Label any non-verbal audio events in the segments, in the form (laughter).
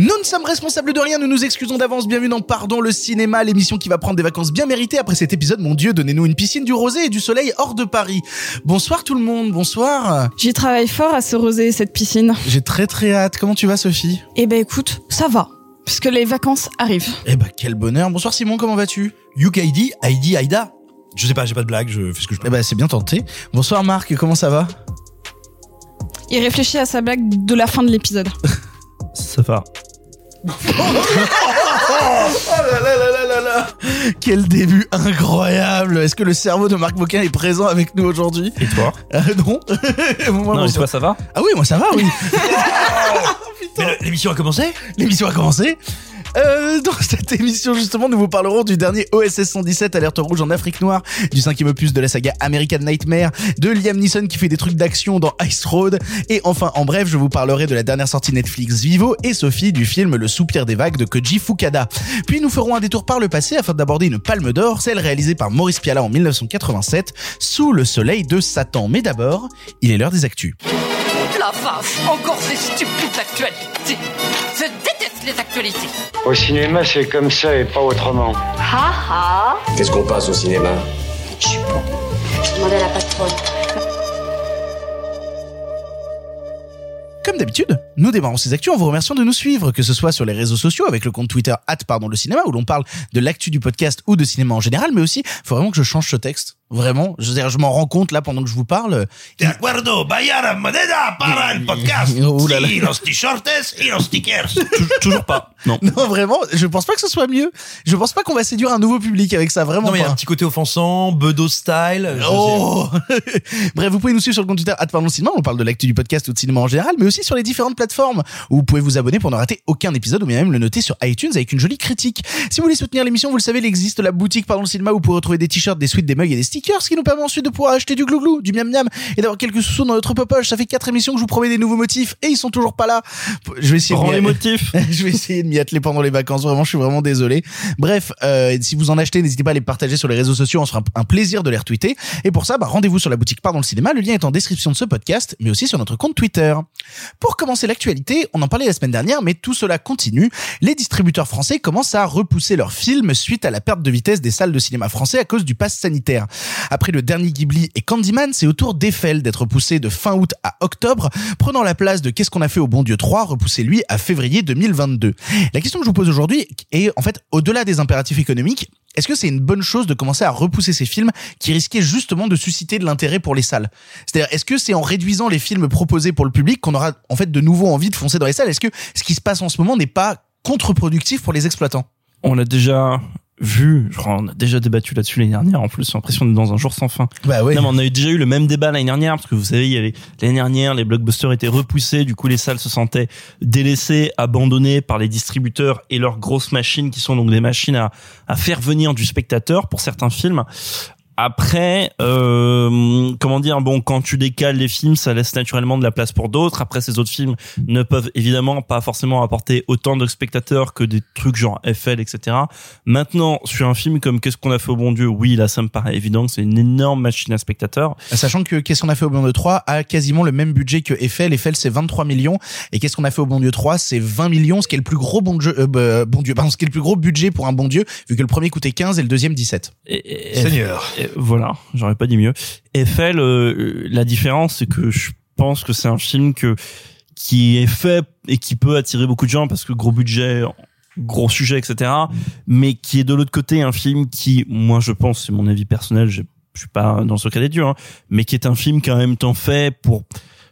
Nous ne sommes responsables de rien, nous nous excusons d'avance. Bienvenue dans Pardon le cinéma, l'émission qui va prendre des vacances bien méritées après cet épisode. Mon Dieu, donnez-nous une piscine, du rosé et du soleil hors de Paris. Bonsoir tout le monde, bonsoir. J'y travaille fort à ce rosé et cette piscine. J'ai très très hâte. Comment tu vas Sophie? Eh ben écoute, ça va. Puisque les vacances arrivent. Eh ben quel bonheur. Bonsoir Simon, comment vas-tu? UKID, Heidi, Aïda. Je sais pas, j'ai pas de blague, je fais ce que je peux. Eh ben c'est bien tenté. Bonsoir Marc, comment ça va? Il réfléchit à sa blague de la fin de l'épisode. (laughs) Ça va. Oh là là là là là là Quel début incroyable. Est-ce que le cerveau de Marc Boquin est présent avec nous aujourd'hui? Et toi? Euh, Non. (laughs) Moi, Non, et toi, ça va? Ah oui, moi ça va, oui. (laughs) (laughs) Mais l'émission a commencé? L'émission a commencé. Euh, dans cette émission, justement, nous vous parlerons du dernier OSS 117, Alerte Rouge en Afrique Noire, du cinquième opus de la saga American Nightmare, de Liam Neeson qui fait des trucs d'action dans Ice Road, et enfin, en bref, je vous parlerai de la dernière sortie Netflix Vivo et Sophie du film Le soupir des vagues de Koji Fukada. Puis nous ferons un détour par le passé afin d'aborder une palme d'or, celle réalisée par Maurice Piala en 1987, Sous le soleil de Satan. Mais d'abord, il est l'heure des actus. La encore ces stupides actualités. Les actualités. Au cinéma, c'est comme ça et pas autrement. Ha ha Qu'est-ce qu'on passe au cinéma? Je suis bon. Je demandais à la patronne. Comme d'habitude, nous démarrons ces actus en vous remerciant de nous suivre, que ce soit sur les réseaux sociaux avec le compte Twitter pardon le cinéma où l'on parle de l'actu du podcast ou de cinéma en général, mais aussi, faut vraiment que je change ce texte. Vraiment, je, veux dire, je m'en rends compte là pendant que je vous parle. De acuerdo, vaya moneda para el podcast. Oh là là. Y los t-shirts y los stickers. (laughs) Toujours pas. Non. (laughs) Non, vraiment, je pense pas que ce soit mieux. Je pense pas qu'on va séduire un nouveau public avec ça, vraiment Non, mais il y a un petit côté offensant, bedo style. Oh (laughs) Bref, vous pouvez nous suivre sur le compte Twitter pardon cinéma, on parle de l'actu du podcast ou de cinéma en général, mais aussi sur les différentes plateformes où vous pouvez vous abonner pour ne rater aucun épisode ou bien même le noter sur iTunes avec une jolie critique. Si vous voulez soutenir l'émission, vous le savez, il existe la boutique pardon le cinéma où vous pouvez retrouver des t-shirts, des suites, des mugs et des stickers, ce qui nous permet ensuite de pouvoir acheter du glouglou, du miam miam et d'avoir quelques sous dans notre poche. Ça fait quatre émissions que je vous promets des nouveaux motifs et ils sont toujours pas là. Je vais essayer de Rends les motifs. (laughs) je vais essayer de m'y atteler pendant les vacances. Vraiment, je suis vraiment désolé. Bref, euh, si vous en achetez, n'hésitez pas à les partager sur les réseaux sociaux. On se fera un plaisir de les retweeter. Et pour ça, bah, rendez-vous sur la boutique Pardon le cinéma. Le lien est en description de ce podcast, mais aussi sur notre compte Twitter. Pour commencer l'actualité, on en parlait la semaine dernière, mais tout cela continue. Les distributeurs français commencent à repousser leurs films suite à la perte de vitesse des salles de cinéma français à cause du pass sanitaire. Après le dernier Ghibli et Candyman, c'est au tour d'Eiffel d'être repoussé de fin août à octobre, prenant la place de Qu'est-ce qu'on a fait au bon Dieu 3, repoussé lui à février 2022. La question que je vous pose aujourd'hui est en fait au-delà des impératifs économiques. Est-ce que c'est une bonne chose de commencer à repousser ces films qui risquaient justement de susciter de l'intérêt pour les salles? C'est-à-dire, est-ce que c'est en réduisant les films proposés pour le public qu'on aura en fait de nouveau envie de foncer dans les salles? Est-ce que ce qui se passe en ce moment n'est pas contre-productif pour les exploitants? On l'a déjà vu, je crois, on a déjà débattu là-dessus l'année dernière. En plus, j'ai l'impression d'être dans un jour sans fin. Bah ouais. Non, mais on a eu déjà eu le même débat l'année dernière, parce que vous savez, il y avait, l'année dernière, les blockbusters étaient repoussés, du coup, les salles se sentaient délaissées, abandonnées par les distributeurs et leurs grosses machines, qui sont donc des machines à, à faire venir du spectateur pour certains films. Après, euh, comment dire, bon, quand tu décales les films, ça laisse naturellement de la place pour d'autres. Après, ces autres films ne peuvent évidemment pas forcément apporter autant de spectateurs que des trucs genre FL, etc. Maintenant, sur un film comme Qu'est-ce qu'on a fait au bon Dieu, oui, là, ça me paraît évident que c'est une énorme machine à spectateurs. Sachant que Qu'est-ce qu'on a fait au bon Dieu 3 a quasiment le même budget que Eiffel. Eiffel c'est 23 millions et Qu'est-ce qu'on a fait au bon Dieu 3 c'est 20 millions, ce qui est le plus gros bon Dieu, euh, bah, bon Dieu, pardon, ce qui est le plus gros budget pour un bon Dieu, vu que le premier coûtait 15 et le deuxième 17. Et- et- Seigneur. et voilà, j'aurais pas dit mieux. Eiffel, euh, la différence, c'est que je pense que c'est un film que qui est fait et qui peut attirer beaucoup de gens parce que gros budget, gros sujet, etc. Mais qui est de l'autre côté un film qui, moi, je pense, c'est mon avis personnel, je suis pas dans ce cas des dieux, hein, mais qui est un film qui en même temps fait pour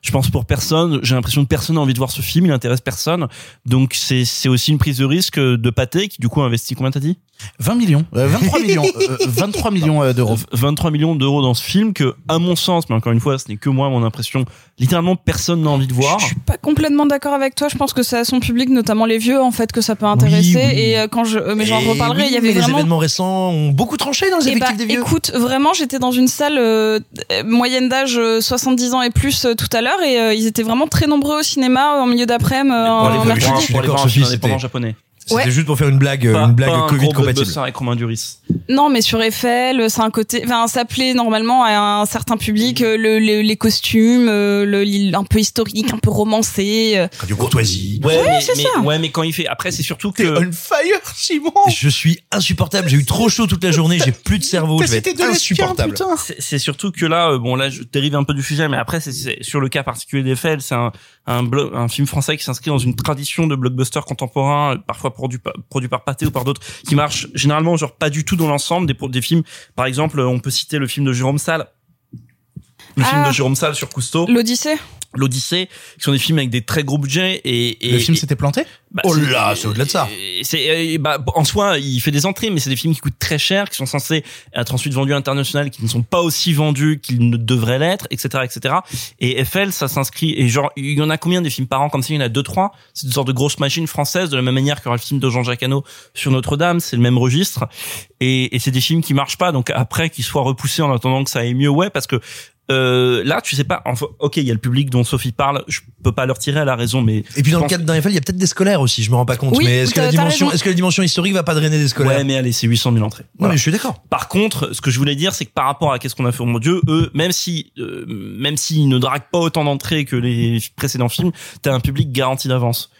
je pense pour personne, j'ai l'impression que personne n'a envie de voir ce film, il intéresse personne. Donc c'est c'est aussi une prise de risque de Pathé qui du coup a investi combien t'as dit? 20 millions, euh, (laughs) 23 millions, euh, 23 millions euh, d'euros. 23 millions d'euros dans ce film que, à mon sens, mais encore une fois, ce n'est que moi, mon impression, littéralement personne n'a envie de voir. Je suis pas complètement d'accord avec toi. Je pense que c'est à son public, notamment les vieux, en fait, que ça peut intéresser. Oui, oui. Et euh, quand je, euh, mais j'en reparlerai. oui, il y avait mais les vraiment événements récents ont beaucoup tranché dans les Eh bah, effectifs des vieux. écoute, vraiment, j'étais dans une salle euh, euh, moyenne d'âge euh, 70 ans et plus euh, tout à l'heure et euh, ils étaient vraiment très nombreux au cinéma euh, en milieu d'après-midi euh, pour les en voir, mercredi. je suis pour aller d'accord, voir un Sophie, film indépendant c'était- japonais. C'était Ouais. juste pour faire une blague, Pas- une blague pas un Covid gros compatible. blockbuster avec Romain Duris. Non, mais sur Eiffel, c'est un côté, enfin, ça plaît normalement à un certain public, euh, le, le- les costumes, euh, le, l'île un peu historique, un peu romancé. euh. Radio Courtoisie. Ouais, mais, c'est mais- ça. ouais, mais quand il fait, après, c'est surtout que, on fire, Simon Je suis insupportable, j'ai eu trop chaud toute la journée, j'ai plus de cerveau, je vais être insupportable. c'est surtout que là, euh, bon là, je dérive un peu du sujet, mais après, c'est- c'est sur le cas particulier d'Eiffel, c'est un un, un film français qui s'inscrit dans une tradition de blockbuster contemporain, euh, parfois produit par, Pathé ou par d'autres, qui marche généralement genre pas du tout dans l'ensemble des des films. Par exemple, on peut citer le film de Jérôme Salle. Le film Ah. de Jérôme Salle sur Cousteau, L'Odyssée. l'Odyssée, qui sont des films avec des très gros budgets et, et Le film s'était planté bah, Oh là, c'est au-delà de ça. C'est bah, en soi, il fait des entrées, mais c'est des films qui coûtent très cher, qui sont censés être ensuite vendus à l'international, qui ne sont pas aussi vendus qu'ils ne devraient l'être, etc., etc. Et FL, ça s'inscrit et genre, il y en a combien des films par an comme ça? Il y en a deux, trois. C'est une sorte de grosse machine française, de la même manière que le film de Jean-Jacques Hano sur Notre-Dame, c'est le même registre. Et, et c'est des films qui marchent pas, donc après qu'ils soient repoussés en attendant que ça aille mieux, ouais, parce que euh, là, tu sais pas. Enfin, ok, il y a le public dont Sophie parle. Je peux pas leur tirer à la raison, mais Et puis dans le cadre d'un Eiffel, il y a peut-être des scolaires aussi, je me rends pas compte. Oui, mais est-ce que la dimension, est-ce que la dimension historique va pas drainer des scolaires? Ouais, mais allez, c'est 800 000 entrées. Non, Voilà. mais je suis d'accord. Par contre, ce que je voulais dire, c'est que par rapport à qu'est-ce qu'on a fait au mon Dieu, eux, même si, euh, même s'ils ne draguent pas autant d'entrées que les précédents films, t'as un public garanti d'avance.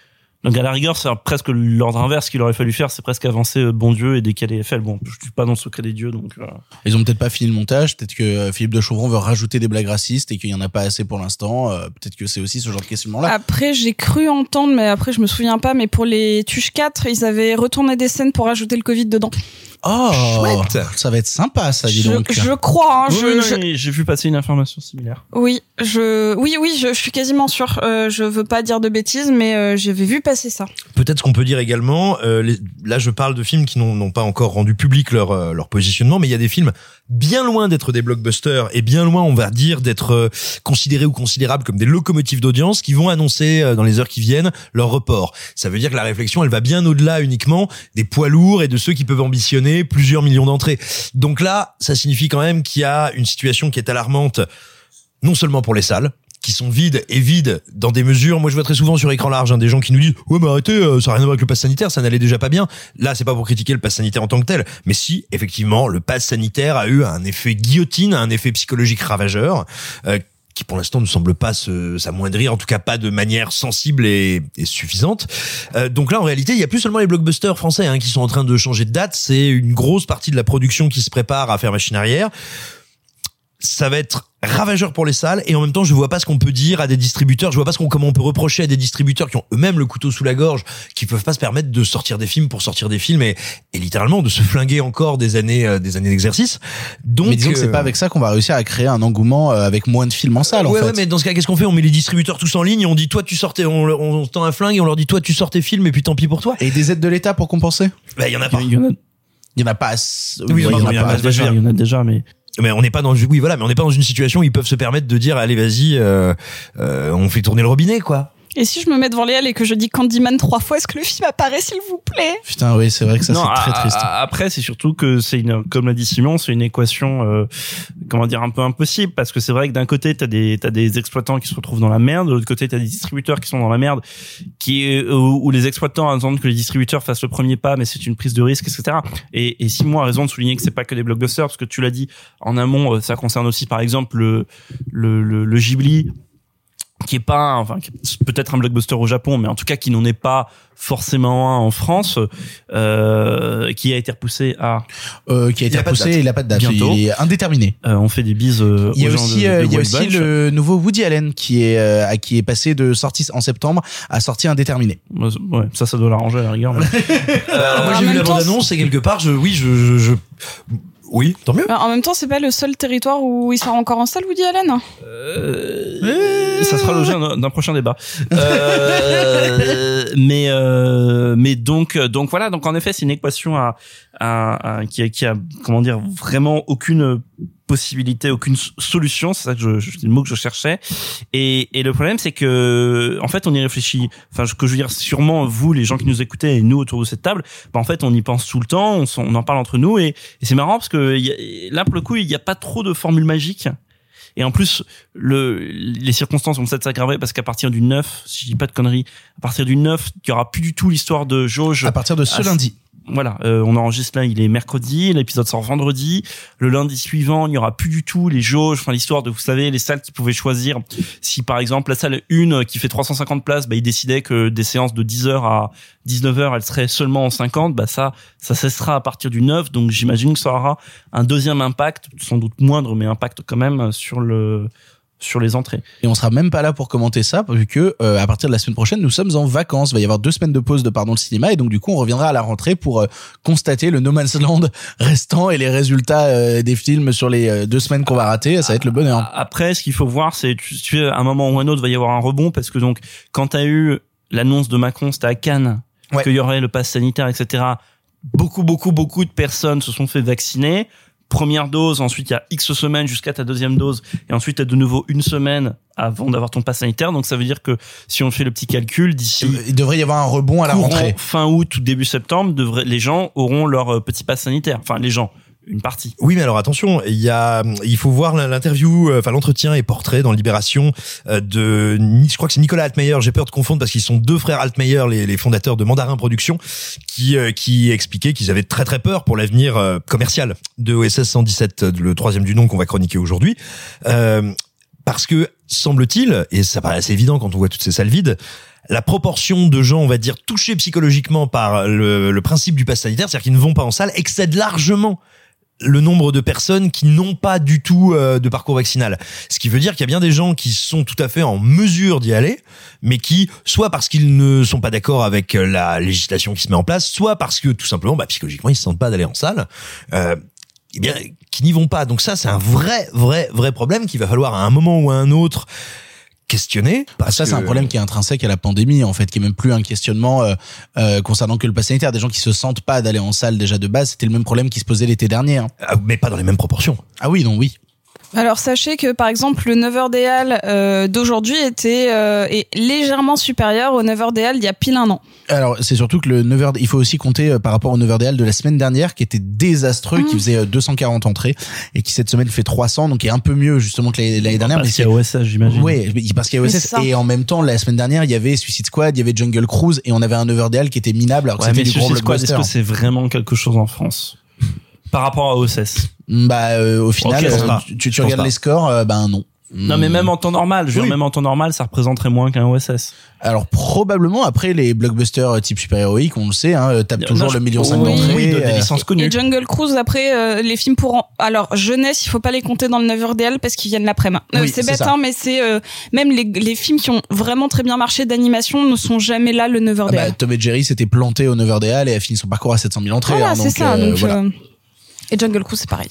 Donc à la rigueur, c'est presque l'ordre inverse qu'il aurait fallu faire, c'est presque avancer euh, bon Dieu et décaler FL. Bon, je suis pas dans le secret des dieux, donc. euh, Ils ont peut-être pas fini le montage, peut-être que euh, Philippe de Chauvron veut rajouter des blagues racistes et qu'il y en a pas assez pour l'instant. euh, peut-être que c'est aussi ce genre de questionnement-là. Après, j'ai cru entendre, mais après, je me souviens pas, mais pour les Tuches 4, ils avaient retourné des scènes pour ajouter le Covid dedans. Oh, Chouette. ça va être sympa, ça, dis Je, donc. je crois, hein, oui, je, oui, je- oui, j'ai vu passer une information similaire. oui, je, oui, oui, je, je suis quasiment sûre. Euh, je veux pas dire de bêtises, mais euh, j'avais vu passer ça. Peut-être qu'on peut dire également, euh, les- là je parle de films qui n'ont n'ont pas encore rendu public leur, euh, leur positionnement, mais il y a des films bien loin d'être des blockbusters et bien loin, on va dire, d'être euh, considérés ou considérables comme des locomotives d'audience qui vont annoncer euh, dans les heures qui viennent leur report. Ça veut dire que la réflexion, elle va bien au-delà uniquement des poids lourds et de ceux qui peuvent ambitionner plusieurs millions d'entrées. Donc là, ça signifie quand même qu'il y a une situation qui est alarmante, non seulement pour les salles, qui sont vides et vides dans des mesures. Moi, je vois très souvent sur écran large hein, des gens qui nous disent ouais, mais arrêtez, euh, ça n'a rien à voir avec le pass sanitaire, ça n'allait déjà pas bien. Là, c'est pas pour critiquer le pass sanitaire en tant que tel, mais si effectivement le pass sanitaire a eu un effet guillotine, un effet psychologique ravageur. euh, qui pour l'instant ne semble pas s'amoindrir, en tout cas pas de manière sensible et, suffisante. Euh, donc là, en réalité, il y a plus seulement les blockbusters français hein, qui sont en train de changer de date. C'est une grosse partie de la production qui se prépare à faire machine arrière ça va être ravageur pour les salles et en même temps je vois pas ce qu'on peut dire à des distributeurs je vois pas ce qu'on comment on peut reprocher à des distributeurs qui ont eux-mêmes le couteau sous la gorge qui peuvent pas se permettre de sortir des films pour sortir des films et, et littéralement de se flinguer encore des années euh, des années d'exercice donc mais disons que c'est euh, pas avec ça qu'on va réussir à créer un engouement euh, avec moins de films en salle, en ouais, fait. ouais, mais dans ce cas, qu'est-ce qu'on fait? On met les distributeurs tous en ligne et on dit toi tu sortais, on, on, on tend un flingue et on leur dit toi tu sors tes films et puis tant pis pour toi. Et des aides de l'État pour compenser? Bah il y en a pas. Il y en a, Il y en a pas. Oui, il y en a en pas. déjà, il y en a déjà, mais Mais on n'est pas dans oui voilà, mais on n'est pas dans une situation où ils peuvent se permettre de dire allez vas-y, euh, euh, on fait tourner le robinet quoi. Et si je me mets devant Léal et que je dis Candyman trois fois, est-ce que le film apparaît, s'il vous plaît? Putain, oui, c'est vrai que ça c'est très triste. après, c'est surtout que c'est une, comme l'a dit Simon, c'est une équation, euh, comment dire, un peu impossible parce que c'est vrai que d'un côté t'as des t'as des exploitants qui se retrouvent dans la merde, de l'autre côté t'as des distributeurs qui sont dans la merde, qui euh, où, où les exploitants attendent que les distributeurs fassent le premier pas, mais c'est une prise de risque, etc. Et, et Simon a raison de souligner que c'est pas que des blockbusters parce que tu l'as dit en amont, euh, ça concerne aussi par exemple le le, le, le Ghibli qui est pas enfin qui est peut-être un blockbuster au Japon mais en tout cas qui n'en est pas forcément un en France euh, qui a été repoussé à Euh, qui a été Il a repoussé, date. il a pas de date. Bientôt. Il est indéterminé. euh, on fait des bises euh, Il y a aussi, de- euh, de il y a aussi Bunch. le nouveau Woody Allen qui est, euh, à- qui est passé de sortie en septembre à sortie indéterminée. ouais ça ça doit l'arranger à la rigueur mais- Alors, (laughs) moi j'ai vu la bande annonce et quelque part je oui je, je, je- Oui, tant mieux. Bah, en même temps, c'est pas le seul territoire où il sort encore en salle, Woody Allen. Euh, ça sera l'objet d'un d'un prochain débat. (laughs) Euh, mais euh, mais donc donc voilà donc en effet c'est une équation à, à, à- qui a qui a comment dire vraiment aucune possibilité aucune solution c'est ça que je, je le mot que je cherchais et et le problème c'est que en fait on y réfléchit enfin ce que je veux dire sûrement vous les gens qui nous écoutez et nous autour de cette table bah, en fait on y pense tout le temps on, on en parle entre nous et, et c'est marrant parce que y a- là pour le coup il n'y a pas trop de formules magiques et en plus, le, les circonstances vont peut-être s'aggraver parce qu'à partir du 9, si je dis pas de conneries, à partir du 9, il y aura plus du tout l'histoire de jauge. À partir de ce lundi. Voilà, euh, on enregistre là, il est mercredi, l'épisode sort vendredi. Le lundi suivant, il n'y aura plus du tout les jauges, enfin l'histoire de, vous savez, les salles qui pouvaient choisir. Si par exemple la salle 1 euh, qui fait 350 places, bah, ils décidaient que des séances de 10h à 19h, elles seraient seulement en 50, bah ça, ça cessera à partir du 9. Donc j'imagine que ça aura un deuxième impact, sans doute moindre, mais impact quand même sur le sur les entrées. Et on sera même pas là pour commenter ça, vu que euh, à partir de la semaine prochaine, nous sommes en vacances. Il va y avoir deux semaines de pause de part dans le cinéma, et donc du coup, on reviendra à la rentrée pour euh, constater le No Man's Land (laughs) restant et les résultats euh, des films sur les euh, deux semaines qu'on va rater. Ça va être le bonheur. Après, ce qu'il faut voir, c'est tu, tu à un moment ou un autre, va y avoir un rebond parce que donc quand t'as eu l'annonce de Macron, c'était à Cannes, Ouais. qu'il y aurait le pass sanitaire, etc. Beaucoup, beaucoup, beaucoup de personnes se sont fait vacciner. Première dose, ensuite il y a X semaines jusqu'à ta deuxième dose, et ensuite t'as de nouveau une semaine avant d'avoir ton pass sanitaire. Donc ça veut dire que si on fait le petit calcul, d'ici Il devrait y avoir un rebond à la rentrée. fin août ou début septembre, devrait, les gens auront leur euh, petit pass sanitaire. Enfin, les gens, une partie. Oui, mais alors attention, il y a, il faut voir l'interview, euh, enfin l'entretien et portrait dans Libération euh, de, je crois que c'est Nicolas Altmeyer. J'ai peur de confondre parce qu'ils sont deux frères Altmeyer, les, fondateurs de Mandarin Production, qui euh, qui expliquaient qu'ils avaient très très peur pour l'avenir commercial de OSS 117, euh, le troisième du nom qu'on va chroniquer aujourd'hui. Euh, parce que semble-t-il, et ça paraît assez évident quand on voit toutes ces salles vides, la proportion de gens, on va dire, touchés psychologiquement par le, le principe du pass sanitaire, c'est-à-dire qu'ils ne vont pas en salle, excède largement le nombre de personnes qui n'ont pas du tout euh, de parcours vaccinal. Ce qui veut dire qu'il y a bien des gens qui sont tout à fait en mesure d'y aller, mais qui, soit parce qu'ils ne sont pas d'accord avec euh, la législation qui se met en place, soit parce que tout simplement, bah, psychologiquement, ils se sentent pas d'aller en salle. Euh, eh bien, qui n'y vont pas. Donc ça, c'est un vrai, vrai, vrai problème qu'il va falloir à un moment ou à un autre questionner. Parce ça, c'est un problème qui est intrinsèque à la pandémie, en fait, qui est même plus un questionnement euh, euh, concernant que le pass sanitaire. Des gens qui se sentent pas d'aller en salle déjà de base, c'était le même problème qui se posait l'été dernier. hein. Ah, mais pas dans les mêmes proportions. Ah oui, non, oui. Alors sachez que par exemple le 9h des Halles euh, d'aujourd'hui était euh, est légèrement supérieur au 9h des Halles d'il y a pile un an. Alors, c'est surtout que le 9h, il faut aussi compter euh, par rapport au 9h des Halles de la semaine dernière, qui était désastreux, qui faisait euh, 240 entrées, et qui cette semaine fait 300, donc est un peu mieux justement que l'année dernière. Parce qu'il y a OSS, j'imagine. Oui, parce qu'il y a OSS, et en même temps, la semaine dernière, il y avait Suicide Squad, il y avait Jungle Cruise, et on avait un 9h des Halles qui était minable, alors que Ouais, mais c'était du gros Suicide Squad, est-ce que c'est vraiment quelque chose en France? Par rapport à OSS Bah, euh, au final, Ok, je pense euh, tu, tu regardes pas. les scores, euh, ben non. Non, mais même en temps normal, je veux Oui. dire, même en temps normal, ça représenterait moins qu'un OSS. Alors probablement après les blockbusters euh, type super-héroïque, on le sait, hein, euh, tape Non, toujours je- le million cinq oui, d'entrées. Oui, de, des euh, licences connues. Et Jungle Cruise après euh, les films pour en- alors jeunesse il faut pas les compter dans le 9h des Halles parce qu'ils viennent l'après-midi. Euh, Oui, c'est bête ça. hein, mais c'est euh, même les, les films qui ont vraiment très bien marché d'animation ne sont jamais là le 9h ah des bah. Tom et Jerry s'était planté au 9h des Halles et a fini son parcours à 700 000 entrées. Voilà, hein, c'est donc, ça. euh, donc, voilà. Et Jungle Cruise c'est pareil.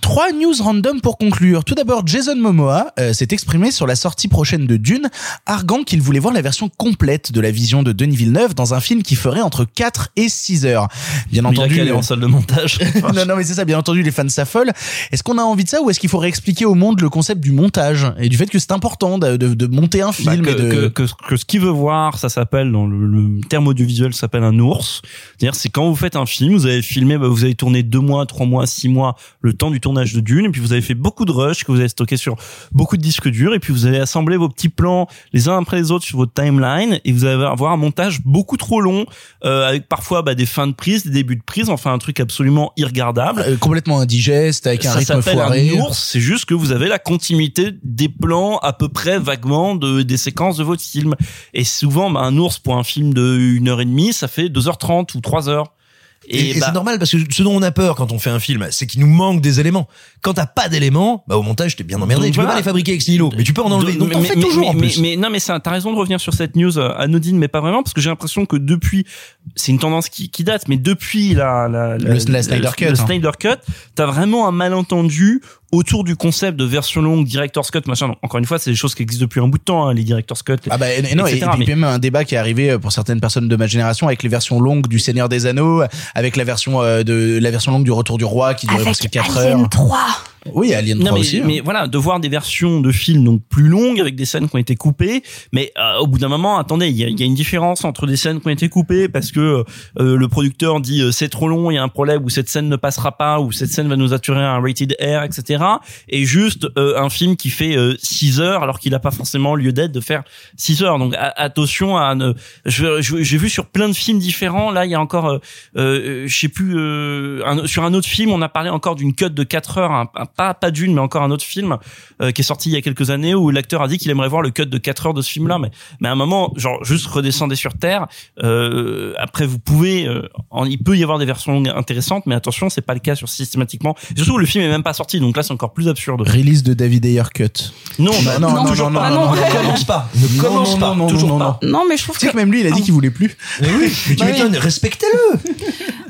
Trois news random pour conclure. Tout d'abord, Jason Momoa euh, s'est exprimé sur la sortie prochaine de Dune, arguant qu'il voulait voir la version complète de la vision de Denis Villeneuve dans un film qui ferait entre 4 et 6 heures. Bien Il entendu, qu'à aller en salle de montage. (laughs) non, non, mais c'est ça, bien entendu, les fans s'affolent. Est-ce qu'on a envie de ça ou est-ce qu'il faudrait expliquer au monde le concept du montage et du fait que c'est important de, de, de monter un Bah, film que, et de... que, que, que ce qu'il veut voir, ça s'appelle dans le, le terme audiovisuel, ça s'appelle un ours. C'est-à-dire, c'est quand vous faites un film, vous avez filmé, bah, vous avez tourné deux mois, trois mois, six mois, le temps du tournage de Dune, et puis vous avez fait beaucoup de rush que vous avez stocké sur beaucoup de disques durs, et puis vous avez assemblé vos petits plans les uns après les autres sur votre timeline, et vous allez avoir un montage beaucoup trop long, euh, avec parfois bah, des fins de prise, des débuts de prise, enfin un truc absolument irregardable. euh, complètement indigeste, avec un ça rythme foiré. un ours, c'est juste que vous avez la continuité des plans à peu près vaguement de des séquences de votre film. Et souvent, bah, un ours pour un film de une heure et demie, ça fait 2h30 ou 3 heures. Et, et bah, c'est normal parce que ce dont on a peur quand on fait un film, c'est qu'il nous manque des éléments. Quand t'as pas d'éléments, bah au montage t'es bien emmerdé. Donc tu peux voilà. pas les fabriquer ex nihilo, mais tu peux en enlever. Donc mais, t'en fais mais- toujours en plus. Mais, mais non, mais ça, t'as raison de revenir sur cette news euh, anodine, mais pas vraiment, parce que j'ai l'impression que depuis, c'est une tendance qui, qui date, mais depuis la, la, Le- la Snyder Cut, le hein. Snyder Cut, t'as vraiment un malentendu autour du concept de version longue, director's cut, machin. Donc, encore une fois, c'est des choses qui existent depuis un bout de temps, hein, les director's cut. Ah bah et- non, et, puis mais- même un débat qui est arrivé euh, pour certaines personnes de ma génération avec les versions longues du Seigneur des Anneaux, avec la version euh, de la version longue du Retour du Roi qui durait presque 4 heures. 3. Oui, Alien 3 Non, mais, aussi. hein. mais voilà, de voir des versions de films donc plus longues avec des scènes qui ont été coupées, mais euh, au bout d'un moment, attendez, il y a, y a une différence entre des scènes qui ont été coupées parce que euh, le producteur dit euh, c'est trop long, il y a un problème ou cette scène ne passera pas ou cette scène va nous attirer un rated R, etc. Et juste euh, un film qui fait 6 heures alors qu'il n'a pas forcément lieu d'être de faire 6 heures. Donc a- attention à ne. J'ai vu sur plein de films différents. Là, il y a encore, euh, euh, je sais plus, euh, un- sur un autre film, on a parlé encore d'une cut de 4 heures, un, un- pas pas d'une, mais encore un autre film euh, qui est sorti il y a quelques années où l'acteur a dit qu'il aimerait voir le cut de 4 heures de ce film-là. Mais mais à un moment, genre juste redescendez sur terre. Euh, après, vous pouvez, euh, en- il peut y avoir des versions longues intéressantes, mais attention, c'est pas le cas sur systématiquement. Et surtout, le film est même pas sorti, donc là, c'est encore plus absurde. Release de David Ayer Cut. Non, Bah non, non, toujours non, pas. non, non, non, non, non, non, non. commence pas. Non, Ne commence non, pas. non, non, toujours non, pas. non. Non, mais je trouve que que même lui, il a dit qu'il voulait plus. Mais oui, mais tu Bah m'étonnes, respectez-le.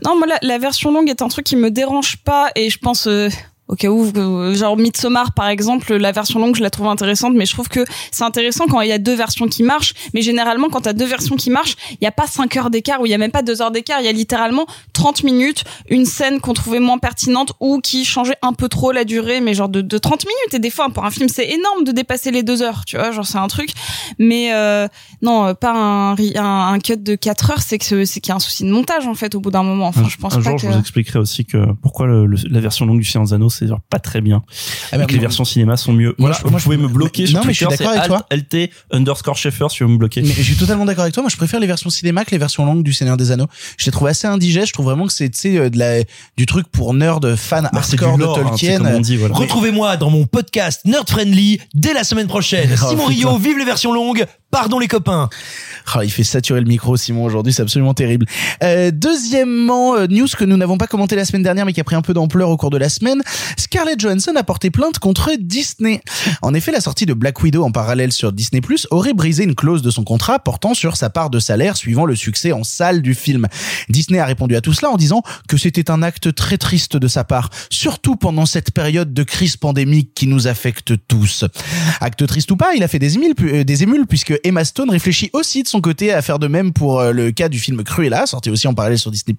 Non, moi, la, la version longue est un truc qui me dérange pas et je pense, euh, au cas où, euh, genre Midsommar, par exemple, la version longue, je la trouve intéressante, mais je trouve que c'est intéressant quand il y a deux versions qui marchent. Mais généralement, quand t'as deux versions qui marchent, il n'y a pas 5 heures d'écart ou il y a même pas 2 heures d'écart. Il y a littéralement 30 minutes, une scène qu'on trouvait moins pertinente ou qui changeait un peu trop la durée, mais genre de, de 30 minutes. Et des fois, pour un film, c'est énorme de dépasser les 2 heures, tu vois, genre c'est un truc. Mais euh, non, euh, pas un, ri- un, un cut de 4 heures, c'est que c'est qu'il y a un souci de montage, en fait, au bout d'un moment. Enfin, je pense un pas jour, que... je vous expliquerai aussi que pourquoi le- le- la version longue du Seigneur des Anneaux, c'est genre pas très bien. Ah bah, et que les versions cinéma sont mieux. Moi, Voilà, je- vous moi, je- pouvez me bloquer mais- sur non, mais je suis Twitter, d'accord avec toi. alt- LT underscore Schaeffer si vous me bloquez. Mais je suis totalement d'accord avec toi. Moi, je préfère les versions cinéma que les versions longues du Seigneur des Anneaux. Je les trouve assez indigètes. Je trouve vraiment que c'est, tu sais, euh, de la, du truc pour nerds, fans Bah, hardcore lore, de hein, Tolkien. voilà. Retrouvez-moi dans mon podcast Nerd Friendly dès la semaine prochaine. (laughs) Oh, Simon putain. Rio, vive les versions longues. Pardon les copains. Ah, il fait saturer le micro, Simon, aujourd'hui, c'est absolument terrible. Euh, deuxièmement, euh, news que nous n'avons pas commenté la semaine dernière, mais qui a pris un peu d'ampleur au cours de la semaine, Scarlett Johansson a porté plainte contre Disney. En effet, la sortie de Black Widow en parallèle sur Disney Plus aurait brisé une clause de son contrat portant sur sa part de salaire suivant le succès en salle du film. Disney a répondu à tout cela en disant que c'était un acte très triste de sa part, surtout pendant cette période de crise pandémique qui nous affecte tous. Acte triste ou pas, il a fait des émules, euh, des émules puisque Emma Stone réfléchit aussi de son côté à faire de même pour euh, le cas du film Cruella, sorti aussi en parallèle sur Disney+.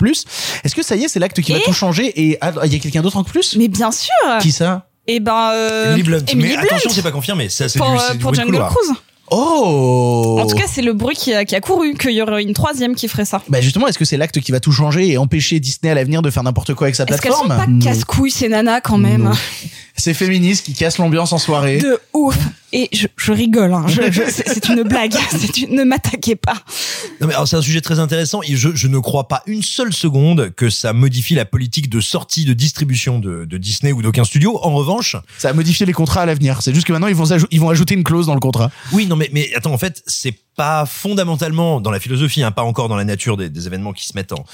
Est-ce que ça y est, c'est l'acte qui va tout changer et ah, il y a quelqu'un d'autre en plus? Mais bien sûr Qui ça? Et ben... Euh, Emily Blunt. Emily mais Blunt. attention, c'est pas confirmé. Ça, c'est pour, du, euh, c'est du pour Jungle. Cruise. Oh En tout cas, c'est le bruit qui a, qui a couru, qu'il y aurait une troisième qui ferait ça. bah justement, est-ce que c'est l'acte qui va tout changer et empêcher Disney à l'avenir de faire n'importe quoi avec sa Est-ce qu'elles sont plateforme pas casse-couilles ces nanas quand même? Non. (laughs) C'est féministe qui casse l'ambiance en soirée. De ouf Et je, je rigole, hein. Je- je- (laughs) c'est une blague. (laughs) C'est une- Ne m'attaquez pas. Non, mais alors, c'est un sujet très intéressant et je, je ne crois pas une seule seconde que ça modifie la politique de sortie de distribution de, de Disney ou d'aucun studio. En revanche, Ça a modifié les contrats à l'avenir. C'est juste que maintenant ils vont, ils vont ajouter une clause dans le contrat. oui, non, mais, mais attends, en fait, c'est pas fondamentalement dans la philosophie, hein, pas encore dans la nature des, des événements qui se mettent en,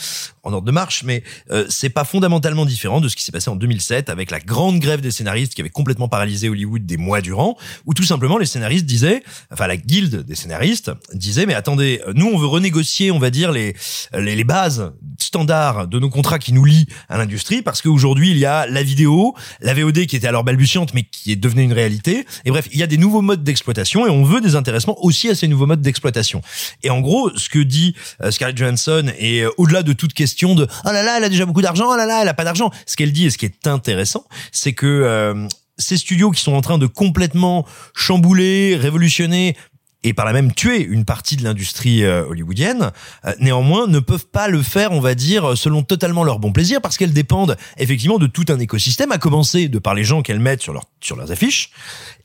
en ordre de marche, mais euh, c'est pas fondamentalement différent de ce qui s'est passé en 2007 avec la grande grève des scénaristes qui avait complètement paralysé Hollywood des mois durant, où tout simplement les scénaristes disaient, enfin la guilde des scénaristes disait, mais attendez, nous on veut renégocier, on va dire les les, les bases standards de nos contrats qui nous lient à l'industrie, parce qu'aujourd'hui il y a la vidéo, la VOD qui était alors balbutiante mais qui est devenue une réalité, et bref, il y a des nouveaux modes d'exploitation et on veut des intéressements aussi à ces nouveaux modes d'exploitation. Et en gros, ce que dit euh, Scarlett Johansson est euh, au-delà de toute question de oh là là, elle a déjà beaucoup d'argent, oh là là, elle a pas d'argent. Ce qu'elle dit et ce qui est intéressant, c'est que euh, ces studios qui sont en train de complètement chambouler, révolutionner et par là même tuer une partie de l'industrie euh, hollywoodienne, euh, néanmoins ne peuvent pas le faire, on va dire, selon totalement leur bon plaisir, parce qu'elles dépendent effectivement de tout un écosystème, à commencer de par les gens qu'elles mettent sur, leur, sur leurs affiches,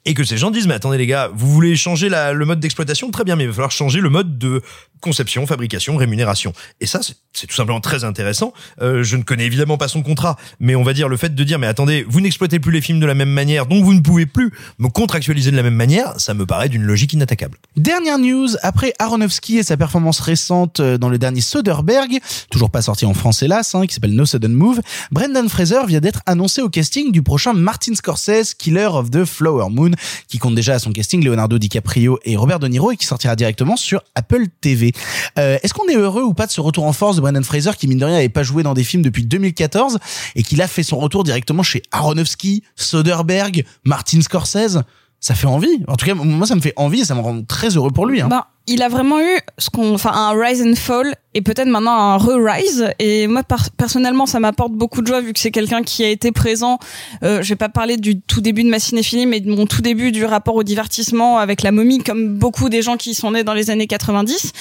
et que ces gens disent, mais attendez les gars, vous voulez changer le mode d'exploitation? Très bien, mais il va falloir changer le mode de conception, fabrication, rémunération. Et ça, c'est- c'est tout simplement très intéressant. Euh, je ne connais évidemment pas son contrat, mais on va dire le fait de dire, mais attendez, vous n'exploitez plus les films de la même manière, donc vous ne pouvez plus me contractualiser de la même manière, ça me paraît d'une logique inattaquable. Dernière news, après Aronofsky et sa performance récente euh, dans le dernier Soderbergh, toujours pas sorti en France hélas, hein, qui s'appelle No Sudden Move, Brendan Fraser vient d'être annoncé au casting du prochain Martin Scorsese, Killer of the Flower Moon, qui compte déjà à son casting Leonardo DiCaprio et Robert De Niro et qui sortira directement sur Apple TV. Euh, Est-ce qu'on est heureux ou pas de ce retour en force de Brendan Fraser qui mine de rien n'avait pas joué dans des films depuis 2014 et qu'il a fait son retour directement chez Aronofsky, Soderbergh, Martin Scorsese? Ça fait envie. En tout cas, moi, ça me fait envie et ça me rend très heureux pour lui. Hein. Ben, il a vraiment eu ce qu'on, enfin, un rise and fall et peut-être maintenant un re-rise. Et moi, personnellement, ça m'apporte beaucoup de joie vu que c'est quelqu'un qui a été présent. Euh, je vais pas parler du tout début de ma cinéphilie, mais de mon tout début du rapport au divertissement avec la momie, comme beaucoup des gens qui sont nés dans les années 90.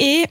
Et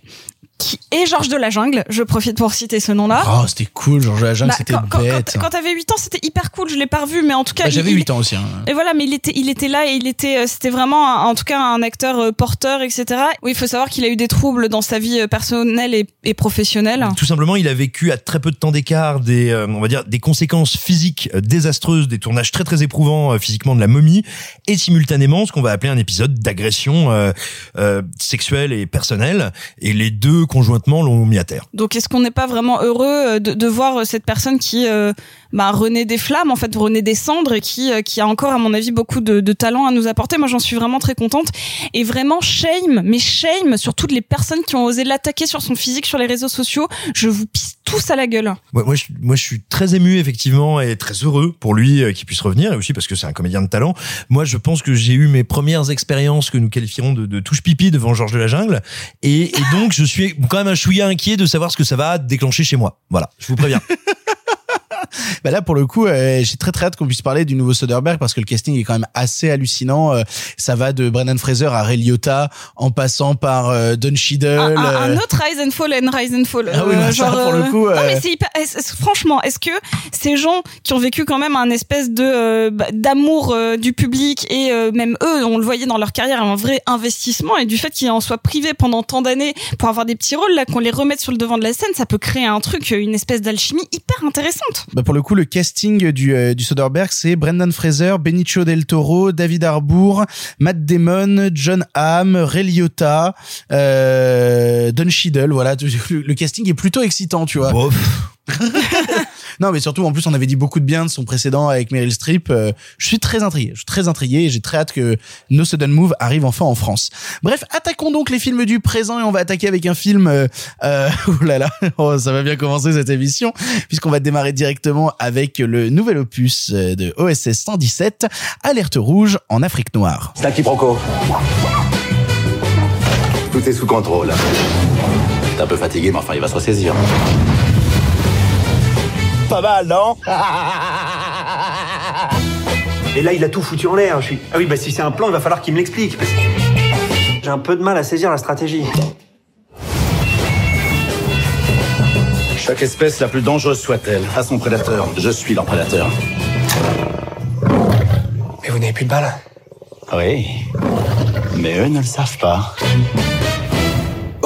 qui et Georges de la Jungle. Je profite pour citer ce nom-là. Oh, c'était cool, Georges la jungle, Bah, c'était quand, bête. quand, quand t'avais 8 ans, c'était hyper cool. Je l'ai pas revu, mais en tout cas, Bah, J'avais il- 8 ans aussi. Hein. et voilà, mais il était, il était là et il était, euh, c'était vraiment, un- en tout cas, un acteur euh, porteur, etc. Oui, il faut savoir qu'il a eu des troubles dans sa vie euh, personnelle et, et professionnelle. Tout simplement, il a vécu à très peu de temps d'écart des, euh, on va dire, des conséquences physiques désastreuses, des tournages très très éprouvants euh, physiquement de la momie, et simultanément ce qu'on va appeler un épisode d'agression euh, sexuelle et personnelle, et les deux conjointement l'ont mis à terre. Donc, est-ce qu'on n'est pas vraiment heureux euh, de, de voir euh, cette personne qui euh, bah, renaît des flammes, en fait, renaît des cendres et qui, euh, qui a encore, à mon avis, beaucoup de, de talent à nous apporter Moi, j'en suis vraiment très contente. Et vraiment, shame, mais shame sur toutes les personnes qui ont osé l'attaquer sur son physique sur les réseaux sociaux. Je vous pisse tous à la gueule. Moi, moi, je, moi, je suis très ému effectivement et très heureux pour lui euh, qu'il puisse revenir, et aussi parce que c'est un comédien de talent. Moi, je pense que j'ai eu mes premières expériences que nous qualifierons de, de touche pipi devant Georges de la Jungle, et, et donc je suis quand même un chouïa inquiet de savoir ce que ça va déclencher chez moi. Voilà, je vous préviens. (laughs) (laughs) Bah là, pour le coup, euh, j'ai très très hâte qu'on puisse parler du nouveau Soderbergh parce que le casting est quand même assez hallucinant. Euh, ça va de Brendan Fraser à Ray Liotta, en passant par euh, Don Cheadle. un, un- un euh, autre Rise and Fall and Rise and Fall. Ah oui, bah ça, pour le coup, Non, mais c'est hyper. franchement, est-ce que ces gens qui ont vécu quand même un espèce de bah, d'amour du public et même eux, on le voyait dans leur carrière, un vrai investissement et du fait qu'ils en soient privés pendant tant d'années pour avoir des petits rôles là, qu'on les remette sur le devant de la scène, ça peut créer un truc, une espèce d'alchimie hyper intéressante. Bah pour le coup, le casting du, euh, du Soderbergh, c'est Brendan Fraser, Benicio del Toro, David Harbour, Matt Damon, John Hamm, Ray Liotta, euh, Don Cheadle. Voilà, (laughs) le, le casting est plutôt excitant, tu vois. Bof. (laughs) Non, mais surtout, en plus, on avait dit beaucoup de bien de son précédent avec Meryl Streep. Euh, je suis très intrigué. Je suis très intrigué et j'ai très hâte que No Sudden Move arrive enfin en France. Bref, attaquons donc les films du présent et on va attaquer avec un film. Euh, euh, (laughs) oh là là, (laughs) oh, ça va bien commencer cette émission puisqu'on va démarrer directement avec le nouvel opus euh, de OSS 117, Alerte rouge en Afrique noire. C'est un quiproquo. Tout est sous contrôle. T'es un peu fatigué, mais enfin, il va se ressaisir. Pas mal, non (laughs) Et là, il a tout foutu en l'air. Je suis. Ah oui, bah si c'est un plan, il va falloir qu'il me l'explique. J'ai un peu de mal à saisir la stratégie. Chaque espèce, la plus dangereuse soit-elle, a son prédateur. Je suis leur prédateur. Mais vous n'avez plus de balles Oui. Mais eux ne le savent pas.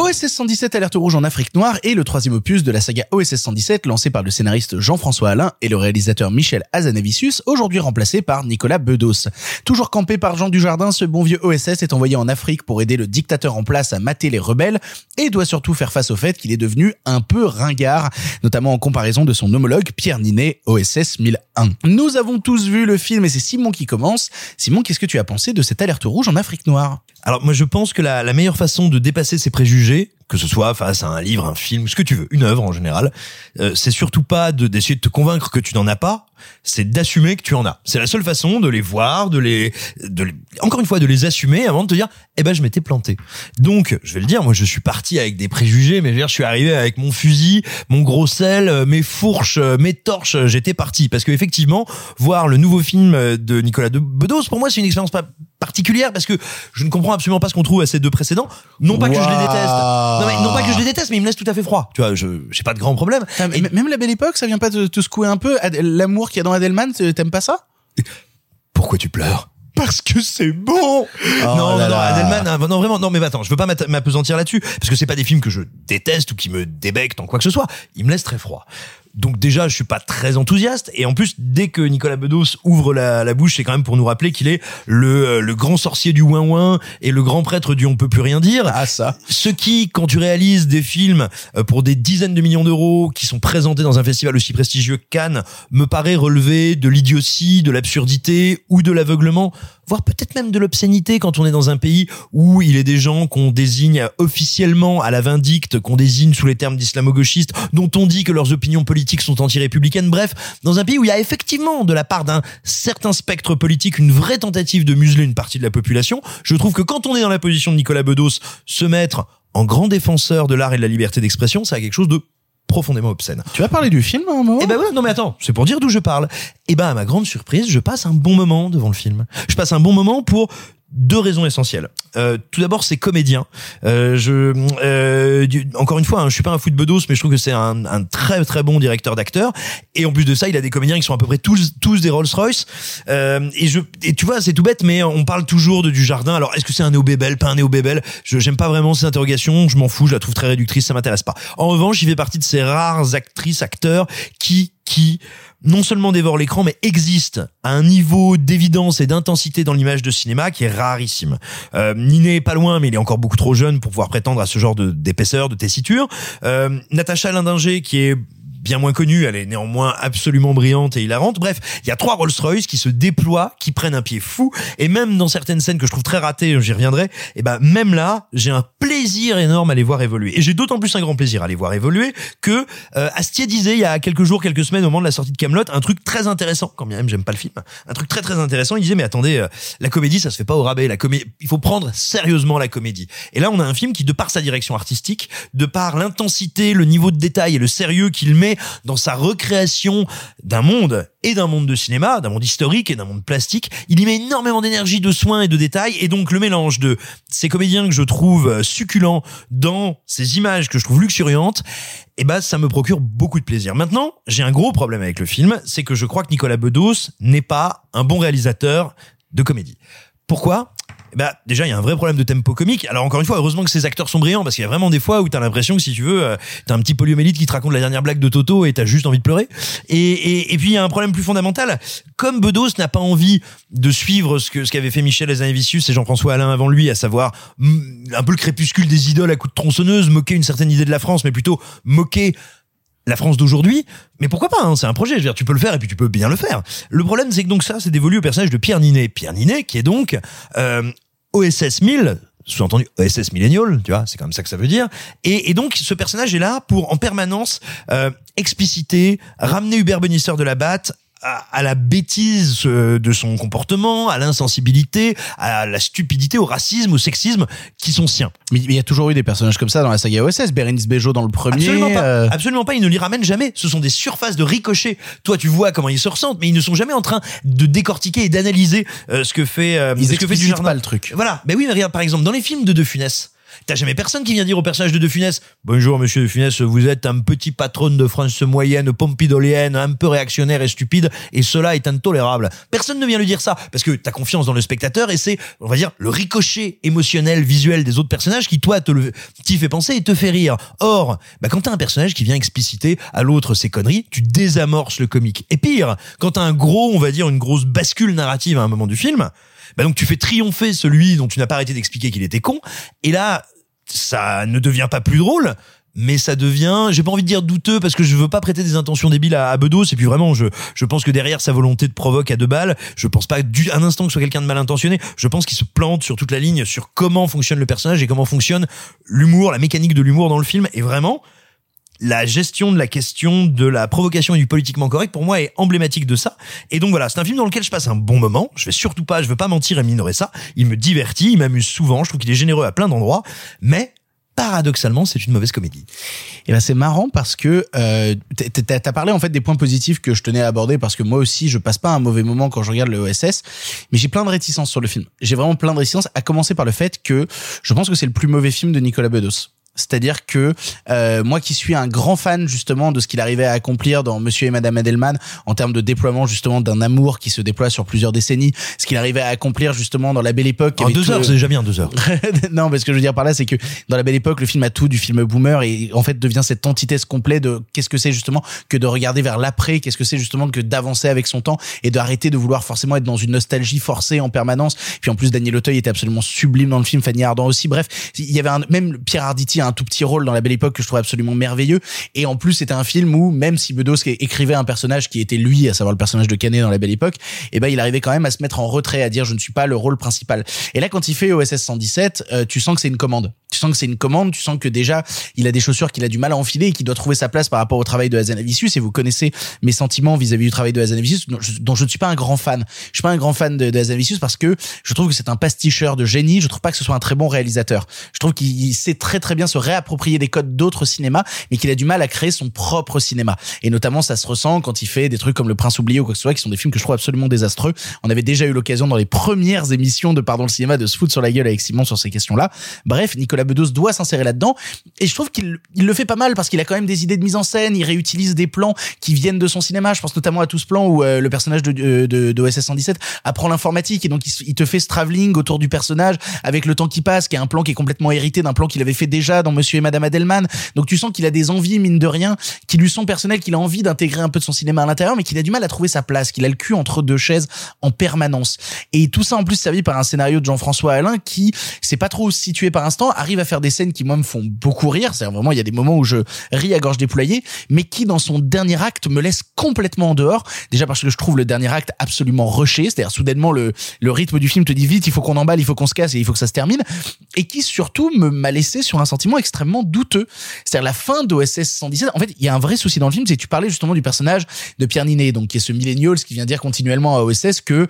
OSS 117 Alerte rouge en Afrique noire est le troisième opus de la saga OSS 117 lancé par le scénariste Jean-François Alain et le réalisateur Michel Azanavicius, aujourd'hui remplacé par Nicolas Bedos. Toujours campé par Jean Dujardin, ce bon vieux OSS est envoyé en Afrique pour aider le dictateur en place à mater les rebelles et doit surtout faire face au fait qu'il est devenu un peu ringard, notamment en comparaison de son homologue Pierre Ninet, OSS 1001. Nous avons tous vu le film et c'est Simon qui commence. Simon, qu'est-ce que tu as pensé de cette alerte rouge en Afrique noire? Alors moi je pense que la, la meilleure façon de dépasser ses préjugés, que ce soit face à un livre, un film, ce que tu veux, une œuvre en général, euh, c'est surtout pas de d'essayer de te convaincre que tu n'en as pas, c'est d'assumer que tu en as. C'est la seule façon de les voir, de les, de les- encore une fois, de les assumer avant de te dire, eh ben je m'étais planté. Donc je vais le dire, moi je suis parti avec des préjugés, mais je suis arrivé avec mon fusil, mon gros sel, euh, mes fourches, euh, mes torches, euh, j'étais parti parce que effectivement, voir le nouveau film de Nicolas de Bedos, pour moi c'est une expérience pas particulière parce que je ne comprends absolument pas ce qu'on trouve à ces deux précédents. Non pas que je les déteste. Non, mais, non pas que je les déteste, mais ils me laissent tout à fait froid. Tu vois, je j'ai pas de grand problème. Ah, mais Même la belle époque, ça vient pas te, te secouer un peu L'amour qu'il y a dans Adelman, t'aimes pas ça? Pourquoi tu pleures? Parce que c'est bon. non, là non, non, là. Adelman, hein, non, vraiment, non, mais attends, je veux pas m'apesantir là-dessus, parce que c'est pas des films que je déteste ou qui me débectent en quoi que ce soit. Ils me laissent très froid. Donc déjà, je suis pas très enthousiaste. Et en plus, dès que Nicolas Bedos ouvre la, la bouche, c'est quand même pour nous rappeler qu'il est le, euh, le grand sorcier du ouin ouin et le grand prêtre du on peut plus rien dire. Ah ça. Ce qui, quand tu réalises des films euh, pour des dizaines de millions d'euros qui sont présentés dans un festival aussi prestigieux que Cannes, me paraît relever de l'idiotie, de l'absurdité ou de l'aveuglement, voire peut-être même de l'obscénité quand on est dans un pays où il est des gens qu'on désigne officiellement à la vindicte, qu'on désigne sous les termes d'islamo-gauchistes, dont on dit que leurs opinions politiques sont anti-républicaines. Bref, dans un pays où il y a effectivement de la part d'un certain spectre politique une vraie tentative de museler une partie de la population, je trouve que quand on est dans la position de Nicolas Bedos, se mettre en grand défenseur de l'art et de la liberté d'expression, ça a quelque chose de profondément obscène. Tu vas parler du film à un moment Eh ben ouais, non mais attends, c'est pour dire d'où je parle. Eh ben à ma grande surprise, je passe un bon moment devant le film. Je passe un bon moment pour deux raisons essentielles. Euh, tout d'abord, c'est comédien. Euh, je, euh, encore une fois, hein, je suis pas un foot bedos, mais je trouve que c'est un, un très très bon directeur d'acteurs. Et en plus de ça, il a des comédiens qui sont à peu près tous tous des Rolls Royce. Euh, et je, et tu vois, c'est tout bête, mais on parle toujours de du jardin. Alors, est-ce que c'est un néo bébel, pas un néo bébel Je j'aime pas vraiment ces interrogations. Je m'en fous. Je la trouve très réductrice. Ça m'intéresse pas. En revanche, il fait partie de ces rares actrices, acteurs qui qui non seulement dévorent l'écran, mais existent à un niveau d'évidence et d'intensité dans l'image de cinéma qui est rarissime. Euh, Niné est pas loin, mais il est encore beaucoup trop jeune pour pouvoir prétendre à ce genre d'épaisseur, de tessiture. Euh, Natacha Lindinger, qui est bien moins connue, elle est néanmoins absolument brillante et hilarante. Bref, il y a trois Rolls-Royce qui se déploient, qui prennent un pied fou, et même dans certaines scènes que je trouve très ratées, j'y reviendrai, et ben même là, j'ai un plaisir énorme à les voir évoluer. Et j'ai d'autant plus un grand plaisir à les voir évoluer que euh, Astier disait il y a quelques jours, quelques semaines, au moment de la sortie de Camelot, un truc très intéressant, quand bien même j'aime pas le film, un truc très très intéressant. Il disait mais attendez, euh, la comédie ça se fait pas au rabais, la comédie, il faut prendre sérieusement la comédie. Et là on a un film qui, de par sa direction artistique, de par l'intensité, le niveau de détail et le sérieux qu'il met dans sa recréation d'un monde et d'un monde de cinéma, d'un monde historique et d'un monde plastique, il y met énormément d'énergie, de soins et de détails, et donc le mélange de ces comédiens que je trouve succulents dans ces images que je trouve luxuriantes, et ben ça me procure beaucoup de plaisir. Maintenant, j'ai un gros problème avec le film, c'est que je crois que Nicolas Bedos n'est pas un bon réalisateur de comédie. Pourquoi? Bah déjà il y a un vrai problème de tempo comique. Alors encore une fois, heureusement que ces acteurs sont brillants parce qu'il y a vraiment des fois où t'as l'impression que si tu veux, euh, t'as un petit poliomélite qui te raconte la dernière blague de Toto et t'as juste envie de pleurer. Et, et, puis il y a un problème plus fondamental. Comme Bedos n'a pas envie de suivre ce que ce qu'avait fait Michel Hazanavicius et Jean-François Alain avant lui, à savoir mm, un peu le crépuscule des idoles à coups de tronçonneuse, moquer une certaine idée de la France, mais plutôt moquer la France d'aujourd'hui, mais pourquoi pas hein, C'est un projet, je veux dire, tu peux le faire et puis tu peux bien le faire. Le problème, c'est que donc ça, c'est dévolu au personnage de Pierre Ninet. Pierre Ninet, qui est donc euh, OSS 1000, sous-entendu OSS Millennial, tu vois, c'est comme ça que ça veut dire. Et, donc, ce personnage est là pour, en permanence, euh, expliciter, ramener Hubert Benisseur de la batte à, à la bêtise euh, de son comportement, à l'insensibilité, à la stupidité, au racisme, au sexisme qui sont siens. Mais il y a toujours eu des personnages comme ça dans la saga OSS. Bérénice Bejo dans le premier. Absolument pas. euh, Absolument pas. Ils ne les ramènent jamais. Ce sont des surfaces de ricochet. Toi, tu vois comment ils se ressentent, mais ils ne sont jamais en train de décortiquer et d'analyser euh, ce que fait, euh, Ils ce que fait du jardin. pas le truc. Voilà. Mais oui, mais regarde, par exemple, dans les films de De Funès. T'as jamais personne qui vient dire au personnage de De Funès Bonjour monsieur De Funès, vous êtes un petit patron de France moyenne, pompidolienne, un peu réactionnaire et stupide, et cela est intolérable. Personne ne vient lui dire ça, parce que t'as confiance dans le spectateur, et c'est, on va dire, le ricochet émotionnel, visuel des autres personnages qui, toi, te le, t'y fait penser et te fait rire. Or, bah, quand t'as un personnage qui vient expliciter à l'autre ses conneries, tu désamorces le comique. Et pire, quand t'as un gros, on va dire, une grosse bascule narrative à un moment du film, bah donc tu fais triompher celui dont tu n'as pas arrêté d'expliquer qu'il était con. Et là, ça ne devient pas plus drôle. Mais ça devient, j'ai pas envie de dire douteux parce que je veux pas prêter des intentions débiles à, à Bedos et puis vraiment je je pense que derrière sa volonté de provoque à deux balles, je pense pas du un instant que ce soit quelqu'un de mal intentionné, je pense qu'il se plante sur toute la ligne sur comment fonctionne le personnage et comment fonctionne l'humour, la mécanique de l'humour dans le film et vraiment la gestion de la question de la provocation et du politiquement correct pour moi est emblématique de ça. Et donc voilà, c'est un film dans lequel je passe un bon moment. Je vais surtout pas, je veux pas mentir et minorer ça. Il me divertit, il m'amuse souvent. Je trouve qu'il est généreux à plein d'endroits, mais paradoxalement, c'est une mauvaise comédie. Et ben c'est marrant parce que euh, t'as parlé en fait des points positifs que je tenais à aborder parce que moi aussi je passe pas un mauvais moment quand je regarde le OSS, mais j'ai plein de réticences sur le film. J'ai vraiment plein de réticences, à commencer par le fait que je pense que c'est le plus mauvais film de Nicolas Bedos. C'est-à-dire que euh, moi qui suis un grand fan justement de ce qu'il arrivait à accomplir dans Monsieur et Madame Edelman en termes de déploiement justement d'un amour qui se déploie sur plusieurs décennies, ce qu'il arrivait à accomplir justement dans La Belle Époque. En deux heures, le- c'est déjà bien deux heures. (laughs) non, mais ce que je veux dire par là, c'est que dans la belle époque, le film a tout du film boomer et en fait devient cette antithèse complète de qu'est-ce que c'est justement que de regarder vers l'après, qu'est-ce que c'est justement que d'avancer avec son temps et d'arrêter de vouloir forcément être dans une nostalgie forcée en permanence. Puis en plus, Daniel Auteuil était absolument sublime dans le film, Fanny Ardant aussi. Bref, il y avait un, même Pierre Arditi un tout petit rôle dans la belle époque que je trouvais absolument merveilleux. Et en plus, c'était un film où même si Bedos écrivait un personnage qui était lui, à savoir le personnage de Canet dans la belle époque, et ben il arrivait quand même à se mettre en retrait, à dire je ne suis pas le rôle principal. Et là, quand il fait OSS 117, euh, tu sens que c'est une commande. Tu sens que c'est une commande, tu sens que déjà il a des chaussures qu'il a du mal à enfiler et qu'il doit trouver sa place par rapport au travail de Hazanavicius. Et vous connaissez mes sentiments vis-à-vis du travail de Hazanavicius, dont je, ne suis pas un grand fan. Je suis pas un grand fan de, de parce que je trouve que c'est un pasticheur de génie. Je trouve pas que ce soit un très bon réalisateur. Je trouve qu'il sait très très bien se réapproprier des codes d'autres cinémas, mais qu'il a du mal à créer son propre cinéma. Et notamment, ça se ressent quand il fait des trucs comme Le Prince oublié ou quoi que ce soit, qui sont des films que je trouve absolument désastreux. On avait déjà eu l'occasion dans les premières émissions de Pardon le cinéma de se foutre sur la gueule avec Simon sur ces questions-là. Bref, Nicolas Bedos doit s'insérer là-dedans. Et je trouve qu'il il le fait pas mal parce qu'il a quand même des idées de mise en scène. Il réutilise des plans qui viennent de son cinéma. Je pense notamment à tout ce plan où euh, le personnage de, de, de, de OSS 117 apprend l'informatique et donc il, il te fait ce travelling autour du personnage avec le temps qui passe, qui est un plan qui est complètement hérité d'un plan qu'il avait fait déjà dans Monsieur et Madame Adelman. Donc tu sens qu'il a des envies, mine de rien, qui lui sont personnelles, qu'il a envie d'intégrer un peu de son cinéma à l'intérieur, mais qu'il a du mal à trouver sa place, qu'il a le cul entre deux chaises en permanence. Et tout ça en plus servi par un scénario de Jean-François Alain qui sait pas trop situer par instant, arrive à faire des scènes qui moi me font beaucoup rire. C'est vraiment il y a des moments où je ris à gorge déployée, mais qui dans son dernier acte me laisse complètement en dehors. Déjà parce que je trouve le dernier acte absolument rushé, c'est-à-dire soudainement le le rythme du film te dit vite, il faut qu'on emballe, il faut qu'on se casse et il faut que ça se termine. Et qui surtout me m'a laissé sur un sentiment extrêmement douteux. C'est-à-dire la fin d'OSS 117. En fait, il y a un vrai souci dans le film, c'est que tu parlais justement du personnage de Pierre Ninet, donc qui est ce millennial qui vient dire continuellement à OSS que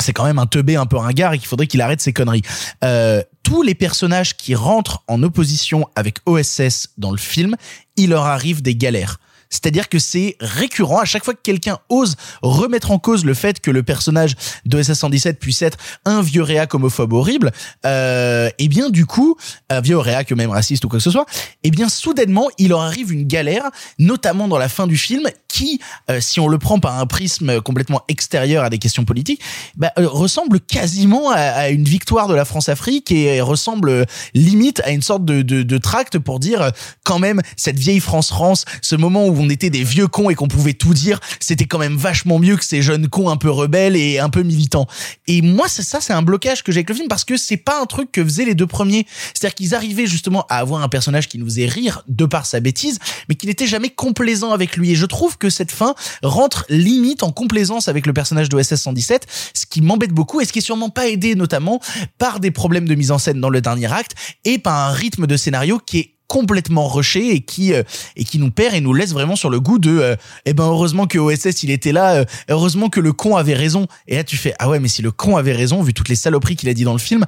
c'est quand même un teubé un peu ringard et qu'il faudrait qu'il arrête ses conneries. Euh, tous les personnages qui rentrent en opposition avec OSS dans le film, il leur arrive des galères. C'est-à-dire que c'est récurrent. À chaque fois que quelqu'un ose remettre en cause le fait que le personnage d'OSS 117 puisse être un vieux réac homophobe horrible, euh, et bien du coup, un vieux réac même raciste ou quoi que ce soit, et bien soudainement il leur arrive une galère, notamment dans la fin du film, qui, euh, si on le prend par un prisme complètement extérieur à des questions politiques, bah, euh, ressemble quasiment à, une victoire de la France-Afrique et ressemble euh, limite à une sorte de, de, de tract pour dire quand même cette vieille France-France, ce moment où on était des vieux cons et qu'on pouvait tout dire, c'était quand même vachement mieux que ces jeunes cons un peu rebelles et un peu militants. Et moi, c'est ça, c'est un blocage que j'ai avec le film parce que c'est pas un truc que faisaient les deux premiers. C'est-à-dire qu'ils arrivaient justement à avoir un personnage qui nous faisait rire de par sa bêtise, mais qui n'était jamais complaisant avec lui. Et je trouve que cette fin rentre limite en complaisance avec le personnage d'OSS 117, ce qui m'embête beaucoup et ce qui est sûrement pas aidé notamment par des problèmes de mise en scène dans le dernier acte et par un rythme de scénario qui est complètement rushé et qui euh, et qui nous perd et nous laisse vraiment sur le goût de euh, eh ben heureusement que OSS il était là euh, heureusement que le con avait raison. Et là tu fais ah ouais mais si le con avait raison vu toutes les saloperies qu'il a dit dans le film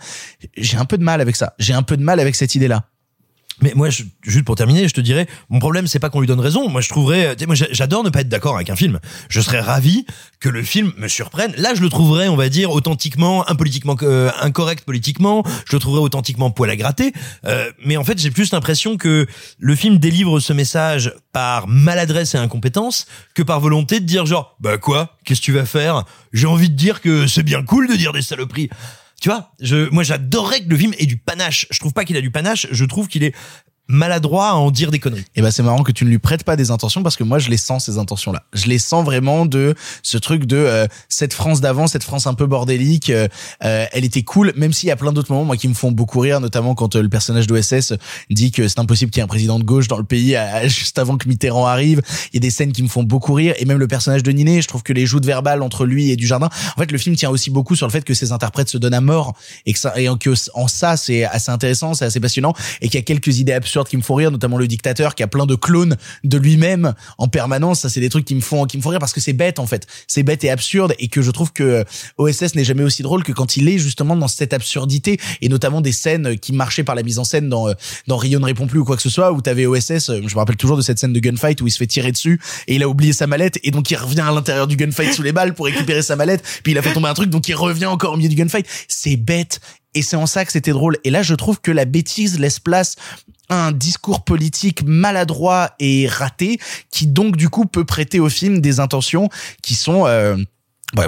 j'ai un peu de mal avec ça. J'ai un peu de mal avec cette idée là Mais moi, je- juste pour terminer, je te dirais, mon problème, c'est pas qu'on lui donne raison. Moi, je trouverais, moi, j'a- j'adore ne pas être d'accord avec un film. Je serais ravi que le film me surprenne. Là, je le trouverais, on va dire, authentiquement, impolitiquement, euh, incorrect politiquement. Je le trouverais authentiquement poil à gratter. Euh, mais en fait, j'ai plus l'impression que le film délivre ce message par maladresse et incompétence que par volonté de dire genre, bah quoi, qu'est-ce que tu vas faire? J'ai envie de dire que c'est bien cool de dire des saloperies. Tu vois, je, moi j'adorerais que le film ait du panache. Je trouve pas qu'il a du panache, je trouve qu'il est maladroit à en dire des conneries. Et ben c'est marrant que tu ne lui prêtes pas des intentions parce que moi je les sens ces intentions là. Je les sens vraiment de ce truc de euh, cette France d'avant, cette France un peu bordélique, euh, euh, elle était cool même s'il y a plein d'autres moments moi qui me font beaucoup rire notamment quand euh, le personnage d'OSS dit que c'est impossible qu'il y ait un président de gauche dans le pays juste avant que Mitterrand arrive. Il y a des scènes qui me font beaucoup rire et même le personnage de Ninet, je trouve que les joutes verbales entre lui et Dujardin, en fait le film tient aussi beaucoup sur le fait que ses interprètes se donnent à mort et que ça et que en ça c'est assez intéressant, c'est assez passionnant et qu'il y a quelques idées absurdes qui me font rire, notamment le dictateur qui a plein de clones de lui-même en permanence. Ça, c'est des trucs qui me font qui me font rire parce que c'est bête en fait, c'est bête et absurde et que je trouve que euh, OSS n'est jamais aussi drôle que quand il est justement dans cette absurdité et notamment des scènes qui marchaient par la mise en scène dans euh, dans Rio ne répond plus ou quoi que ce soit où t'avais OSS. euh, Je me rappelle toujours de cette scène de gunfight où il se fait tirer dessus et il a oublié sa mallette et donc il revient à l'intérieur du gunfight sous les balles pour récupérer sa mallette. Puis il a fait tomber un truc donc il revient encore au milieu du gunfight. C'est bête et c'est en ça que c'était drôle. Et là, je trouve que la bêtise laisse place un discours politique maladroit et raté qui donc du coup peut prêter au film des intentions qui sont euh,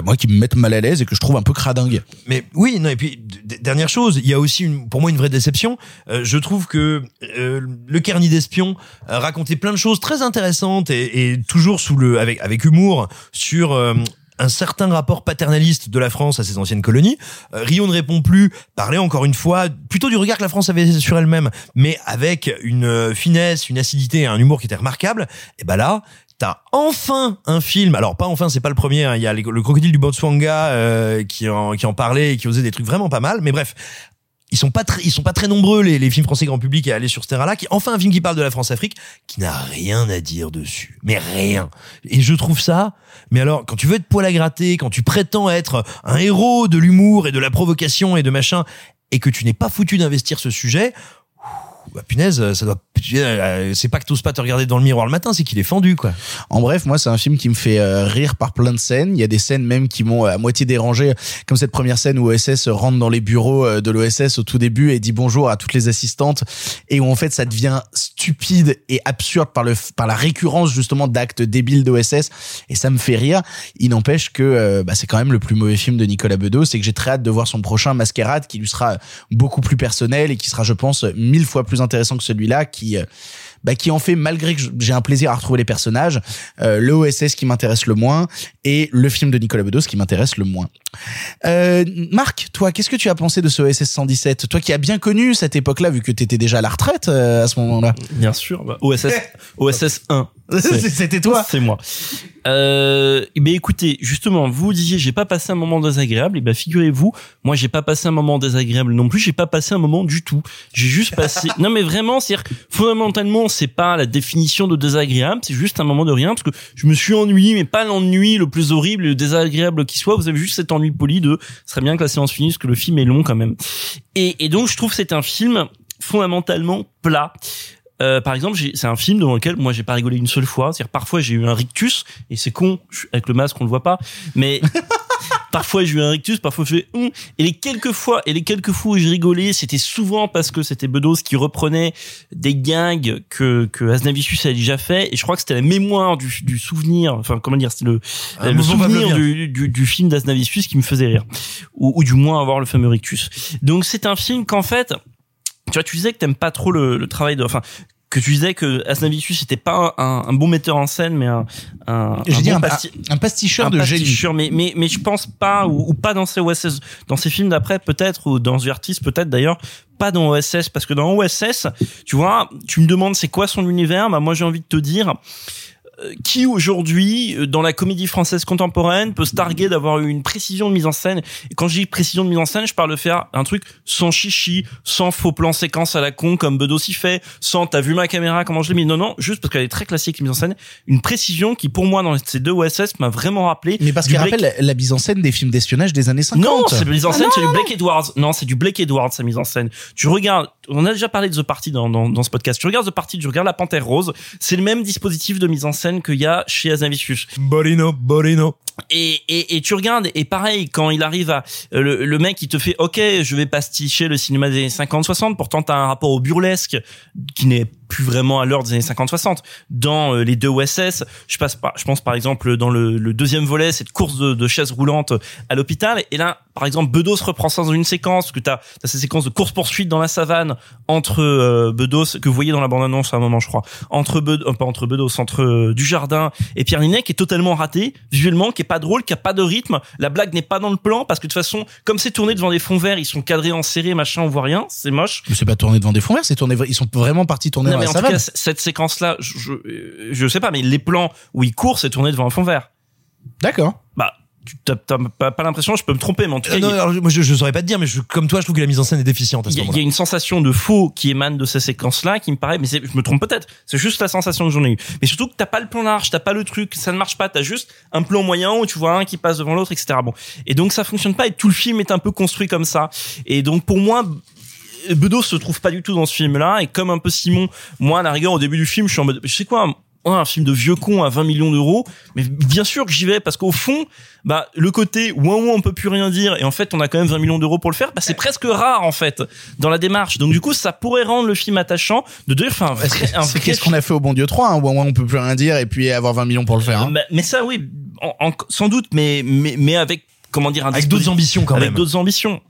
moi qui me mettent mal à l'aise et que je trouve un peu cradingue. Mais oui, non, et puis dernière chose, il y a aussi une, pour moi une vraie déception. Euh, je trouve que euh, le Carni d'espion euh, racontait plein de choses très intéressantes et, et toujours sous le avec avec humour sur euh, un certain rapport paternaliste de la France à ses anciennes colonies. Euh, Rio ne répond plus, parlait encore une fois plutôt du regard que la France avait sur elle-même, mais avec une euh, finesse, une acidité et un humour qui était remarquable. Et ben là, T'as enfin un film. Alors pas enfin, c'est pas le premier. hein. Il y a le crocodile du Botswana euh, qui en qui en parlait et qui osait des trucs vraiment pas mal. Mais bref, ils sont pas très ils sont pas très nombreux les, films français grand public à aller sur ce terrain-là. Qui enfin un film qui parle de la France-Afrique qui n'a rien à dire dessus. Mais rien. Et je trouve ça. Mais alors quand tu veux être poil à gratter, quand tu prétends être un héros de l'humour et de la provocation et de machin, et que tu n'es pas foutu d'investir ce sujet. Bah punaise, ça doit. euh, C'est pas que t'oses pas te regarder dans le miroir le matin, c'est qu'il est fendu quoi. En bref, moi, c'est un film qui me fait euh, rire par plein de scènes. Il y a des scènes même qui m'ont euh, à moitié dérangé, comme cette première scène où OSS rentre dans les bureaux euh, de l'OSS au tout début et dit bonjour à toutes les assistantes et où en fait ça devient stupide et absurde par le par la récurrence justement d'actes débiles d'OSS et ça me fait rire. Il n'empêche que euh, bah, c'est quand même le plus mauvais film de Nicolas Bedos, c'est que j'ai très hâte de voir son prochain Masquerade qui lui sera beaucoup plus personnel et qui sera, je pense, mille fois plus intéressant que celui-là, qui euh, bah, qui en fait malgré que j'ai un plaisir à retrouver les personnages, euh, le OSS qui m'intéresse le moins et le film de Nicolas Bedos qui m'intéresse le moins. Euh, Marc, toi, qu'est-ce que tu as pensé de ce OSS 117 Toi qui as bien connu cette époque-là, vu que tu étais déjà à la retraite euh, à ce moment-là. Bien sûr, bah, OSS, OSS 1. C'est- C'était toi. C'est moi. Euh, ben écoutez, justement, vous disiez j'ai pas passé un moment désagréable. Et ben figurez-vous, moi j'ai pas passé un moment désagréable non plus. J'ai pas passé un moment du tout. J'ai juste passé. (laughs) non mais vraiment, c'est fondamentalement c'est pas la définition de désagréable, c'est juste un moment de rien parce que je me suis ennuyé, mais pas l'ennui le plus horrible, le désagréable qui soit. Vous avez juste cet ennui poli de. Serait bien que la séance finisse, que le film est long quand même. Et, donc je trouve c'est un film fondamentalement plat. Euh, par exemple, c'est un film dans lequel moi j'ai pas rigolé une seule fois. C'est-à-dire parfois j'ai eu un rictus et c'est con avec le masque on le voit pas, mais (laughs) parfois j'ai eu un rictus, parfois je fais hum. et les quelques fois et les quelques fois où j'ai rigolé, c'était souvent parce que c'était Bedos qui reprenait des gags que que Aznavicius a déjà fait et je crois que c'était la mémoire du, du souvenir, enfin comment dire, c'était le, Un le souvenir du, du, du film d'Aznavicius qui me faisait rire ou, ou du moins avoir le fameux rictus. Donc c'est un film qu'en fait tu vois, tu disais que t'aimes pas trop le, le travail de, enfin, que tu disais que Asnavicius c'était pas un, un bon metteur en scène, mais un, un, un dit bon un, pasti- un pasticheur de génie. pasticheur, mais, mais, mais je pense pas, ou, ou pas dans ces OSS, dans ces films d'après peut-être, ou dans Vertis peut-être d'ailleurs, pas dans OSS, parce que dans OSS, tu vois, tu me demandes c'est quoi son univers, bah moi j'ai envie de te dire, qui aujourd'hui euh, dans la comédie française contemporaine peut se targuer d'avoir eu une précision de mise en scène? Et quand je dis précision de mise en scène je parle de faire un truc sans chichi sans faux plan séquence à la con comme Bedos y fait sans t'as vu ma caméra comment je l'ai mis non non juste parce qu'elle est très classique mise en scène une précision qui pour moi dans ces deux OSS m'a vraiment rappelé Mais parce Blake- rappelle la, la mise en scène des films d'espionnage des années 50. non, c'est mise en Ah scène, non, c'est du Blake Edwards. Non, c'est du Blake Edwards, sa mise en scène. Tu regardes, on a déjà parlé de The Party dans, dans, dans ce podcast. Tu regardes The Party, tu regardes La Panthère Rose. C'est le même dispositif de mise en scène qu'il y a chez Azavicius. Borino, Borino. Et, et, et tu regardes, et pareil, quand il arrive à, euh, le, le mec, il te fait, ok, je vais pasticher le cinéma des années 50-60, pourtant t'as un rapport au burlesque qui n'est plus vraiment à l'heure des années 50-60. Dans euh, les deux OSS, je passe par, je pense par exemple dans le, le deuxième volet, cette course de, de chaises roulantes à l'hôpital, et là, par exemple, Bedos reprend ça dans une séquence, que t'as, as ces séquences de course-poursuite dans la savane entre euh, Bedos, que vous voyez dans la bande-annonce à un moment, je crois, entre Bedos, euh, pas entre Bedos, entre euh, Dujardin et Pierre Ninet, qui est totalement raté, visuellement, qui est pas drôle, qui a pas de rythme, la blague n'est pas dans le plan, parce que de toute façon, comme c'est tourné devant des fonds verts, ils sont cadrés en serré, machin, on voit rien, c'est moche. Mais c'est pas tourné devant des fonds verts, c'est tourné, ils sont vraiment partis tourner Non, dans mais la en tout savane. cas, cette séquence-là, je, je, je sais pas, mais les plans où il court, c'est tourné devant un fond vert. D'accord. Bah, t'as t'as pas, pas l'impression, je peux me tromper, mais en tout cas, non, alors, moi je, je saurais pas te dire, mais je, comme toi, je trouve que la mise en scène est déficiente à ce il y, a, il moment-là. y a une sensation de faux qui émane de ces séquences-là, qui me paraît, mais je me trompe peut-être. C'est juste la sensation que j'en ai eu. Mais surtout que t'as pas le plan large, t'as pas le truc, ça ne marche pas. T'as juste un plan moyen où tu vois un qui passe devant l'autre, etc. Bon, et donc ça fonctionne pas. Et tout le film est un peu construit comme ça. Et donc pour moi. Bedos se trouve pas du tout dans ce film-là et comme un peu Simon, moi à la rigueur au début du film, je suis en mode, je sais quoi, un film de vieux con à 20 millions d'euros, mais bien sûr que j'y vais parce qu'au fond, bah le côté ouin ouin on peut plus rien dire et en fait on a quand même 20 millions d'euros pour le faire, bah c'est presque rare en fait dans la démarche. Donc du coup ça pourrait rendre le film attachant de dire enfin C'est qu'est-ce qu'on a fait au bon Dieu 3, hein, où on peut plus rien dire et puis avoir 20 millions pour le faire. hein. mais, mais ça, oui, en- en- sans doute, mais, mais, mais avec, comment dire, un Avec d'autres ambitions, quand avec même. d'autres ambitions.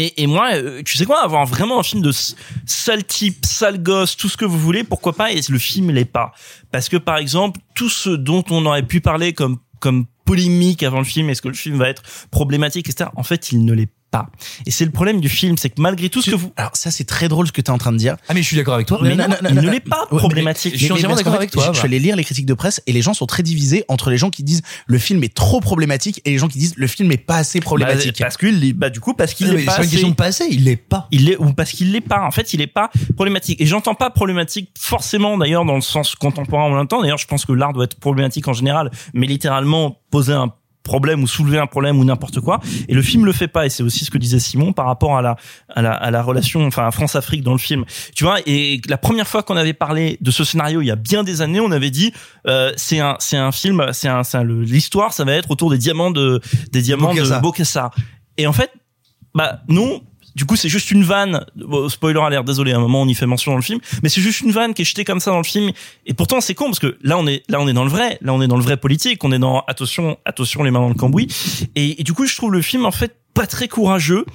Et, moi, euh, tu sais quoi, avoir vraiment un film de sale type, sale gosse, tout ce que vous voulez, pourquoi pas, et le film l'est pas. Parce que, par exemple, tout ce dont on aurait pu parler comme, comme polémique avant le film, est-ce que le film va être problématique, etc., en fait, il ne l'est pas. Et c'est le problème du film, c'est que malgré tout ce que vous... Alors ça c'est très drôle ce que tu es en train de dire. Ah mais je suis d'accord avec toi. Mais non, il ne l'est pas problématique. Je suis entièrement d'accord avec toi, Je, vais les lire les critiques de presse et les gens sont très divisés entre les gens qui disent le film est trop problématique et les gens qui disent le film est pas assez problématique. Bah, parce l'est- bah, du coup, parce qu'il Non, est pas c'est une assez- question de pas assez, il l'est pas. Il l'est ou parce qu'il l'est pas. En fait, il est pas problématique. Et j'entends pas problématique forcément d'ailleurs dans le sens contemporain même temps. D'ailleurs, je pense que l'art doit être problématique en général, mais littéralement poser un problème ou soulever un problème ou n'importe quoi. Et le film le fait pas. Et c'est aussi ce que disait Simon par rapport à la à la, à la relation, enfin à France-Afrique dans le film. Tu vois. Et la première fois qu'on avait parlé de ce scénario il y a bien des années, on avait dit euh, c'est un c'est un film, c'est un, c'est l'histoire, ça va être autour des diamants de des diamants Bokassa. de Bokassa. Et en fait, bah non. Du coup, c'est juste une vanne. Bon, spoiler alert, désolé, à un moment on y fait mention dans le film, mais c'est juste une vanne qui est jetée comme ça dans le film. Et pourtant, c'est con parce que là, on est là, on est dans le vrai. Là, on est dans le vrai politique. On est dans attention, attention, les mains dans le cambouis. Et, du coup, je trouve le film en fait pas très courageux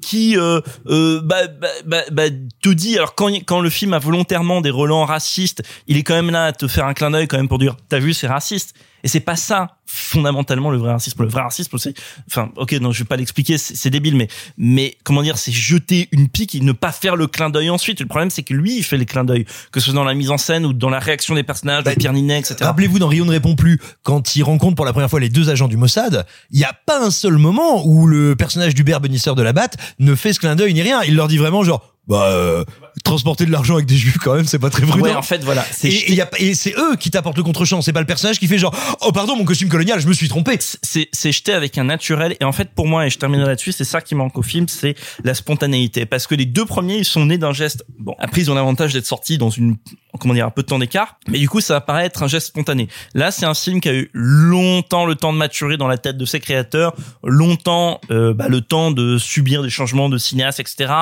qui euh, euh, bah, bah, bah, bah, te dit alors quand quand le film a volontairement des relents racistes il est quand même là à te faire un clin d'œil quand même pour dire t'as vu c'est raciste et c'est pas ça fondamentalement le vrai racisme. Le vrai racisme c'est enfin ok non je vais pas l'expliquer c'est débile mais mais comment dire c'est jeter une pique et ne pas faire le clin d'œil ensuite. Le problème c'est que lui il fait les clins d'œil que ce soit dans la mise en scène ou dans la réaction des personnages de Pierre Ninet etc Rappelez-vous dans Rio ne répond plus, quand il rencontre pour la première fois les deux agents du Mossad, il n'y a pas un seul moment où le personnage d'Hubert Benisseur de la Batte ne fait ce clin d'œil ni rien. Il leur dit vraiment genre, bah, euh, transporter de l'argent avec des juifs quand même, c'est pas très prudent. Ouais, en fait, voilà. Et, et et c'est eux qui t'apportent le contre-champ, c'est pas le personnage qui fait genre, oh pardon, mon costume colonial, je me suis trompé. c'est jeté avec un naturel et en fait pour moi et je terminerai là-dessus c'est ça qui manque au film c'est la spontanéité parce que les deux premiers ils sont nés d'un geste bon après ils ont l'avantage d'être sortis dans une comment dire un peu de temps d'écart mais du coup ça va paraître un geste spontané là c'est un film qui a eu longtemps le temps de maturer dans la tête de ses créateurs longtemps euh, bah, le temps de subir des changements de cinéaste etc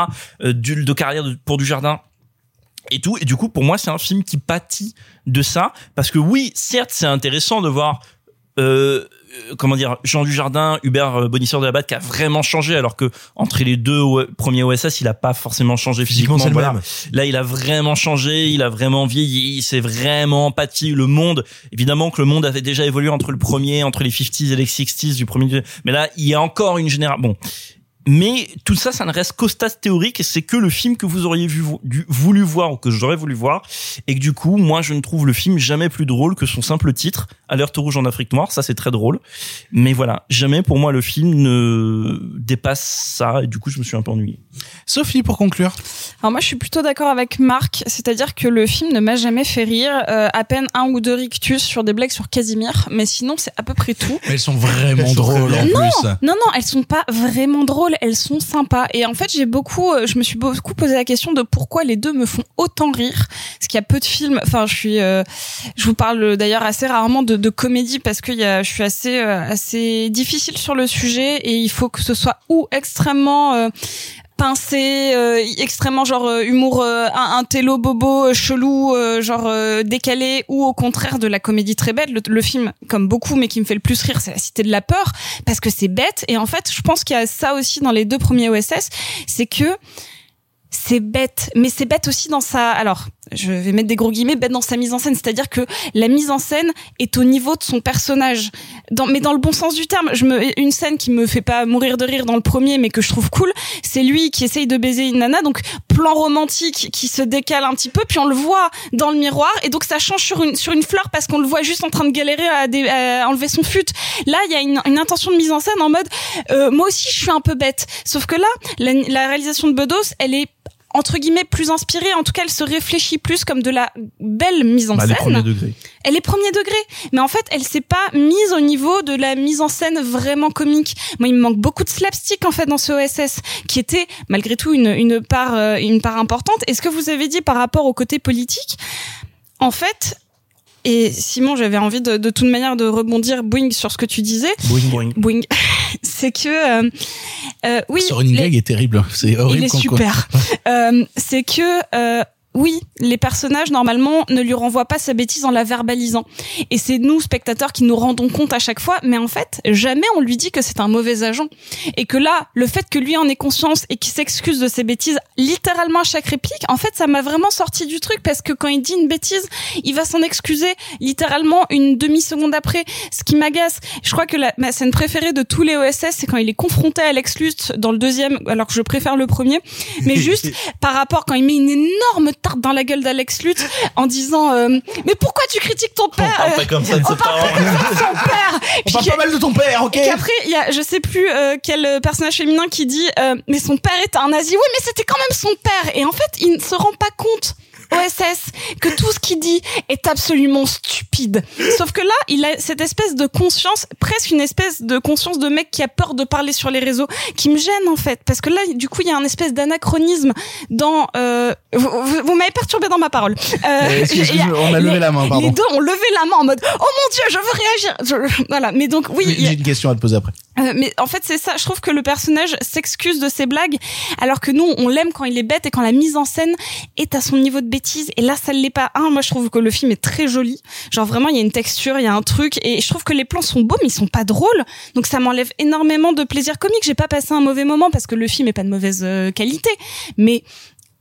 euh, de carrière pour du jardin et tout. Et du coup, pour moi, c'est un film qui pâtit de ça. Parce que oui, certes, c'est intéressant de voir, euh, euh, comment dire, Jean Dujardin, Hubert euh, Bonisseur de la Batte qui a vraiment changé, alors que entre les deux premiers OSS, il a pas forcément changé Physiquement, voilà. même. Là, il a vraiment changé, il a vraiment vieilli, il s'est vraiment pâti. Le monde, évidemment que le monde avait déjà évolué entre le premier, entre les 50s et les 60s du premier. Mais là, il y a encore une génération. Bon. Mais tout ça, ça ne reste qu'au stade théorique et c'est que le film que vous auriez vu, du- voulu voir ou que j'aurais voulu voir. Et que du coup, moi, je ne trouve le film jamais plus drôle que son simple titre, Alerte rouge en Afrique noire. Ça, c'est très drôle. Mais voilà, jamais pour moi le film ne dépasse ça et du coup, je me suis un peu ennuyé. Sophie, pour conclure. Alors moi, je suis plutôt d'accord avec Marc, c'est-à-dire que le film ne m'a jamais fait rire, euh, à peine un ou deux rictus sur des blagues sur Casimir, mais sinon c'est à peu près tout. Elles sont vraiment Elles sont très drôles en bien. plus. Non, non, elles sont pas vraiment drôles, elles sont sympas. Et en fait, j'ai beaucoup, euh, je me suis beaucoup posé la question de pourquoi les deux me font autant rire. Parce qu'il y a peu de films. Enfin, je suis, euh, je vous parle d'ailleurs assez rarement de, comédie parce que y a, je suis assez, euh, assez difficile sur le sujet et il faut que ce soit ou extrêmement euh, pincé, euh, extrêmement genre euh, humour euh, un, un télo bobo euh, chelou, euh, genre décalé, ou au contraire de la comédie très bête. Le, le film, comme beaucoup, mais qui me fait le plus rire, c'est La Cité de la peur, parce que c'est bête. Et en fait, je pense qu'il y a ça aussi dans les deux premiers OSS, c'est que c'est bête, mais c'est bête aussi dans sa. Alors, je vais mettre des gros guillemets, bête dans sa mise en scène, c'est-à-dire que la mise en scène est au niveau de son personnage, mais dans le bon sens du terme. Une scène qui me fait pas mourir de rire dans le premier, mais que je trouve cool, c'est lui qui essaye de baiser une nana, donc plan romantique qui se décale un petit peu, puis on le voit dans le miroir, et donc ça change sur une sur une fleur parce qu'on le voit juste en train de galérer à, enlever son fut. Là, il y a une, une intention de mise en scène en mode, euh, moi aussi, je suis un peu bête, sauf que là, la, la réalisation de Bedos, elle est entre guillemets plus inspirée en tout cas elle se réfléchit plus comme de la belle mise en Bah, scène les premiers degrés. elle est premier degré mais en fait elle s'est pas mise au niveau de la mise en scène vraiment comique moi il me manque beaucoup de slapstick en fait dans ce OSS qui était malgré tout une, une part euh, une part importante et ce que vous avez dit par rapport au côté politique en fait et Simon, j'avais envie de, de toute manière de rebondir, Boing, sur ce que tu disais. Boing, boing. Boing. (laughs) (laughs) c'est que euh, euh, oui, Ce running les- gag est terrible. C'est horrible. il est super. Euh, c'est que euh, oui, les personnages normalement ne lui renvoient pas sa bêtise en la verbalisant. Et c'est nous spectateurs qui nous rendons compte à chaque fois, mais en fait, jamais on lui dit que c'est un mauvais agent et que là, le fait que lui en ait conscience et qu'il s'excuse de ses bêtises littéralement à chaque réplique, en fait, ça m'a vraiment sorti du truc parce que quand il dit une bêtise, il va s'en excuser littéralement une demi-seconde après, ce qui m'agace. Je crois que la, ma scène préférée de tous les OSS, c'est quand il est confronté à Alex Lutz dans le deuxième, alors que je préfère le premier, mais juste (laughs) par rapport quand il met une énorme tarte dans la gueule d'Alex Lutz en disant euh, mais pourquoi tu critiques ton père parle pas comme ça de On parle pas parents. comme ça de son père On Puis parle qu'il- pas mal de ton père, ok et qu'après, il y a, je sais plus euh, quel personnage féminin qui dit, euh, mais son père était un nazi. Oui, mais c'était quand même son père. Et en fait, il ne se rend pas compte. OSS, que tout ce qu'il dit est absolument stupide. Sauf que là, il a cette espèce de conscience, presque une espèce de conscience de mec qui a peur de parler sur les réseaux, qui me gêne en fait, parce que là, du coup, il y a un espèce d'anachronisme dans. Euh, vous vous- vous m'avez perturbé dans ma parole. Euh, y a- on a levé les- la main, pardon. Les deux ont levé la main en mode Oh mon dieu, je veux réagir. Je- voilà. Mais donc oui, J'ai une question à te poser après. Euh, mais en fait, c'est ça. Je trouve que le personnage s'excuse de ses blagues, alors que nous, on l'aime quand il est bête et quand la mise en scène est à son niveau de bêtise. Et là, ça ne l'est pas. Un, moi, je trouve que le film est très joli. Genre vraiment, il y a une texture, il y a un truc, et je trouve que les plans sont beaux, mais ils sont pas drôles. Donc ça m'enlève énormément de plaisir comique. J'ai pas passé un mauvais moment parce que le film est pas de mauvaise euh, qualité, mais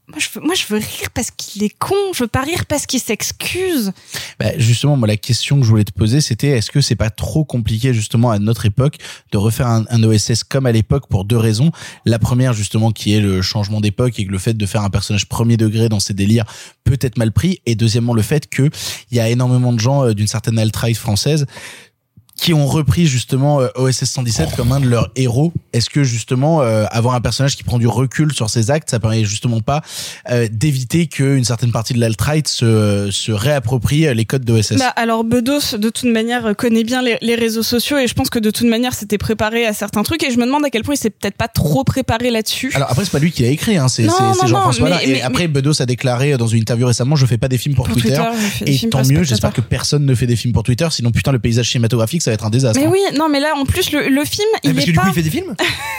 moi je, veux, moi, je veux rire parce qu'il est con. Je veux pas rire parce qu'il s'excuse. Bah, justement, moi, la question que je voulais te poser, c'était est-ce que c'est pas trop compliqué, justement, à notre époque, de refaire un, un OSS comme à l'époque pour deux raisons. La première, justement, qui est le changement d'époque et que le fait de faire un personnage premier degré dans ses délires peut être mal pris. Et deuxièmement, le fait que il y a énormément de gens euh, d'une certaine alt-right française qui ont repris justement euh, OSS 117 comme un de leurs héros. Est-ce que justement euh, avoir un personnage qui prend du recul sur ses actes, ça permet justement pas euh, d'éviter qu'une certaine partie de l'alt-right se, se réapproprie euh, les codes d'OSS Bah, alors Bedos, de toute manière, euh, connaît bien les, les réseaux sociaux et je pense que de toute manière, c'était préparé à certains trucs et je me demande à quel point il s'est peut-être pas trop préparé là-dessus. Alors après c'est pas lui qui l'a écrit, hein, c'est Jean-François mais- là. Et mais- après Bedos a déclaré dans une interview récemment, je fais pas des films pour, Pour Twitter. Twitter, Et tant mieux, j'espère que personne ne fait des films pour Twitter, sinon putain le paysage cinématographique ça va être un désastre. Mais hein. oui, non, mais là, en plus, le, le film, il parce est que du pas. coup, il fait des films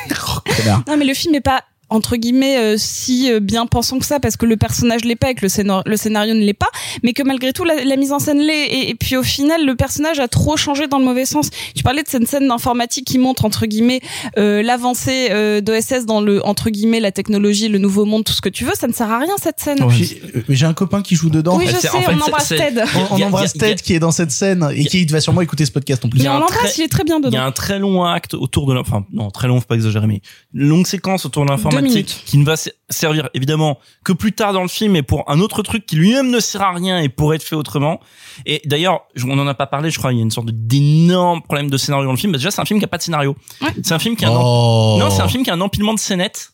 (laughs) Connard. Non, mais le film est pas entre guillemets euh, si euh, bien pensant que ça parce que le personnage l'est pas et que le, scénar- le scénario ne l'est pas mais que malgré tout la, la mise en scène l'est. Et, et puis au final le personnage a trop changé dans le mauvais sens. Tu parlais de cette scène d'informatique qui montre entre guillemets euh, l'avancée euh, d'OSS dans le entre guillemets la technologie le nouveau monde tout ce que tu veux. Ça ne sert à rien cette scène. J'ai euh, j'ai un copain qui joue dedans. oui je fait, sais en fait, on embrasse Ted. On, a- embrasse a- Ted qui est dans cette scène et qui va sûrement écouter ce podcast en plus. Il y mais a on un l'embrasse très- il est très bien Il y a dedans. un très long acte autour de la, enfin, non, très long, faut pas exagérer, mais longue séquence autour de l'informatique qui ne va se- servir évidemment que plus tard dans le film et pour un autre truc qui lui-même ne sert à rien et pourrait être fait autrement. Et d'ailleurs, je- on en a pas parlé, je crois, il y a une sorte d'énorme problème de scénario dans le film. Bah, déjà, c'est un film qui a pas de scénario. Ouais. C'est un film qui a un, Oh. non, c'est un film qui a un empilement de scénettes.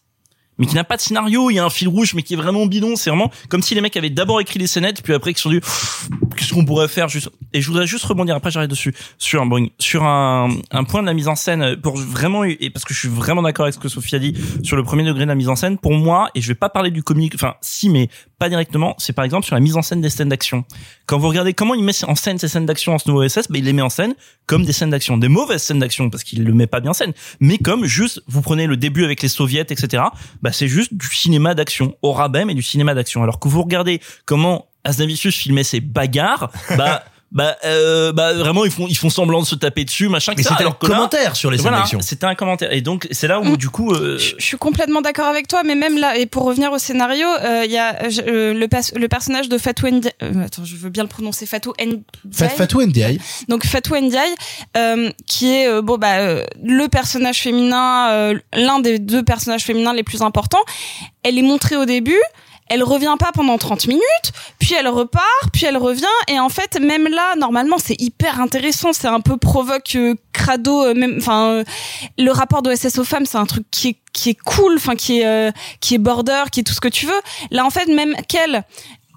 Mais qui n'a pas de scénario, il y a un fil rouge, mais qui est vraiment bidon. C'est vraiment comme si les mecs avaient d'abord écrit les scénettes, puis après qu'ils se sont dit, qu'est-ce qu'on pourrait faire juste. Et je voudrais juste rebondir, après j'arrête dessus, sur un, sur un, un point de la mise en scène, pour vraiment, et parce que je suis vraiment d'accord avec ce que Sophie a dit, sur le premier degré de la mise en scène, pour moi, et je vais pas parler du comique, enfin, si, mais pas directement, c'est par exemple sur la mise en scène des scènes d'action. Quand vous regardez comment il met en scène ces scènes d'action en ce nouveau SS, ben, il les met en scène comme des scènes d'action, des mauvaises scènes d'action, parce qu'il le met pas bien en scène, mais comme juste, vous prenez le début avec les soviets, etc., bah, c'est juste du cinéma d'action, au rabais, mais du cinéma d'action. Alors que vous regardez comment Asnavicius filmait ses bagarres, bah, (laughs) bah, euh, bah, vraiment, ils font, ils font semblant de se taper dessus, machin, Mais c'était un Alors que là- commentaire sur les voilà, d'action. C'était un commentaire. Et donc, c'est là où, Mm. du coup, euh, Je je suis complètement d'accord avec toi, mais même là, et pour revenir au scénario, euh, il y a euh, le, pas- le personnage de Fatou Ndiaye. euh, attends, je veux bien le prononcer. Fatou Ndiaye. Fat Fatou NDI. Donc Fatou Ndiaye, euh, qui est euh, bon bah euh, le personnage féminin, euh, l'un des deux personnages féminins les plus importants. Elle est montrée au début. Elle revient pas pendant 30 minutes, puis elle repart, puis elle revient, et en fait, même là, normalement, c'est hyper intéressant, c'est un peu provoque euh, crado, euh, même, enfin, euh, le rapport de SS aux femmes, c'est un truc qui est, qui est cool, enfin, qui est, euh, qui est border, qui est tout ce que tu veux. Là, en fait, même qu'elle,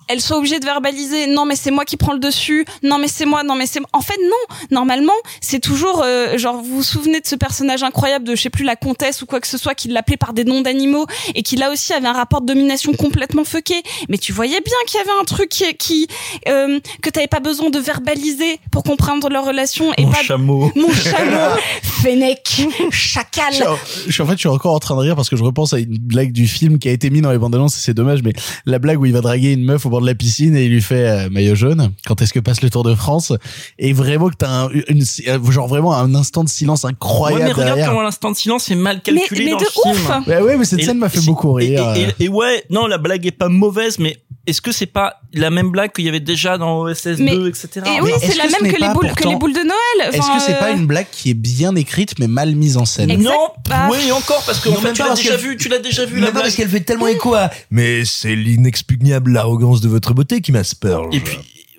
elle soit obligée de verbaliser. Non, mais c'est moi qui prends le dessus. Non, mais c'est moi. Non, mais c'est moi. En fait, non. Normalement, c'est toujours euh, genre vous vous souvenez de ce personnage incroyable de je sais plus la comtesse ou quoi que ce soit qui l'appelait par des noms d'animaux et qui là aussi avait un rapport de domination complètement fucké. Mais tu voyais bien qu'il y avait un truc qui, qui euh, que t'avais pas besoin de verbaliser pour comprendre leur relation et Mon pas chameau. (laughs) mon chameau (laughs) Fennec chacal. Je suis, en, je suis- en fait, je suis encore en train de rire parce que je repense à une blague du film qui a été mise dans les bandes annonces et c'est dommage, mais la blague où il va draguer une meuf au bord de la piscine et il lui fait euh, maillot jaune. Quand est-ce que passe le Tour de France? Et vraiment que t'as un, une, euh, genre vraiment un instant de silence Ouais, incroyable mais regarde derrière. comment l'instant de silence est mal calculé mais dans de le film. ouf. Ouais, ouais, mais cette Et- scène m'a fait beaucoup rire. Et, et- et ouais, non, la blague est pas mauvaise, mais est-ce que c'est pas la même blague qu'il y avait déjà dans OSS Mais- 2, etc. Et oui, c'est la que même que les boules que pourtant- les boules de Noël. Est-ce que c'est pas euh, une blague qui est bien écrite mais mal mise en scène? Exact. Non, Bah, oui, encore parce que en fait, tu l'as déjà vu, tu l'as déjà vu Mais la non, blague. parce qu'elle fait tellement écho à. Mais c'est l'inexpugnable arrogance de votre beauté qui m'asperge.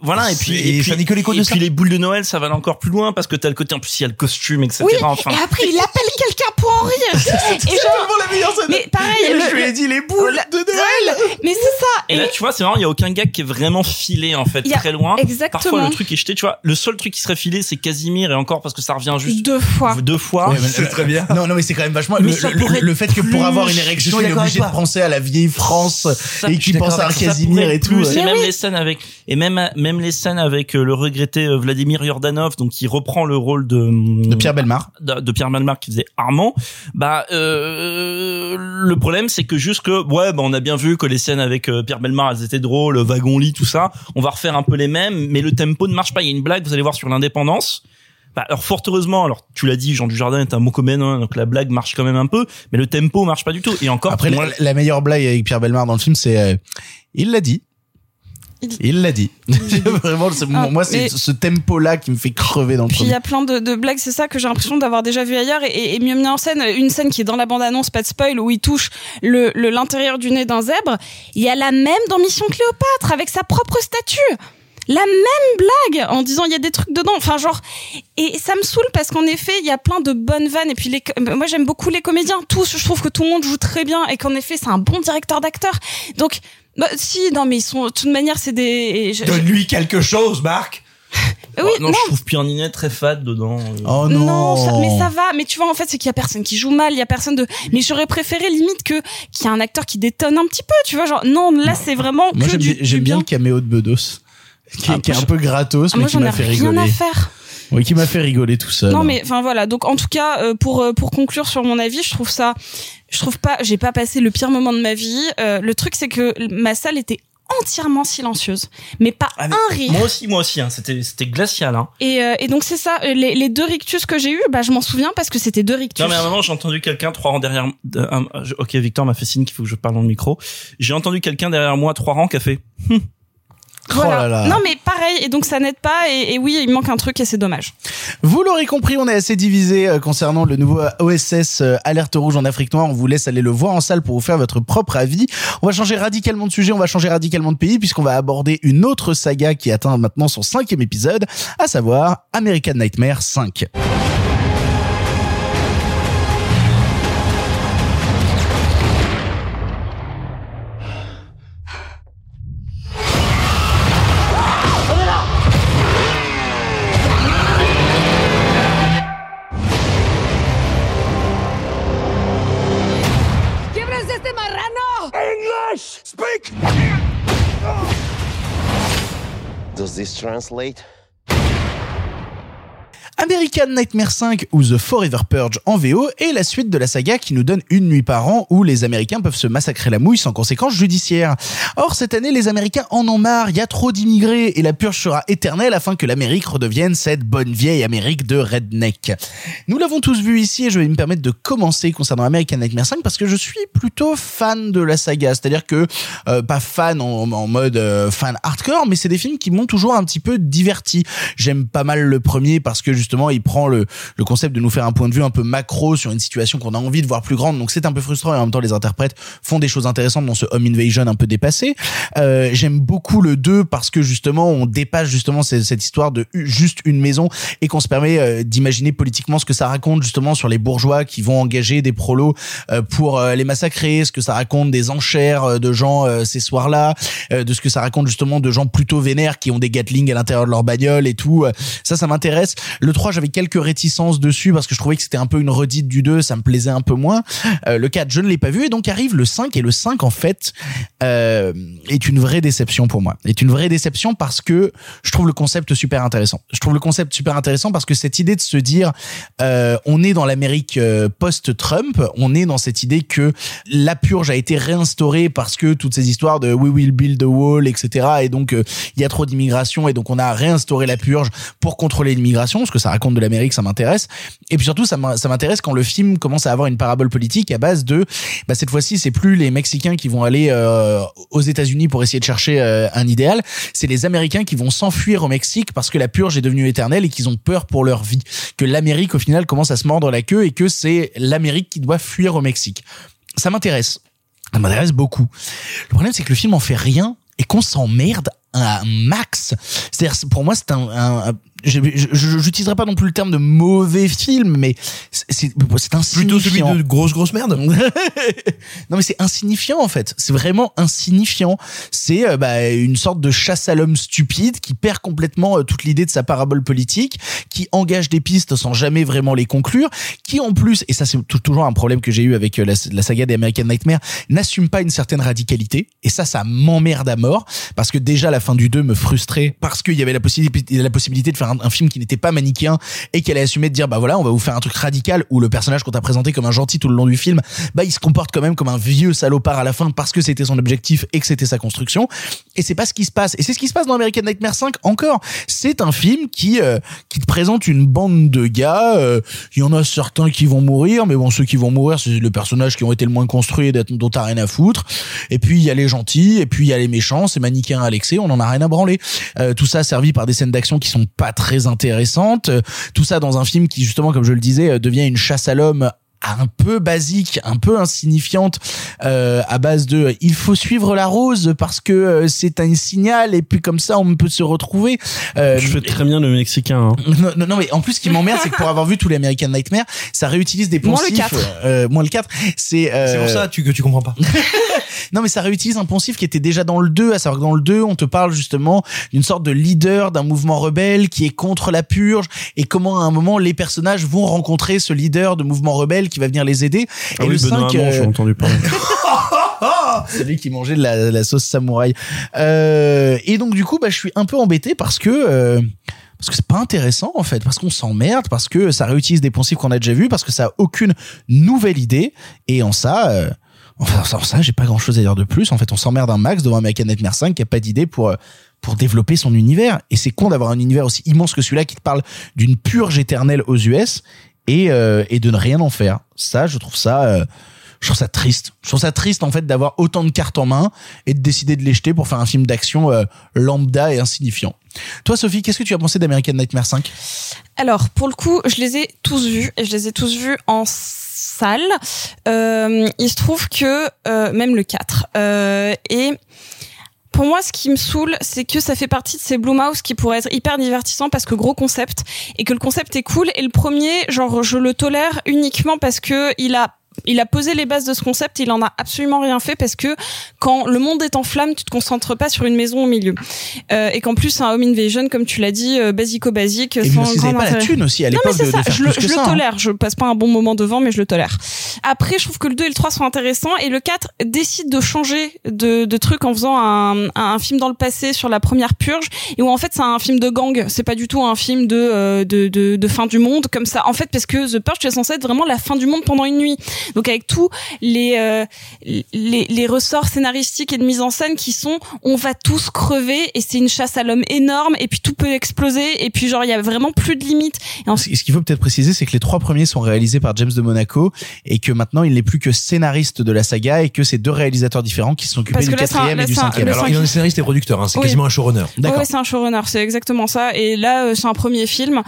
Voilà, et puis C'est- et puis, ça n'est que l'écho de et ça. puis les boules de Noël, ça va aller encore plus loin parce que t'as le côté en plus il y a le costume, etc. Oui, enfin, et après il appelle quelqu'un pour en rire. (laughs) et genre, la meilleure scène. mais pareil, je le- lui ai dit les boules le- de Noël. mais c'est ça. Et là, tu vois, c'est marrant, il y a aucun gag qui est vraiment filé en fait, très loin. exactement. Parfois, le truc est jeté. Tu vois, le seul truc qui serait filé, c'est Casimir et encore parce que ça revient juste deux fois. deux fois. Ouais, mais- C'est très bien. Non, non, mais c'est quand même vachement. Mais le, fait que pour avoir une Je érection, il est obligé de penser à la vieille France et je qu'il suis pense à Casimir et tout. Et même les scènes avec, et même, même les scènes avec euh, le regretté euh, Vladimir Yordanov, donc qui reprend le rôle de, De Pierre Belmar. de, de Pierre Malmar qui faisait Armand. Bah, euh, le problème, c'est que juste que, ouais, bah, on a bien vu que les scènes avec euh, Pierre Belmar, elles étaient drôles, wagon lit, tout ça. On va refaire un peu les mêmes, mais le tempo ne marche pas. Il y a une blague, vous allez voir sur l'indépendance. Bah, alors fort heureusement, alors tu l'as dit, Jean Dujardin est un mot commun, hein, donc la blague marche quand même un peu, mais le tempo marche pas du tout. Et encore, Après, moi, la, la meilleure blague avec Pierre Belmar dans le film, c'est euh, il l'a dit. Il l'a dit. (laughs) Vraiment, c'est- Ah, moi, c'est ce tempo-là qui me fait crever dans le Puis il y a plein de, de blagues, c'est ça que j'ai l'impression d'avoir déjà vu ailleurs et, mieux mis en scène. Une scène qui est dans la bande-annonce, pas de spoil, où il touche le le- l'intérieur du nez d'un zèbre. Il y a la même dans Mission Cléopâtre avec sa propre statue. La même blague en disant il y a des trucs dedans. Enfin genre et ça me saoule parce qu'en effet il y a plein de bonnes vannes et puis les, moi j'aime beaucoup les comédiens tous. Je trouve que tout le monde joue très bien et qu'en effet c'est un bon directeur d'acteurs. Donc bah, si non mais ils sont de toute manière c'est des. je- je- Donne-lui quelque chose, Marc. oui Oh, non, je trouve Pierre Ninet très fade dedans. euh. Oh non. ça- mais ça va. Mais tu vois, en fait, c'est qu'il y a personne qui joue mal, il y a personne de. Mais j'aurais préféré limite que qu'il y a un acteur qui détonne un petit peu. Tu vois, genre non, là c'est vraiment Moi, que j'aime du, bien- j'aime du bien le caméo de Bedos. Qui, Ah, qui est un peu gratos, Ah, mais moi qui j'en ai m'a fait rien rigoler. à faire. Oui, qui m'a fait rigoler tout seul. Non mais enfin voilà. Donc en tout cas, euh, pour euh, pour conclure sur mon avis, je trouve ça, je trouve pas, j'ai pas passé le pire moment de ma vie. Euh, le truc c'est que ma salle était entièrement silencieuse, mais pas Ah, mais un rire. Moi aussi, moi aussi, hein, c'était c'était glacial. Hein. Et, euh, et donc c'est ça, euh, les, les deux rictus que j'ai eu, bah je m'en souviens parce que c'était deux rictus. Non mais à un moment j'ai entendu quelqu'un trois rangs derrière. un- je- ok Victor m'a fait signe qu'il faut que je parle dans le micro. J'ai entendu quelqu'un derrière moi trois rangs qui a fait. Hum. Voilà. Oh là là. Non mais pareil, et donc ça n'aide pas, et, et oui, il manque un truc et c'est dommage. Vous l'aurez compris, on est assez divisé euh, concernant le nouveau OSS euh, Alerte Rouge en Afrique Noire. On vous laisse aller le voir en salle pour vous faire votre propre avis. On va changer radicalement de sujet, on va changer radicalement de pays puisqu'on va aborder une autre saga qui atteint maintenant son cinquième épisode, à savoir American Nightmare 5. This translate? American Nightmare 5 ou The Forever Purge en VO est la suite de la saga qui nous donne une nuit par an où les Américains peuvent se massacrer la mouille sans conséquences judiciaires. Or, cette année, les Américains en ont marre, il y a trop d'immigrés et la purge sera éternelle afin que l'Amérique redevienne cette bonne vieille Amérique de redneck. Nous l'avons tous vu ici et je vais me permettre de commencer concernant American Nightmare 5 parce que je suis plutôt fan de la saga, c'est-à-dire que euh, pas fan en, mode euh, fan hardcore, mais c'est des films qui m'ont toujours un petit peu diverti. J'aime pas mal le premier parce que justement justement il prend le, le concept de nous faire un point de vue un peu macro sur une situation qu'on a envie de voir plus grande. Donc c'est un peu frustrant et en même temps les interprètes font des choses intéressantes dans ce Home Invasion un peu dépassé. Euh, J'aime beaucoup le 2 parce que justement on dépasse justement cette, histoire de juste une maison et qu'on se permet euh, d'imaginer politiquement ce que ça raconte justement sur les bourgeois qui vont engager des prolos euh, pour euh, les massacrer, ce que ça raconte des enchères de gens ces soirs-là, de ce que ça raconte justement de gens plutôt vénères qui ont des Gatling à l'intérieur de leur bagnole et tout. Ça, ça m'intéresse. 3, j'avais quelques réticences dessus parce que je trouvais que c'était un peu une redite du 2, ça me plaisait un peu moins. Euh, le 4, je ne l'ai pas vu et donc arrive le 5 et le 5 en fait euh, est une vraie déception pour moi. Est une vraie déception parce que je trouve le concept super intéressant. Je trouve le concept super intéressant parce que cette idée de se dire euh, on est dans l'Amérique post-Trump, on est dans cette idée que la purge a été réinstaurée parce que toutes ces histoires de we will build a wall, etc. Et donc il y a trop d'immigration et donc on a réinstauré la purge pour contrôler l'immigration, ce que ça raconte de l'Amérique, ça m'intéresse. Et puis surtout, ça m'in- ça m'intéresse quand le film commence à avoir une parabole politique à base de, bah, cette fois-ci, c'est plus les Mexicains qui vont aller euh, aux États-Unis pour essayer de chercher euh, un idéal, c'est les Américains qui vont s'enfuir au Mexique parce que la purge est devenue éternelle et qu'ils ont peur pour leur vie, que l'Amérique au final commence à se mordre la queue et que c'est l'Amérique qui doit fuir au Mexique. Ça m'intéresse. Ça m'intéresse beaucoup. Le problème, c'est que le film en fait rien et qu'on s'emmerde un max. C'est-à-dire, c'est- pour moi, c'est un, un- j'utiliserai pas non plus le terme de mauvais film, mais c'est, c'est c'est Plutôt celui insignifiant. de grosse grosse merde. (laughs) non mais c'est insignifiant en fait. C'est vraiment insignifiant. C'est euh, bah, une sorte de chasse à l'homme stupide qui perd complètement euh, toute l'idée de sa parabole politique, qui engage des pistes sans jamais vraiment les conclure, qui en plus, et ça c'est tou- toujours un problème que j'ai eu avec euh, la, la saga des American Nightmare, n'assume pas une certaine radicalité. Et ça, ça m'emmerde à mort parce que déjà la fin du 2 me frustrait parce qu'il y avait la possibilité, la possibilité de faire un, film qui n'était pas manichéen et qu'elle allait assumer de dire bah voilà on va vous faire un truc radical où le personnage qu'on t'a présenté comme un gentil tout le long du film bah il se comporte quand même comme un vieux salopard à la fin parce que c'était son objectif et que c'était sa construction. Et c'est pas ce qui se passe. Et c'est ce qui se passe dans American Nightmare 5 encore. C'est un film qui euh, qui te présente une bande de gars euh, il y en a certains qui vont mourir mais bon ceux qui vont mourir c'est les personnages qui ont été le moins construits et dont t'as rien à foutre. Et puis il y a les gentils et puis il y a les méchants c'est manichéen à l'excès on en a rien à branler. Euh, tout ça servi par des scènes d'action qui sont pas très intéressantes Euh, tout ça dans un film qui justement comme je le disais euh, devient une chasse à l'homme un peu basique, un peu insignifiante, euh, à base de il faut suivre la rose parce que euh, c'est un signal et puis comme ça on peut se retrouver. Euh, Je fais très bien le mexicain. hein. (laughs) non, non, non, mais en plus, ce qui m'emmerde, c'est que pour avoir vu tous les American Nightmare, ça réutilise des Moins poncifs. le 4. Euh, moins le 4. C'est euh, C'est pour ça tu, que tu comprends pas. (laughs) non, mais ça réutilise un poncif qui était déjà dans le 2, à savoir que dans le 2, on te parle justement d'une sorte de leader d'un mouvement rebelle qui est contre la purge et comment à un moment les personnages vont rencontrer ce leader de mouvement rebelle qui va venir les aider. Ah et oui, le Benoît 5, Hamon, j'ai euh, entendu parler. (laughs) celui qui mangeait de la, de la sauce samouraï. Euh, et donc du coup, bah, je suis un peu embêté parce que euh, parce que c'est pas intéressant en fait, parce qu'on s'emmerde, parce que ça réutilise des poncifs qu'on a déjà vus, parce que ça a aucune nouvelle idée. Et en ça, euh, enfin en ça, j'ai pas grand chose à dire de plus. En fait, on s'emmerde un max devant American Nightmare 5 qui a pas d'idée pour euh, pour développer son univers. Et c'est con d'avoir un univers aussi immense que celui-là qui te parle d'une purge éternelle aux US et euh, et de ne rien en faire. Ça, je trouve ça. euh, je trouve ça triste. Je trouve ça triste en fait d'avoir autant de cartes en main et de décider de les jeter pour faire un film d'action euh, lambda et insignifiant. Toi Sophie, qu'est-ce que tu as pensé d'American Nightmare 5 Alors, pour le coup, je les ai tous vus et je les ai tous vus en salle. Euh, il se trouve que euh, même le 4 euh, et pour moi, ce qui me saoule, c'est que ça fait partie de ces Blumhouse qui pourraient être hyper divertissants parce que gros concept et que le concept est cool. Et le premier, genre, je le tolère uniquement parce que il a il a posé les bases de ce concept, il en a absolument rien fait parce que quand le monde est en flamme, tu te concentres pas sur une maison au milieu. Euh, et qu'en plus, un home invasion, comme tu l'as dit, euh, basico-basique. Et sans grand pas la thune aussi à Non, mais l'époque c'est de ça, je le, je hein. tolère. Je passe pas un bon moment devant, mais je le tolère. Après, je trouve que le 2 et le 3 sont intéressants et le 4 décide de changer de, de truc en faisant un, un film dans le passé sur la première purge et où en fait c'est un film de gang. C'est pas du tout un film de, euh, de, de, de fin du monde comme ça. En fait, parce que The Purge, c'est censé être vraiment la fin du monde pendant une nuit. Donc avec tous les, euh, les les ressorts scénaristiques et de mise en scène qui sont on va tous crever et c'est une chasse à l'homme énorme et puis tout peut exploser et puis genre il y a vraiment plus de limites. Et en- Ce qu'il faut peut-être préciser, c'est que les trois premiers sont réalisés par James de Monaco et que maintenant il n'est plus que scénariste de la saga et que c'est deux réalisateurs différents qui se sont occupés du quatrième et du cinquième. Alors, il en est scénariste et producteur, hein, c'est Oui. quasiment un showrunner. Ouais, ouais, c'est un showrunner, c'est exactement ça. Et là, euh, c'est un premier film.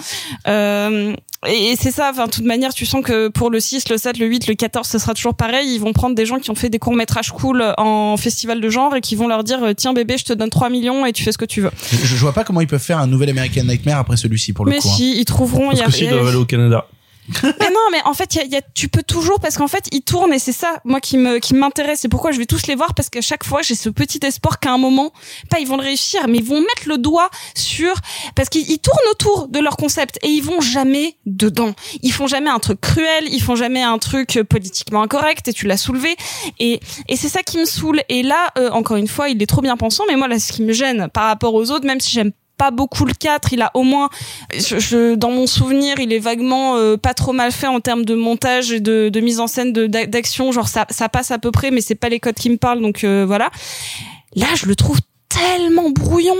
Euh, et c'est ça, enfin, de toute manière, tu sens que pour le 6, le 7, le 8, le 14, ce sera toujours pareil. Ils vont prendre des gens qui ont fait des courts-métrages cool en festival de genre et qui vont leur dire, tiens bébé, je te donne 3 millions et tu fais ce que tu veux. Je, je vois pas comment ils peuvent faire un nouvel American Nightmare après celui-ci pour le Mais coup. hein. si, ils trouveront, il y Parce a que s'ils doivent aller au Canada. Mais non, mais en fait, y a, y a- tu peux toujours parce qu'en fait, ils tournent et c'est ça, moi, qui qui m'intéresse. C'est pourquoi je vais tous les voir parce qu'à chaque fois, j'ai ce petit espoir qu'à un moment, pas ils vont le réussir, mais ils vont mettre le doigt sur parce qu'ils ils tournent autour de leur concept et ils vont jamais dedans. Ils font jamais un truc cruel, ils font jamais un truc politiquement incorrect et tu l'as soulevé et et c'est ça qui me saoule. Et là, euh, encore une fois, il est trop bien pensant, mais moi là, ce qui me gêne par rapport aux autres, même si j'aime pas beaucoup le 4, il a au moins je, je- dans mon souvenir, il est vaguement euh, pas trop mal fait en termes de montage et de, de mise en scène d'action, genre ça ça passe à peu près mais c'est pas les codes qui me parlent donc euh, voilà. Là, je le trouve tellement brouillon.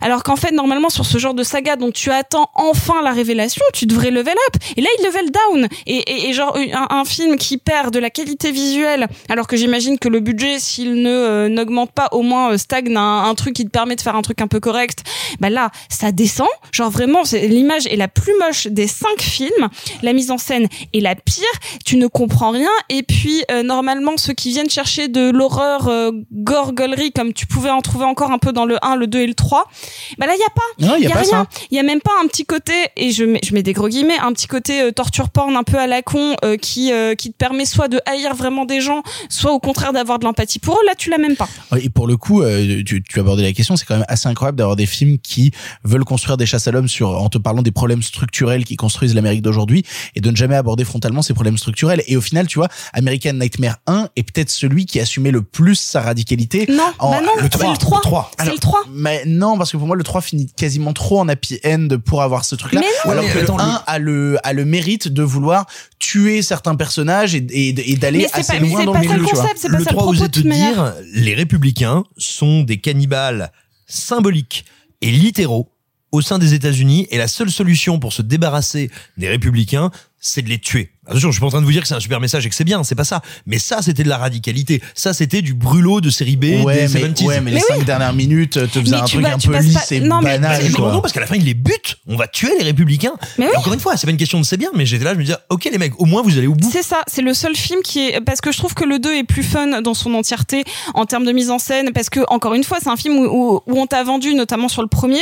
Alors qu'en fait normalement sur ce genre de saga dont tu attends enfin la révélation tu devrais level up. Et là il level down. Et, genre un, film qui perd de la qualité visuelle alors que j'imagine que le budget s'il ne euh, n'augmente pas au moins euh, stagne un, un truc qui te permet de faire un truc un peu correct bah là ça descend. Genre vraiment l'image est la plus moche des cinq films. La mise en scène est la pire. Tu ne comprends rien. Et puis euh, normalement ceux qui viennent chercher de l'horreur gorgolerie comme tu pouvais en trouver encore un peu dans le 1 le 2 et le 3 bah là il y a pas. Il y a pas rien. il y a même pas un petit côté et je mets je mets des gros guillemets un petit côté euh, torture porn un peu à la con euh, qui euh, qui te permet soit de haïr vraiment des gens soit au contraire d'avoir de l'empathie pour eux. Là tu l'as même pas. Et pour le coup, tu, tu as abordé la question, c'est quand même assez incroyable d'avoir des films qui veulent construire des chasses à l'homme sur, en te parlant des problèmes structurels qui construisent l'Amérique d'aujourd'hui et de ne jamais aborder frontalement ces problèmes structurels. Et au final, tu vois, American Nightmare 1 est peut-être celui qui assumait le plus sa radicalité. non En- bah non le c'est 3, le 3 le 3. C'est Alors, le 3 Mais non, parce que pour moi, le 3 finit quasiment trop en happy end pour avoir ce truc-là. Mais non. Alors que mais le attends, 1 a le, a le mérite de vouloir tuer certains personnages et, et, et d'aller assez pas- loin dans pas le milieu, le tu vois. concept, c'est pas le ça le 3 propos, osait te manière. dire, les républicains sont des cannibales symboliques et littéraux au sein des États-Unis et la seule solution pour se débarrasser des républicains, c'est de les tuer. Attention, je suis pas en train de vous dire que c'est un super message et que c'est bien, c'est pas ça. Mais ça, c'était de la radicalité. Ça, c'était du brûlot de série B Ouais, des mais, 70s. ouais, mais les Mais cinq dernières minutes te faisaient un truc vas- un peu lisse pas- et non, mais- banal, Mais quoi. non, parce qu'à la fin, il les bute. On va tuer les républicains. Mais oui. Encore une fois, c'est pas une question de c'est bien, mais j'étais là, je me disais, ok les mecs, au moins vous allez au bout. C'est ça, c'est le seul film qui est parce que je trouve que le 2 est plus fun dans son entièreté en termes de mise en scène parce que encore une fois c'est un film où, où, où on t'a vendu notamment sur le premier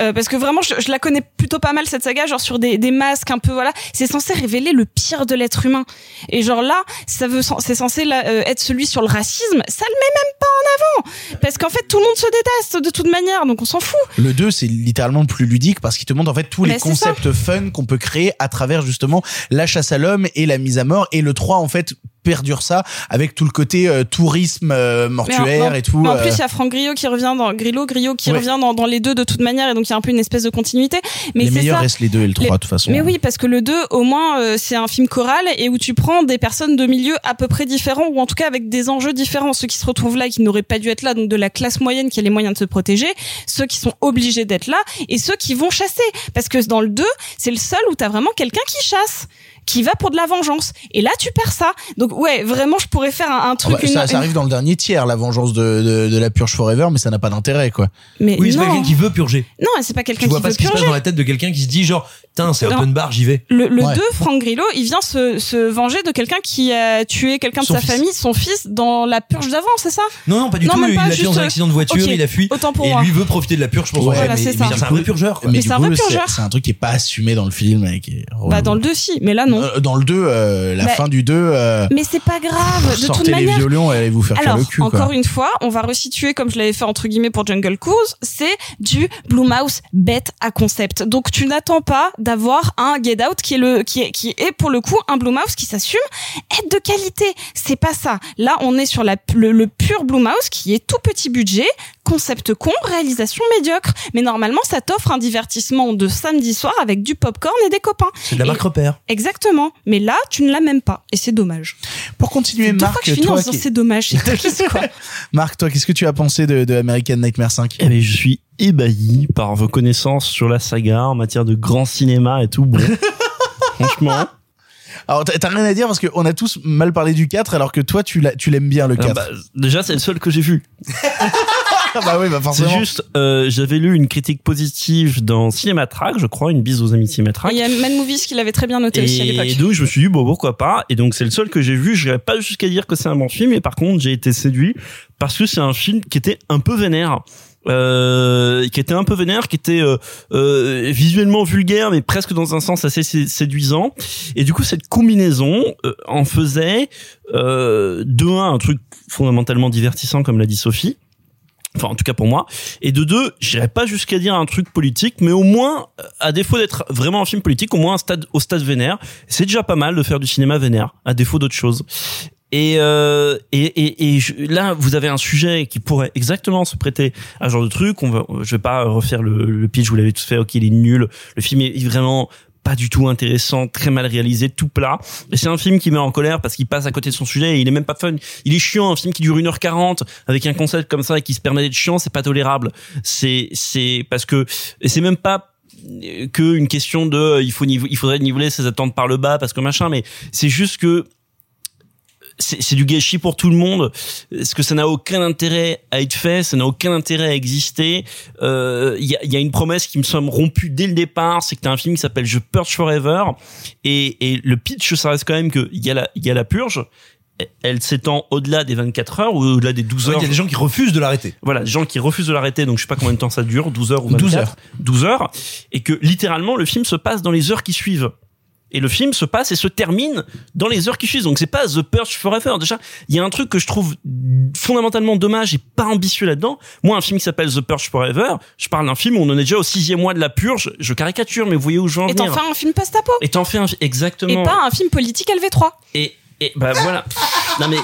euh, parce que vraiment je, je la connais plutôt pas mal cette saga genre sur des, des masques un peu voilà c'est censé révéler le pire de l'être humain et genre là ça veut c'est censé là, euh, être celui sur le racisme ça le met même pas en avant parce qu'en fait tout le monde se déteste de toute manière donc on s'en fout Le 2, c'est littéralement le plus ludique parce qu'il te montre en fait tous les ça. concepts fun qu'on peut créer à travers justement la chasse à l'homme et la mise à mort. Et le 3, en fait, perdure ça avec tout le côté euh, tourisme euh, en- mortuaire non, et tout. en euh. plus, il y a Franck Grillo qui revient dans Grillo, Grillo qui Ouais. revient dans, dans les deux de toute manière, et donc il y a un peu une espèce de continuité. Mais les meilleurs ça. restent les 2 et le 3 Les- de toute façon. Mais oui, parce que le 2, au moins, euh, c'est un film choral et où tu prends des personnes de milieux à peu près différents, ou en tout cas avec des enjeux différents. Ceux qui se retrouvent là, et qui n'auraient pas dû être là, donc de la classe moyenne qui a les moyens de se protéger, ceux qui sont obligés d'être là, et ceux qui vont chasser. Parce que dans le 2, c'est le seul où t'as vraiment quelqu'un qui chasse qui va pour de la vengeance et là tu perds ça donc ouais vraiment je pourrais faire un, un Ah truc bah, une- ça, ça une- arrive dans le dernier tiers, la vengeance de, de, de la purge forever, mais ça n'a pas d'intérêt, quoi. mais Oui, c'est pas quelqu'un qui veut purger. non c'est pas Tu quelqu'un vois qui pas veut ce qui se passe purger dans la tête de quelqu'un qui se dit genre, putain, c'est open bar, j'y vais. Le, le Ouais. 2, Franck Grillo, il vient se, se venger de quelqu'un qui a tué quelqu'un de Son sa fils. famille, son fils, dans la purge d'avant, c'est ça? Non, non, pas du Non, tout. même Il pas, a tué dans un accident de voiture, il a fui. autant pour et moi. lui veut profiter de la purge pour son Ouais, frère. Voilà, Mais- c'est mais ça. c'est un vrai purgeur. quoi. Mais, c'est un coup, vrai c'est purgeur. c'est un truc qui est pas assumé dans le film et qui est Bah dans le 2 si, mais là non. Euh, dans le 2, euh, la Bah, fin du 2, euh, Mais c'est pas grave, de toute sortez les manière. violons et allez vous faire cuire Alors, le cul, encore une fois, on va resituer comme je l'avais fait entre guillemets pour Jungle Cruise, c'est du Blumhouse bête à concept. Donc tu n'attends pas d'avoir un Get Out qui est le qui est qui est pour le coup un Blumhouse qui s'assume être de qualité. C'est pas ça. Là, on est sur la le, le pur Blumhouse qui est tout petit budget, concept con, réalisation médiocre. Mais normalement, ça t'offre un divertissement de samedi soir avec du popcorn et des copains. C'est de la Et- marque repère. Exactement. Mais là, tu ne l'as même pas. Et c'est dommage. Pour continuer, Deux fois Marc, que je finis en toi, disant qui- c'est dommage. C'est (laughs) triste, quoi. Marc, toi, qu'est-ce que tu as pensé de, de American Nightmare 5 Eh ben, je suis ébahi par vos connaissances sur la saga en matière de grand cinéma et tout. Bon, (laughs) franchement. Alors, t'as rien à dire parce qu'on a tous mal parlé du 4 alors que toi, tu l'as- tu l'aimes bien le 4. Ah bah, déjà, c'est le seul que j'ai vu. (laughs) bah oui, bah C'est forcément. juste, euh, j'avais lu une critique positive dans Cinématrack, je crois, une bise aux amis de Cinématrack. Il y a Mad Movies qui l'avait très bien noté aussi à Et l'époque. donc je me suis dit bon pourquoi pas et donc c'est le seul que j'ai vu je n'irai pas jusqu'à dire que c'est un bon film mais par contre j'ai été séduit parce que c'est un film qui était un peu vénère euh, qui était un peu vénère qui était euh, euh, visuellement vulgaire mais presque dans un sens assez sé- séduisant et du coup cette combinaison euh, en faisait euh, de un un truc fondamentalement divertissant comme l'a dit Sophie Enfin, en tout cas pour moi. Et de deux, j'irais pas jusqu'à dire un truc politique, mais au moins, euh, à défaut d'être vraiment un film politique, au moins au stade vénère. C'est déjà pas mal de faire du cinéma vénère, à défaut d'autre chose. Et, euh, et, et, et je- là, vous avez un sujet qui pourrait exactement se prêter à ce genre de truc. On va, je vais pas refaire le, le pitch, vous l'avez tous fait. Ok, il est nul. Le film est vraiment pas du tout intéressant, très mal réalisé, tout plat. Et c'est un film qui met en colère parce qu'il passe à côté de son sujet et il est même pas fun. Il est chiant, un film qui dure 1h40 avec un concept comme ça et qui se permet d'être chiant, c'est pas tolérable. C'est, c'est parce que, c'est même pas que une question de, il faut il faudrait niveler ses attentes par le bas parce que machin, mais c'est juste que c'est du gâchis pour tout le monde. Est-ce que ça n'a aucun intérêt à être fait? Ça n'a aucun intérêt à exister. Euh, Il y, a, y a une promesse qui me semble rompue dès le départ, c'est que t'as un film qui s'appelle Je Purge Forever, et, et le pitch, ça reste quand même que il y a la, y a la purge. Elle s'étend au-delà des 24 heures ou au-delà des 12 Ouais, heures. Il y a des gens qui refusent de l'arrêter. Voilà, des gens qui refusent de l'arrêter, donc je sais pas combien de temps ça dure, 12 heures ou 24 12 heures. 12 heures. Et que littéralement, le film se passe dans les heures qui suivent. Et le film se passe et se termine dans les heures qui suivent. Donc c'est pas The Purge Forever. Déjà, il y a un truc que je trouve fondamentalement dommage et pas ambitieux là-dedans. Moi, un film qui s'appelle The Purge Forever, je parle d'un film où on en est déjà au sixième mois de la purge. Je caricature, mais vous voyez où je veux en Et t'en venir. fais un film post-apo? Et t'en fais un, exactement. Et pas un film politique LV3. Et, et bah voilà. Non mais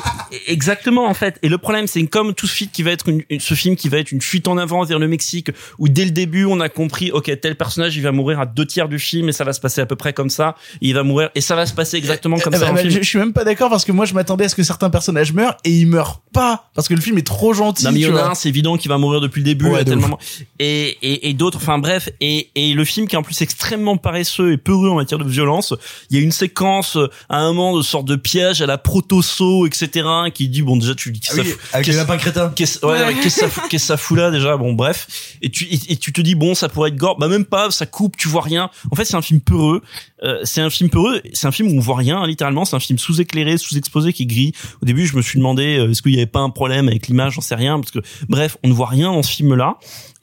exactement en fait. Et le problème c'est que comme tout ce film qui va être une, une- ce film qui va être une fuite en avant vers le Mexique où dès le début on a compris ok tel personnage il va mourir à deux tiers du film et ça va se passer à peu près comme ça. Il va mourir et ça va se passer exactement comme Eh ça. dans le film. je, je suis même pas d'accord parce que moi je m'attendais à ce que certains personnages meurent et ils meurent pas parce que le film est trop gentil. Non mais il y tu en a vois. un, c'est évident qu'il va mourir depuis le début Ouais, à de tel moment. Et, et, et d'autres, enfin bref, et, et le film qui est en plus extrêmement paresseux et peureux en matière de violence. Il y a une séquence euh, à un moment de sorte de piège à la proto-saut, etc. qui dit bon déjà tu dis Ah oui, avec les lapins crétins. Qu'est-ce ouais, ouais, qu'est-ce que ça fout- qu'est-ce que ça fout là déjà bon bref. Et tu et, et tu te dis bon ça pourrait être gore. Bah même pas ça coupe tu vois rien. En fait c'est un film peureux. Euh, c'est un film peureux. C'est un film où on voit rien littéralement. C'est un film sous-éclairé sous-exposé qui est gris. Au début je me suis demandé euh, est-ce qu'il y avait pas un problème avec l'image? J'en sais rien parce que bref on ne voit rien dans ce film là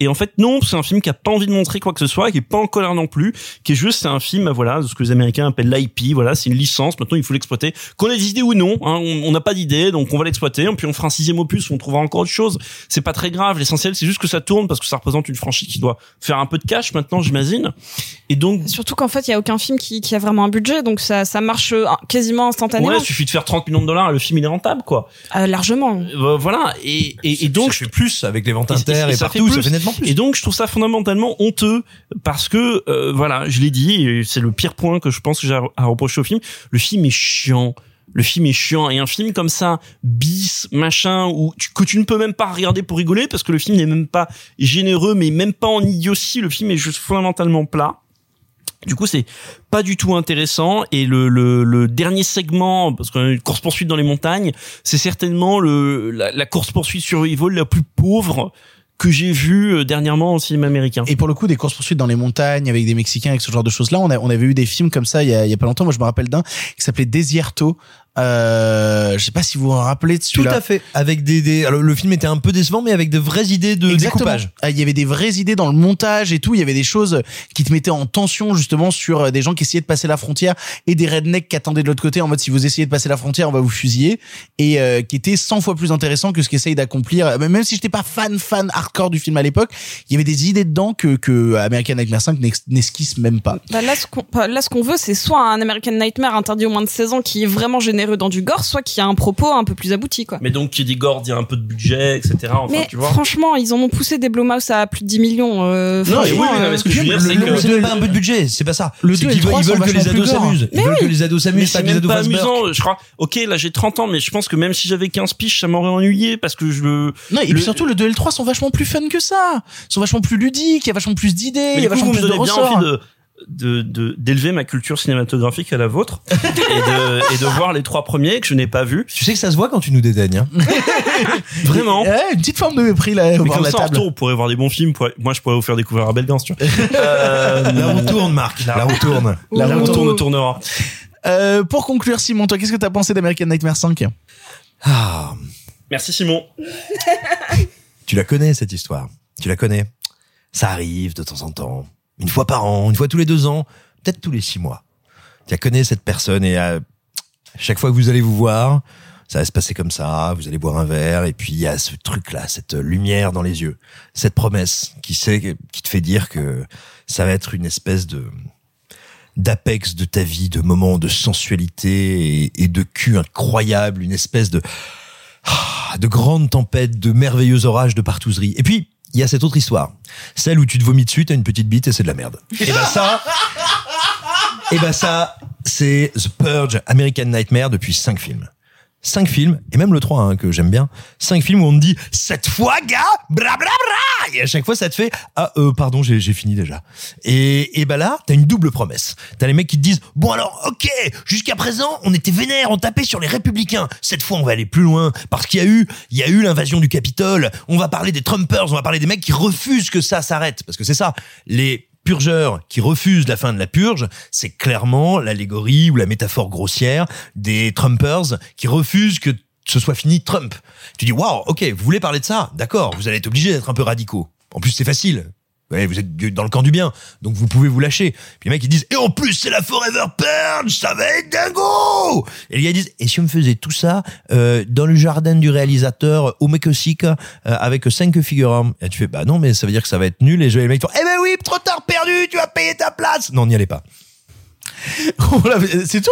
et en fait non c'est un film qui a pas envie de montrer quoi que ce soit qui est pas en colère non plus qui est juste c'est un film voilà de ce que les américains appellent l'IP voilà c'est une licence maintenant il faut l'exploiter qu'on ait des idées ou non hein, on n'a pas d'idée donc on va l'exploiter puis on fera un sixième opus où on trouvera encore autre chose c'est pas très grave l'essentiel c'est juste que ça tourne parce que ça représente une franchise qui doit faire un peu de cash maintenant j'imagine et donc Surtout qu'en fait, il y a aucun film qui, qui a vraiment un budget, donc ça, ça marche euh, quasiment instantanément. ouais il suffit de faire 30 millions de dollars et le film il est rentable quoi Euh, largement. Euh, voilà et, et, et donc ça fait plus avec les ventes Et- inter et, ça partout, fait ça fait nettement. Et donc, je trouve ça fondamentalement honteux parce que, euh, voilà, je l'ai dit, et c'est le pire point que je pense que j'ai à- reprocher au film. Le film est chiant. Le film est chiant et un film comme ça, bis, machin, où que tu ne peux même pas regarder pour rigoler parce que le film n'est même pas généreux, mais même pas en idiotie. Le film est juste fondamentalement plat. Du coup, c'est pas du tout intéressant. Et le, le, le dernier segment, parce qu'on a une course poursuite dans les montagnes, c'est certainement le, la, la course poursuite survival la plus pauvre que j'ai vue euh, dernièrement au cinéma américain. Et pour le coup, des courses poursuites dans les montagnes avec des Mexicains, avec ce genre de choses-là, on avait eu des films comme ça il y a, il y a pas longtemps. Moi, je me rappelle d'un qui s'appelait Desierto Euh, je sais pas si vous vous rappelez de Tout celui-là. à fait. Avec des, des, alors le film était un peu décevant, mais avec de vraies idées de Exactement. découpage. Ah, Il y avait des vraies idées dans le montage et tout. Il y avait des choses qui te mettaient en tension justement sur euh, des gens qui essayaient de passer la frontière et des rednecks qui attendaient de l'autre côté en mode si vous essayez de passer la frontière, on va vous fusiller et euh, qui était 100 fois plus intéressant que ce qu'essaye d'accomplir. euh, Même si j'étais pas fan fan hardcore du film à l'époque, il y avait des idées dedans que que American Nightmare 5 n'ex- n'esquisse même pas. Bah là, ce qu'on bah, là, ce qu'on veut, c'est soit un American Nightmare interdit au moins de 16 ans qui est vraiment généreux dans du gore, soit qui a un propos un peu plus abouti, quoi. Mais donc, qui dit gore, dit un peu de budget, etc. Enfin, Mais tu vois. franchement, ils en ont poussé des Blumhouse à plus de 10 millions. Euh, Non, mais oui, non, euh, mais ce que je veux dire, c'est le- que. c'est même pas un peu de budget, c'est pas ça. Le C'est deux et qu'ils le trois veulent- ils veulent sont que les vachement ados s'amusent. Ils veulent que les ados s'amusent, pas que les ados fassent amusant. Je crois, ok, là j'ai 30 ans, mais je pense que même si j'avais 15 piges, ça m'aurait ennuyé parce que je. Non, et puis surtout le 2 et le 3 sont vachement plus fun que ça. Sont vachement plus ludiques, il y a vachement plus d'idées, il y a vachement plus de ressorts. De d'élever ma culture cinématographique à la vôtre (laughs) et de et de voir les trois premiers que je n'ai pas vus Tu sais que ça se voit quand tu nous dédaignes. Hein. (laughs) vraiment Ouais, une petite forme de mépris là, mais comme la ça en table. retour on pourrait voir des bons films pour- moi je pourrais vous faire découvrir Abel Gance tu vois euh, La roue tourne, Marc. La roue tourne. Roue roue tourne tourne. tournera Euh, pour conclure, Simon, toi, qu'est-ce que t'as pensé d'American Nightmare 5 Ah, merci Simon (laughs) tu la connais cette histoire. Tu la connais. Ça arrive de temps en temps, une fois par an, une fois tous les deux ans, peut-être tous les six mois. Tu connais cette personne et à chaque fois que vous allez vous voir, ça va se passer comme ça. Vous allez boire un verre et puis il y a ce truc-là, cette lumière dans les yeux, cette promesse qui sait, qui te fait dire que ça va être une espèce de d'apex de ta vie, de moments de sensualité et, et de cul incroyable, une espèce de ah, de grandes tempêtes, de merveilleux orages de partouzerie. Et puis, il y a cette autre histoire. Celle où tu te vomis dessus, t'as une petite bite et c'est de la merde. Et ben ça, et ben ça, c'est The Purge, American Nightmare depuis cinq films. Cinq films, et même le 3 hein, que j'aime bien, cinq films où on te dit cette fois gars, bra bra bra, et à chaque fois ça te fait ah euh, pardon j'ai j'ai fini déjà. Et et bah là t'as une double promesse. T'as les mecs qui te disent bon alors ok jusqu'à présent on était vénère, on tapait sur les républicains. Cette fois on va aller plus loin parce qu'il y a eu il y a eu l'invasion du Capitole. On va parler des Trumpers, on va parler des mecs qui refusent que ça s'arrête parce que c'est ça les purgeurs qui refusent la fin de la purge, c'est clairement l'allégorie ou la métaphore grossière des Trumpers qui refusent que ce soit fini Trump. Tu dis, waouh, ok, vous voulez parler de ça? D'accord, vous allez être obligé d'être un peu radicaux. En plus, c'est facile. Ouais, vous êtes dans le camp du bien, donc vous pouvez vous lâcher. Puis les mecs ils disent et en plus c'est la Forever Purge, ça va être dingo. Et les gars ils disent et si on faisait tout ça euh, dans le jardin du réalisateur au Mexique euh, avec cinq figurants Et tu fais bah non mais ça veut dire que ça va être nul et les mecs font eh ben oui trop tard perdu, tu vas payer ta place. Non n'y allez pas. (laughs) C'est tout?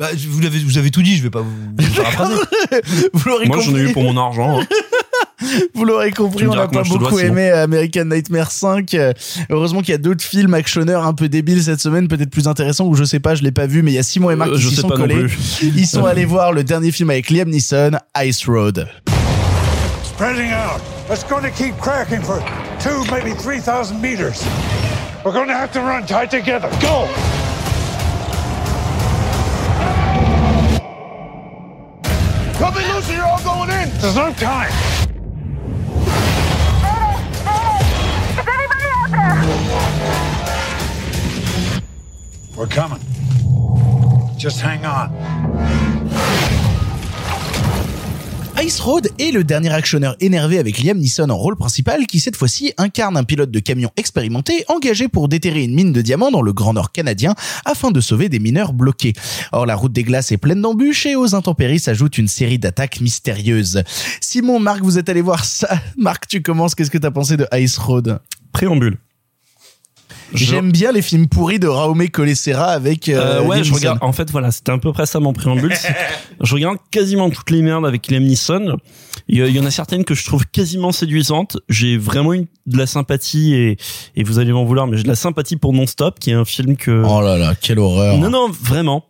Bah, vous avez tout dit, je vais pas vous, vous paraphraser. (laughs) Vous l'aurez moi compris. j'en ai eu pour mon argent hein. (laughs) (laughs) Vous l'aurez compris, on n'a pas beaucoup aimé American Nightmare 5. Euh, Heureusement qu'il y a d'autres films actionneurs un peu débiles cette semaine, peut-être plus intéressants, ou je sais pas, je l'ai pas vu, mais il y a Simon et Marc Euh, qui je s'y sais sont pas non collés. plus. Ils sont allés voir le dernier film avec Liam Neeson, Ice Road. Spreading out. It's going to keep cracking for two, maybe 3,000 meters. We're going to have to run tight together. Go! Cut me loose or you're all going in! There's no time! We're coming. Just hang on. Ice Road est le dernier actionneur énervé avec Liam Neeson en rôle principal qui cette fois-ci incarne un pilote de camion expérimenté engagé pour déterrer une mine de diamants dans le Grand Nord canadien afin de sauver des mineurs bloqués. Or la route des glaces est pleine d'embûches et aux intempéries s'ajoute une série d'attaques mystérieuses. Simon, Marc, vous êtes allé voir ça. (laughs) Marc, tu commences. Qu'est-ce que t'as pensé de Ice Road? Préambule J'aime bien les films pourris de Raume Colessera avec euh, Euh, ouais, Liam je regarde. En fait, voilà, c'était à peu près ça mon préambule. (laughs) Je regarde quasiment toutes les merdes avec Liam Neeson. Il y, en a certaines que je trouve quasiment séduisantes. J'ai vraiment une, de la sympathie et, et vous allez m'en vouloir, mais j'ai de la sympathie pour Non-Stop, qui est un film que. Oh là là, quelle horreur. Non, non, vraiment.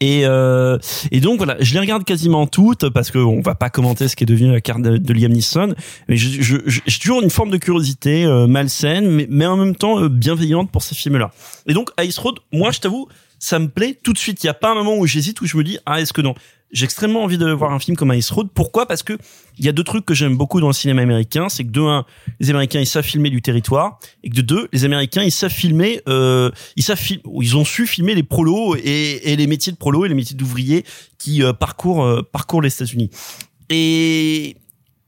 Et, euh, et donc voilà, je les regarde quasiment toutes parce que on va pas commenter ce qui est devenu la carte de, Liam Neeson, mais je- je- je- j'ai toujours une forme de curiosité euh, malsaine, mais, mais en même temps euh, bienveillante pour ces films-là. Et donc Ice Road, moi je t'avoue, ça me plaît tout de suite. Il y a pas un moment où j'hésite où je me dis ah est-ce que non? J'ai extrêmement envie de voir un film comme Ice Road. Pourquoi? Parce que il y a deux trucs que j'aime beaucoup dans le cinéma américain, c'est que de un, les Américains ils savent filmer du territoire, et que de deux, les Américains ils savent filmer, euh, ils savent fil- ils ont su filmer les prolos et, et les métiers de prolos et les métiers d'ouvriers qui euh, parcourent euh, parcourent les États-Unis. Et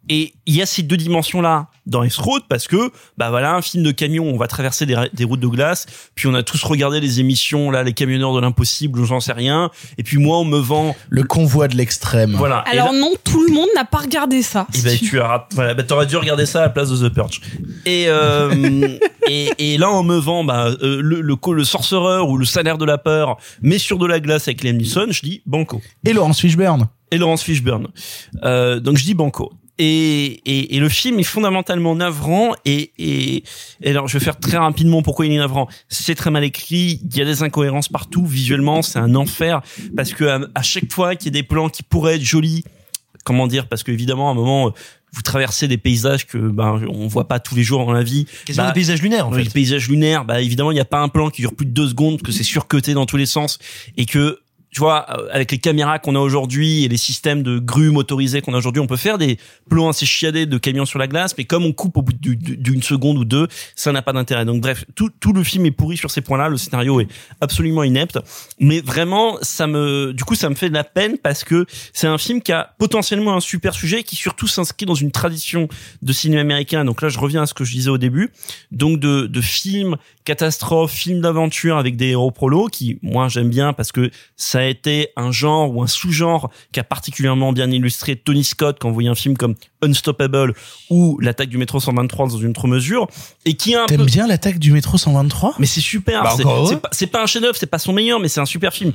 et il y a ces deux dimensions-là dans Ice Road parce que, bah voilà, un film de camion, on va traverser des, routes de glace, puis on a tous regardé les émissions, là, les camionneurs de l'impossible, j'en sais rien, et puis moi, on me vend... Le convoi de l'extrême. Voilà. Alors là- non, tout le monde n'a pas regardé ça. et ben tu as voilà, bah, t'aurais dû regarder ça à la place de The Purge. Et euh, (laughs) et, et là on me vend bah, euh, le, le le sorcereur ou le salaire de la peur, mais sur de la glace avec Liam Neeson, je dis banco. Et Laurence Fishburne. Et Laurence Fishburne. Euh, donc je dis banco. Et, et, et le film est fondamentalement navrant et, et, et alors je vais faire très rapidement pourquoi il est navrant. C'est très mal écrit, il y a des incohérences partout, visuellement c'est un enfer parce que à, à chaque fois qu'il y a des plans qui pourraient être jolis, comment dire, parce que évidemment à un moment vous traversez des paysages que ben on voit pas tous les jours dans la vie. Quasiment Bah, des paysages lunaires, en fait. Les paysages lunaires, bah évidemment il n'y a pas un plan qui dure plus de deux secondes, que c'est surcoté dans tous les sens et que tu vois, euh, avec les caméras qu'on a aujourd'hui et les systèmes de grues motorisées qu'on a aujourd'hui, on peut faire des plans assez chiadés de camions sur la glace, mais comme on coupe au bout du- du- d'une seconde ou deux, ça n'a pas d'intérêt. Donc bref, tout, tout le film est pourri sur ces points-là, le scénario est absolument inepte, mais vraiment, ça me, du coup, ça me fait de la peine parce que c'est un film qui a potentiellement un super sujet, qui surtout s'inscrit dans une tradition de cinéma américain. Donc là, je reviens à ce que je disais au début, donc de, de films catastrophes, films d'aventure avec des héros prolos, qui moi j'aime bien parce que ça a été un genre ou un sous-genre qui a particulièrement bien illustré Tony Scott quand vous voyez un film comme Unstoppable ou l'attaque du métro 123 dans une autre mesure et qui a un T'aimes peu bien l'attaque du métro 123 mais c'est super. Bah, c'est, pas, un chef-d'œuvre, c'est pas son meilleur, mais c'est un super film.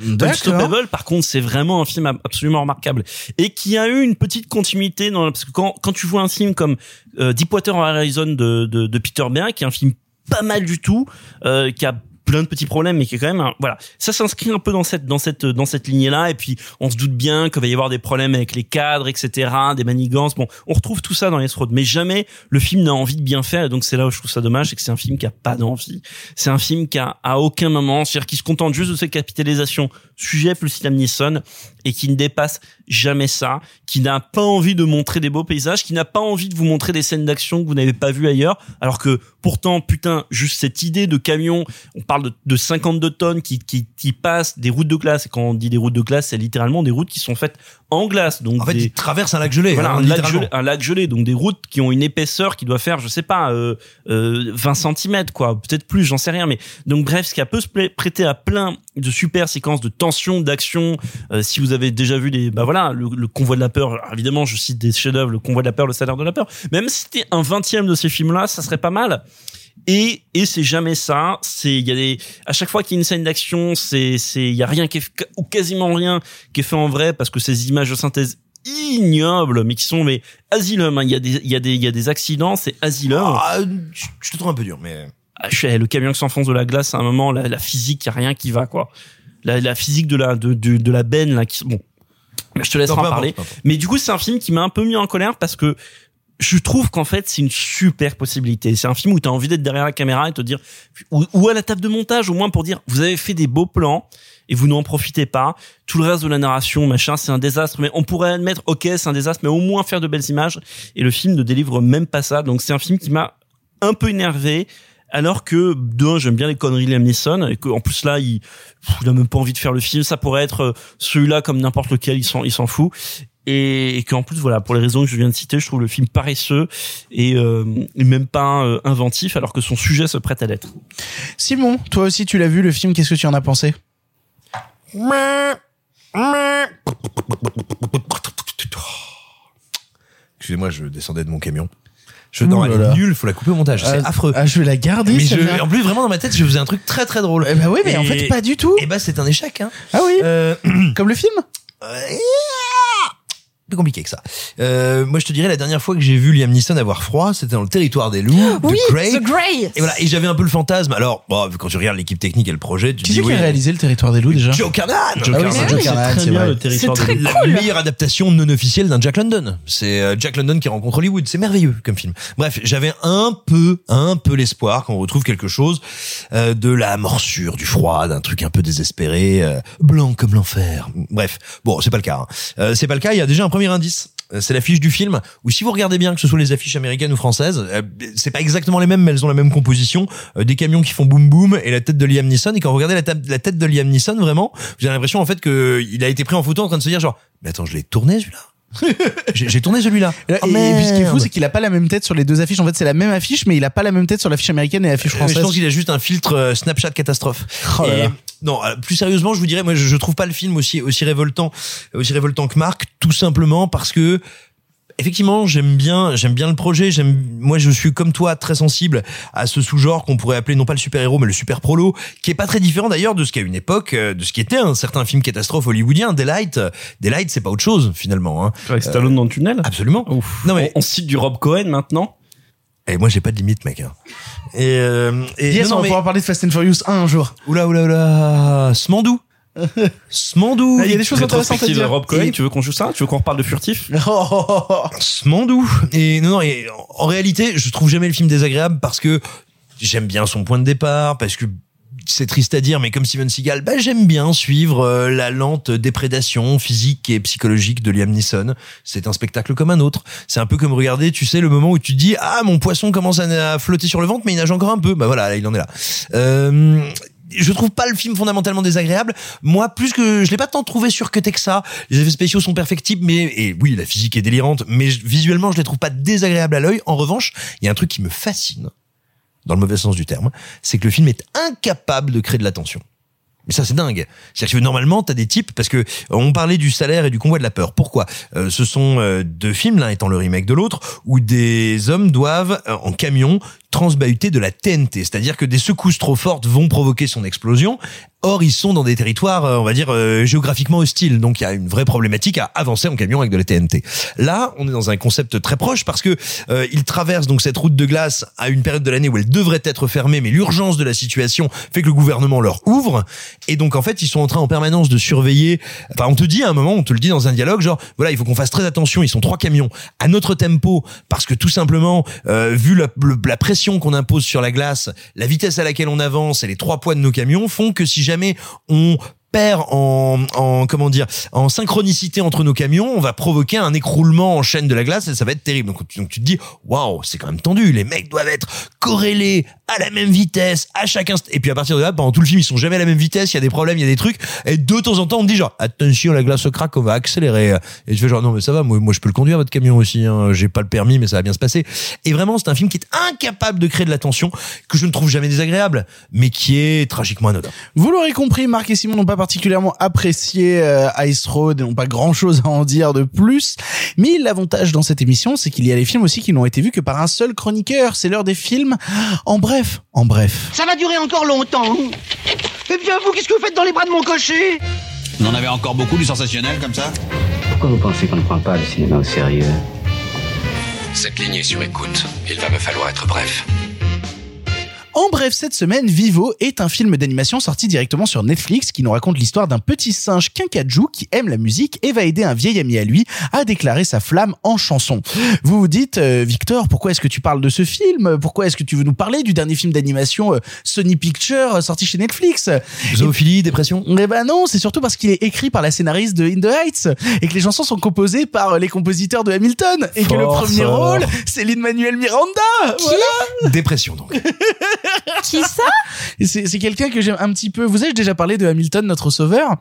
Unstoppable, par contre, c'est vraiment un film ab- absolument remarquable et qui a eu une petite continuité dans parce que quand quand tu vois un film comme euh, Deepwater Horizon de, de de Peter Berg, qui est un film pas mal du tout, euh, qui a plein de petits problèmes mais qui est quand même un- voilà. Ça s'inscrit un peu dans cette dans cette dans cette lignée là et puis on se doute bien qu'il va y avoir des problèmes avec les cadres etc des manigances. Bon on retrouve tout ça dans les Road mais jamais le film n'a envie de bien faire et donc c'est là où je trouve ça dommage c'est que c'est un film qui a pas d'envie. C'est un film qui a à aucun moment c'est-à-dire qui se contente juste de ses capitalisations sujet plus Liam Neeson et qui ne dépasse jamais ça qui n'a pas envie de montrer des beaux paysages qui n'a pas envie de vous montrer des scènes d'action que vous n'avez pas vues ailleurs alors que pourtant putain juste cette idée de camion on parle de, de 52 tonnes qui, qui, qui passent des routes de glace et quand on dit des routes de glace c'est littéralement des routes qui sont faites en glace donc En fait, des- ils traversent un lac gelé. voilà, hein, un, lac gelé, un lac gelé, donc des routes qui ont une épaisseur qui doit faire, je sais pas, euh, euh, 20 cm quoi, peut-être plus, j'en sais rien. Mais donc bref, ce qui a peut se prêter à plein de super séquences de tension, d'action. Euh, si vous avez déjà vu des, bah voilà, le, le convoi de la peur. alors évidemment, je cite des chefs-d'œuvre, le convoi de la peur, le salaire de la peur. Même si c'était un vingtième de ces films-là, ça serait pas mal. Et, et c'est jamais ça. C'est, il y a des, à chaque fois qu'il y a une scène d'action, c'est, c'est, il y a rien qui est, ou quasiment rien qui est fait en vrai parce que ces images de synthèse ignobles, mais qui sont, mais asylum, hein. Il y a des, il y a des, il y a des accidents, c'est asylum. Ah, je je te trouve un peu dur, mais. Ah, le camion qui s'enfonce de la glace à un moment, la, la physique, il y a rien qui va, quoi. La, la physique de la, de, de, de la benne, là, qui, bon. Je te laisserai en parler. importe. Mais du coup, c'est un film qui m'a un peu mis en colère parce que je trouve qu'en fait, c'est une super possibilité. C'est un film où tu as envie d'être derrière la caméra et te dire, ou, à la table de montage, au moins pour dire, vous avez fait des beaux plans et vous n'en profitez pas. Tout le reste de la narration, machin, c'est un désastre. Mais on pourrait admettre, ok, c'est un désastre, mais au moins faire de belles images. Et le film ne délivre même pas ça. Donc c'est un film qui m'a un peu énervé. Alors que, de un, j'aime bien les conneries de Liam Neeson, et que, en plus, là, il, pff, il a même pas envie de faire le film. Ça pourrait être euh, celui-là comme n'importe lequel, il s'en, il s'en fout. Et, et qu'en plus, voilà, pour les raisons que je viens de citer, je trouve le film paresseux et, euh, et même pas euh, inventif, alors que son sujet se prête à l'être. Simon, toi aussi tu l'as vu le film, qu'est-ce que tu en as pensé? Excusez-moi, je descendais de mon camion. Je, non, elle est nulle, faut la couper au montage. C'est Ah, affreux. ah, je vais la garder, Mais je- en plus, vraiment, dans ma tête, je faisais un truc très très drôle. Eh ben oui, mais en fait, pas du tout. Et bah, c'est un échec, hein. Ah oui Euh, Comme le film? (clears throat) plus compliqué que ça. Euh, moi, je te dirais, la dernière fois que j'ai vu Liam Neeson avoir froid, c'était dans le territoire des loups, (gasps) Oui, de Grey. The Grey. Et voilà, et j'avais un peu le fantasme. Alors, bon, quand tu regardes l'équipe technique et le projet, tu Qui dis c'est qui oui. a réalisé le territoire des loups déjà Joe Carnan. Joe Ah oui, Joe Carnan, c'est vrai. territoire C'est de très la cool. meilleure adaptation non officielle d'un Jack London. C'est euh, Jack London qui rencontre Hollywood. C'est merveilleux comme film. Bref, j'avais un peu, un peu l'espoir qu'on retrouve quelque chose euh, de la morsure, du froid, d'un truc un peu désespéré, euh, blanc comme l'enfer. Bref, bon, c'est pas le cas. hein. C'est pas le cas. Il y a déjà un premier indice. Euh, C'est l'affiche du film où si vous regardez bien que ce soit les affiches américaines ou françaises, euh, c'est pas exactement les mêmes, mais elles ont la même composition. Euh, des camions qui font boum boum et la tête de Liam Neeson. Et quand vous regardez la, tête de Liam Neeson, vraiment, vous avez l'impression en fait que il a été pris en photo en train de se dire genre, mais attends, je l'ai tourné celui-là? (laughs) J'ai tourné celui-là. Et, Oh, et puis ce qui est fou, c'est qu'il a pas la même tête sur les deux affiches. En fait, c'est la même affiche, mais il a pas la même tête sur l'affiche américaine et l'affiche française. Je pense qu'il a juste un filtre Snapchat catastrophe. Oh là Et- là. Non, euh, plus sérieusement, je vous dirais, moi, je, je trouve pas le film aussi aussi révoltant, aussi révoltant que Marc, tout simplement parce que effectivement, j'aime bien, j'aime bien le projet. J'aime, moi, je suis comme toi très sensible à ce sous-genre qu'on pourrait appeler non pas le super-héros, mais le super-prolo, qui est pas très différent d'ailleurs de ce qu'à une époque, euh, de ce qui était un certain film catastrophe hollywoodien. Daylight, euh, Daylight, c'est pas autre chose finalement. Hein. Avec Stallone dans le tunnel? Absolument. Non mais on, on cite du Rob Cohen maintenant? Et moi, j'ai pas de limite, mec. hein. Et, euh, et Yes, non, on non, va mais- pouvoir parler de Fast and Furious 1 un jour. Oula, oula, oula. Smandou. Smandou. Il y a des choses intéressantes à dire. Rob Cohen, Et- tu veux qu'on joue ça? Tu veux qu'on reparle de furtif? (laughs) Smandou. Et non, non, et en réalité, je trouve jamais le film désagréable parce que j'aime bien son point de départ, parce que c'est triste à dire, mais comme Steven Seagal, bah, j'aime bien suivre euh, la lente déprédation physique et psychologique de Liam Neeson. C'est un spectacle comme un autre. C'est un peu comme regarder, tu sais, le moment où tu dis, ah, mon poisson commence à, flotter sur le ventre, mais il nage encore un peu. Bah voilà, là, il en est là. Euh, je trouve pas le film fondamentalement désagréable. Moi, plus que je l'ai pas tant trouvé sur que ça. Les effets spéciaux sont perfectibles, mais et oui, la physique est délirante, mais visuellement, je les trouve pas désagréables à l'œil. En revanche, il y a un truc qui me fascine, dans le mauvais sens du terme, c'est que le film est incapable de créer de la tension. Mais ça, c'est dingue. C'est-à-dire que normalement, t'as des types, parce que on parlait du salaire et du convoi de la peur. Pourquoi? Euh, Ce sont euh, deux films, l'un étant le remake de l'autre, où des hommes doivent, euh, en camion, transbahuter de la TNT. C'est-à-dire que des secousses trop fortes vont provoquer son explosion. Or, ils sont dans des territoires, euh, on va dire, euh, géographiquement hostiles. Donc, il y a une vraie problématique à avancer en camion avec de la TNT. Là, on est dans un concept très proche parce que euh, ils traversent donc cette route de glace à une période de l'année où elle devrait être fermée, mais l'urgence de la situation fait que le gouvernement leur ouvre. Et donc, en fait, ils sont en train en permanence de surveiller. Enfin, on te dit à un moment, on te le dit dans un dialogue, genre, voilà, il faut qu'on fasse très attention. Ils sont trois camions à notre tempo parce que tout simplement, euh, vu la, la pression qu'on impose sur la glace, la vitesse à laquelle on avance et les trois poids de nos camions font que si jamais on perd en, en comment dire en synchronicité entre nos camions, on va provoquer un écroulement en chaîne de la glace et ça va être terrible. Donc, tu- donc tu te dis waouh, c'est quand même tendu. Les mecs doivent être corrélés à la même vitesse à chaque instant. Et puis à partir de là, pendant tout le film, ils sont jamais à la même vitesse. Il y a des problèmes, il y a des trucs. Et de temps en temps, on dit genre attention, la glace craque, on va accélérer. Et je fais genre non mais ça va, moi, moi je peux le conduire votre camion aussi. Hein. J'ai pas le permis, mais ça va bien se passer. Et vraiment, c'est un film qui est incapable de créer de la tension que je ne trouve jamais désagréable, mais qui est tragiquement anodin. Vous l'aurez compris, Marc et Simon n'ont pas particulièrement apprécié euh, Ice Road et n'ont pas grand chose à en dire de plus. Mais l'avantage dans cette émission, c'est qu'il y a des films aussi qui n'ont été vus que par un seul chroniqueur. C'est l'heure des films. En bref, en bref. Ça va durer encore longtemps. Eh bien, vous, qu'est-ce que vous faites dans les bras de mon cocher? On en avait encore beaucoup du sensationnel comme ça Pourquoi vous pensez qu'on ne prend pas le cinéma au sérieux? Cette ligne est sur écoute. Il va me falloir être bref. En bref, cette semaine, Vivo est un film d'animation sorti directement sur Netflix qui nous raconte l'histoire d'un petit singe kinkajou qui aime la musique et va aider un vieil ami à lui à déclarer sa flamme en chanson. Vous vous dites, euh, Victor, pourquoi est-ce que tu parles de ce film? Pourquoi est-ce que tu veux nous parler du dernier film d'animation euh, Sony Pictures euh, sorti chez Netflix? Zoophilie, dépression Eh ben non, c'est surtout parce qu'il est écrit par la scénariste de In the Heights et que les chansons sont composées par euh, les compositeurs de Hamilton et que le premier rôle, c'est Lin-Manuel Miranda. Voilà. Dépression donc. (laughs) Qui ça? C'est quelqu'un que j'aime un petit peu. Vous avez déjà parlé de Hamilton, notre sauveur?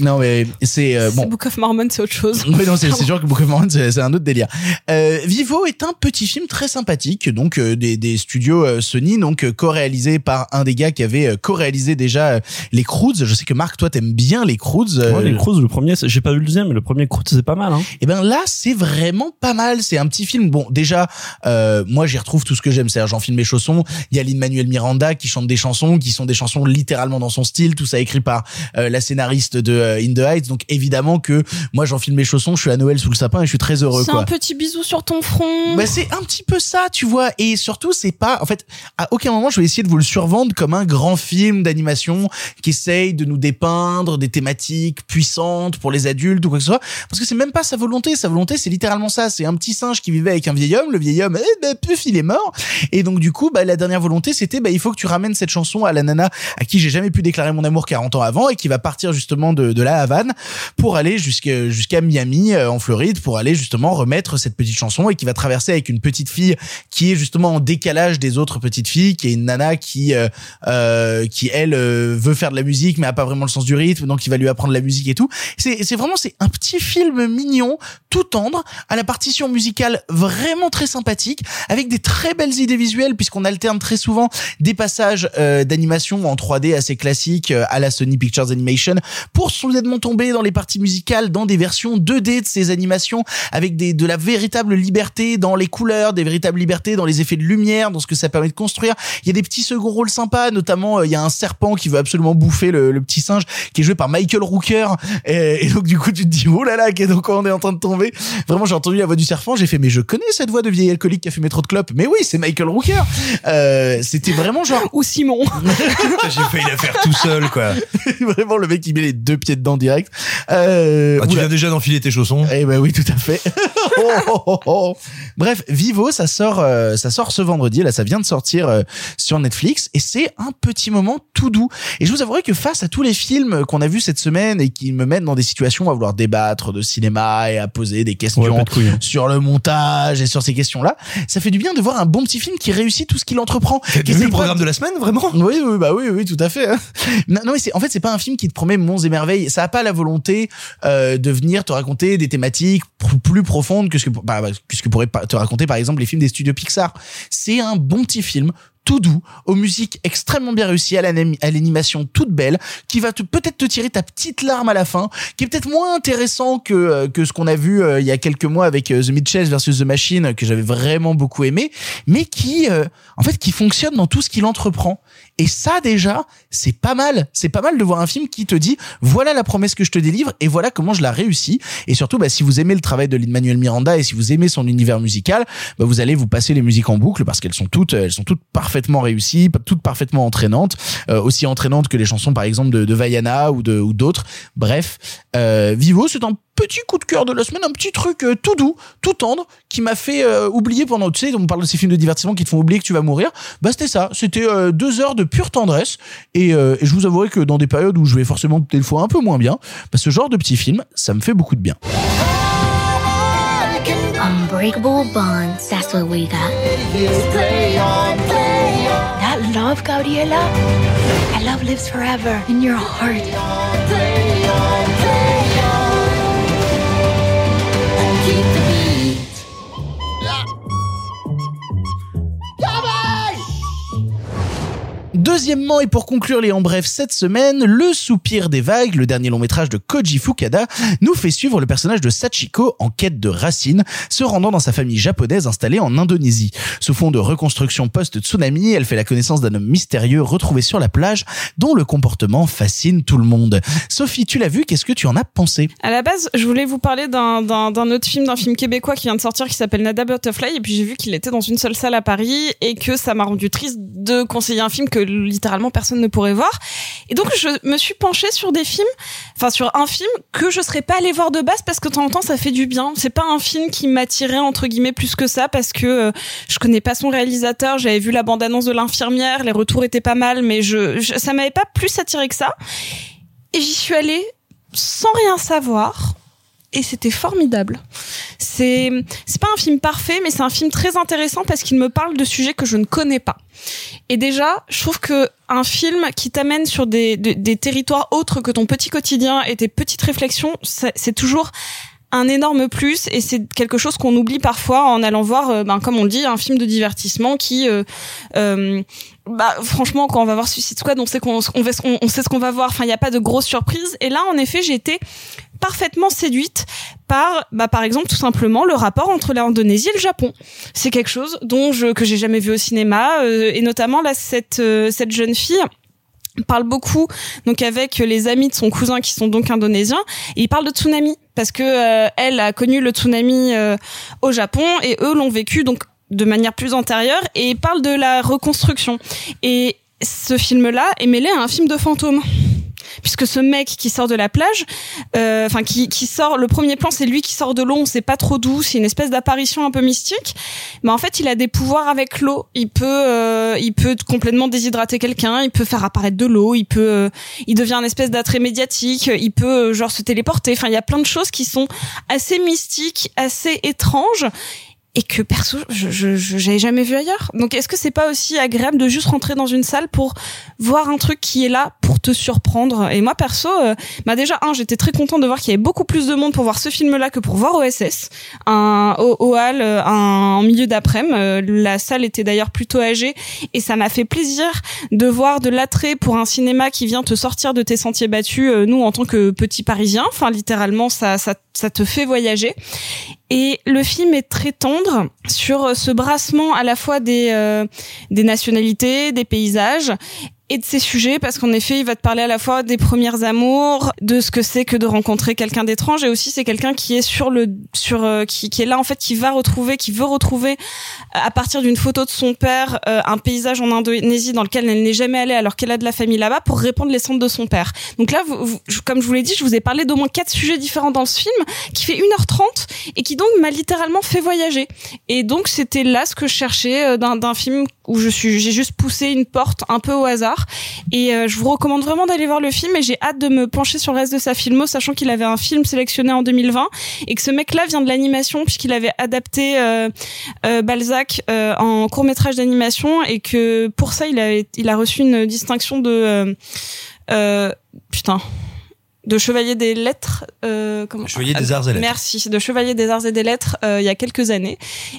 Non, mais c'est euh, bon. C'est Book of Mormon, c'est autre chose. (laughs) Oui, non, c'est c'est sûr que Book of Mormon, c'est c'est un autre délire. Euh, Vivo est un petit film très sympathique, donc euh, des, des studios euh, Sony, donc euh, co-réalisé par un des gars qui avait euh, co-réalisé déjà euh, les Croods. Je sais que Marc, toi, t'aimes bien les Croods. euh, Ouais, les Croods, le premier, j'ai pas vu le deuxième, mais le premier Croods, c'est pas mal. Hein. et ben là, c'est vraiment pas mal. C'est un petit film. Bon, déjà, euh, moi, j'y retrouve tout ce que j'aime. C'est-à-dire, j'enfile mes chaussons. Il y a Lin-Manuel Miranda qui chante des chansons, qui sont des chansons littéralement dans son style. Tout ça écrit par euh, la scénariste de In the Heights. Donc évidemment que moi j'enfile mes chaussons, je suis à Noël sous le sapin et je suis très heureux C'est un petit bisou sur ton front. Bah c'est un petit peu ça, tu vois. Et surtout, c'est pas, en fait, à aucun moment je vais essayer de vous le survendre comme un grand film d'animation qui essaye de nous dépeindre des thématiques puissantes pour les adultes ou quoi que ce soit. Parce que c'est même pas sa volonté. Sa volonté, c'est littéralement ça. C'est un petit singe qui vivait avec un vieil homme. Le vieil homme, eh ben, puf, il est mort. Et donc, du coup, bah, la dernière volonté, c'était, bah, il faut que tu ramènes cette chanson à la nana à qui j'ai jamais pu déclarer mon amour 40 ans avant et qui va partir justement de, de la Havane pour aller jusqu'à jusqu'à Miami euh, en Floride pour aller justement remettre cette petite chanson et qui va traverser avec une petite fille qui est justement en décalage des autres petites filles qui est une nana qui euh, euh, qui elle euh, veut faire de la musique mais a pas vraiment le sens du rythme donc il va lui apprendre la musique et tout. C'est c'est vraiment c'est un petit film mignon tout tendre à la partition musicale vraiment très sympathique avec des très belles idées visuelles puisqu'on alterne très souvent des passages euh, d'animation en 3D assez classiques à la Sony Pictures Animation pour soudainement tomber dans les parties musicales dans des versions 2D de ces animations avec des de la véritable liberté dans les couleurs, des véritables libertés dans les effets de lumière, dans ce que ça permet de construire. Il y a des petits seconds rôles sympas, notamment euh, il y a un serpent qui veut absolument bouffer le, le petit singe qui est joué par Michael Rooker et, et donc du coup tu te dis oh là là, qu'est donc on est en train de tomber? Vraiment j'ai entendu la voix du serpent, j'ai fait mais je connais cette voix de vieil alcoolique qui a fumé trop de clopes. Mais oui, c'est Michael Rooker. Euh, c'était vraiment genre ou Simon. (laughs) J'ai failli la faire tout seul, quoi. (laughs) vraiment le mec qui met les deux pieds dedans direct. Euh, Ah, tu viens déjà d'enfiler tes chaussons. Eh ben oui, tout à fait. (laughs) Oh, oh, oh. Bref, Vivo, ça sort, euh, ça sort ce vendredi. Là, ça vient de sortir euh, sur Netflix et c'est un petit moment tout doux. Et je vous avouerai que face à tous les films qu'on a vus cette semaine et qui me mettent dans des situations à vouloir débattre de cinéma et à poser des questions Ouais, de hein. sur le montage et sur ces questions-là, ça fait du bien de voir un bon petit film qui réussit tout ce qu'il entreprend. Essaye le programme de la semaine, vraiment? Oui, oui, bah oui, oui, tout à fait. hein. Non, non, mais c'est, en fait, c'est pas un film qui te promet monts et merveilles. Ça a pas la volonté euh, de venir te raconter des thématiques plus profondes que ce que, bah, bah, que ce que pourraient te raconter, par exemple, les films des studios Pixar. C'est un bon petit film tout doux, aux musiques extrêmement bien réussies, à l'anim- à l'animation toute belle, qui va peut-être te tirer ta petite larme à la fin, qui est peut-être moins intéressant que euh, que ce qu'on a vu euh, il y a quelques mois avec euh, The Mitchells versus The Machine, que j'avais vraiment beaucoup aimé, mais qui euh, en fait qui fonctionne dans tout ce qu'il entreprend. Et ça déjà, c'est pas mal. C'est pas mal de voir un film qui te dit voilà la promesse que je te délivre et voilà comment je la réussis. Et surtout, bah, si vous aimez le travail de Lin-Manuel Miranda et si vous aimez son univers musical, bah, vous allez vous passer les musiques en boucle parce qu'elles sont toutes, elles sont toutes parfaitement réussies, toutes parfaitement entraînantes, euh, aussi entraînantes que les chansons par exemple de, de Vaiana ou de ou d'autres. Bref, euh, Vivo, c'est un petit coup de cœur de la semaine, un petit truc euh, tout doux, tout tendre, qui m'a fait euh, oublier pendant, tu sais, on parle de ces films de divertissement qui te font oublier que tu vas mourir. Bah c'était ça, c'était euh, deux heures de pure tendresse. Et, euh, et je vous avouerai que dans des périodes où je vais forcément des fois un peu moins bien, bah, ce genre de petit film, ça me fait beaucoup de bien. Unbreakable bonds, that's what we got. Love, Gabriela, that love lives forever in your heart. Deuxièmement, et pour conclure les en bref cette semaine, Le Soupir des Vagues, le dernier long métrage de Koji Fukada, nous fait suivre le personnage de Sachiko en quête de racines, se rendant dans sa famille japonaise installée en Indonésie. Sous fond de reconstruction post-tsunami, elle fait la connaissance d'un homme mystérieux retrouvé sur la plage, dont le comportement fascine tout le monde. Sophie, tu l'as vu, qu'est-ce que tu en as pensé? À la base, je voulais vous parler d'un autre film, d'un film québécois qui vient de sortir qui s'appelle Nada Butterfly. Et puis j'ai vu qu'il était dans une seule salle à Paris et que ça m'a rendu triste de conseiller un film que littéralement personne ne pourrait voir. Et donc je me suis penchée sur des films, enfin sur un film que je serais pas allée voir de base parce que de temps en temps ça fait du bien. C'est pas un film qui m'attirait entre guillemets plus que ça parce que euh, je connais pas son réalisateur. J'avais vu la bande-annonce de l'infirmière, les retours étaient pas mal, mais je, je ça m'avait pas plus attiré que ça. Et j'y suis allée sans rien savoir. Et c'était formidable. C'est c'est pas un film parfait, mais c'est un film très intéressant parce qu'il me parle de sujets que je ne connais pas. Et déjà, je trouve que un film qui t'amène sur des, des, des territoires autres que ton petit quotidien et tes petites réflexions, c'est c'est toujours un énorme plus et c'est quelque chose qu'on oublie parfois en allant voir, euh, ben, comme on dit, un film de divertissement qui, euh, euh, bah, franchement, quand on va voir Suicide Squad, on sait qu'on on, on- sait ce qu'on va voir. Enfin, il n'y a pas de grosses surprises. Et là, en effet, j'ai été parfaitement séduite par, bah, par exemple, tout simplement le rapport entre l'Indonésie et le Japon. C'est quelque chose dont je que j'ai jamais vu au cinéma euh, et notamment là cette cette jeune fille parle beaucoup donc avec les amis de son cousin qui sont donc indonésiens et il parle de tsunami parce que euh, elle a connu le tsunami euh, au Japon et eux l'ont vécu donc de manière plus antérieure et parle de la reconstruction. Et ce film là est mêlé à un film de fantôme puisque ce mec qui sort de la plage, euh, enfin qui, qui sort, le premier plan c'est lui qui sort de l'eau, on sait pas trop d'où, c'est une espèce d'apparition un peu mystique, mais en fait il a des pouvoirs avec l'eau, il peut, euh, il peut complètement déshydrater quelqu'un, il peut faire apparaître de l'eau, il peut, euh, il devient un espèce d'attrait médiatique, il peut euh, genre se téléporter, enfin il y a plein de choses qui sont assez mystiques, assez étranges et que perso je je je- j'avais jamais vu ailleurs. Donc est-ce que c'est pas aussi agréable de juste rentrer dans une salle pour voir un truc qui est là pour te surprendre? Et moi perso euh, bah déjà un j'étais très content de voir qu'il y avait beaucoup plus de monde pour voir ce film là que pour voir OSS un au, au hall euh, un en milieu d'après-midi. Euh, la salle était d'ailleurs plutôt âgée et ça m'a fait plaisir de voir de l'attrait pour un cinéma qui vient te sortir de tes sentiers battus euh, nous en tant que petits parisiens. Enfin littéralement ça ça ça te fait voyager. Et le film est très tendre sur ce brassement à la fois des, euh, des nationalités, des paysages et de ses sujets parce qu'en effet il va te parler à la fois des premières amours de ce que c'est que de rencontrer quelqu'un d'étrange et aussi c'est quelqu'un qui est sur le sur euh, qui, qui est là en fait qui va retrouver qui veut retrouver euh, à partir d'une photo de son père euh, un paysage en Indonésie dans lequel elle n'est jamais allée alors qu'elle a de la famille là-bas pour répondre les centres de son père. Donc là vous- vous- comme je vous l'ai dit je vous ai parlé d'au moins quatre sujets différents dans ce film qui fait 1h30 et qui donc m'a littéralement fait voyager. Et donc c'était là ce que je cherchais euh, d'un film où je suis j'ai juste poussé une porte un peu au hasard et euh, je vous recommande vraiment d'aller voir le film et j'ai hâte de me pencher sur le reste de sa filmo sachant qu'il avait un film sélectionné en 2020 et que ce mec là vient de l'animation puisqu'il avait adapté euh, euh, Balzac euh, en court métrage d'animation et que pour ça il a il a reçu une distinction de euh, euh, putain de chevalier des lettres euh, comment Chevalier des Arts et Lettres. merci de chevalier des arts et des lettres euh, il y a quelques années.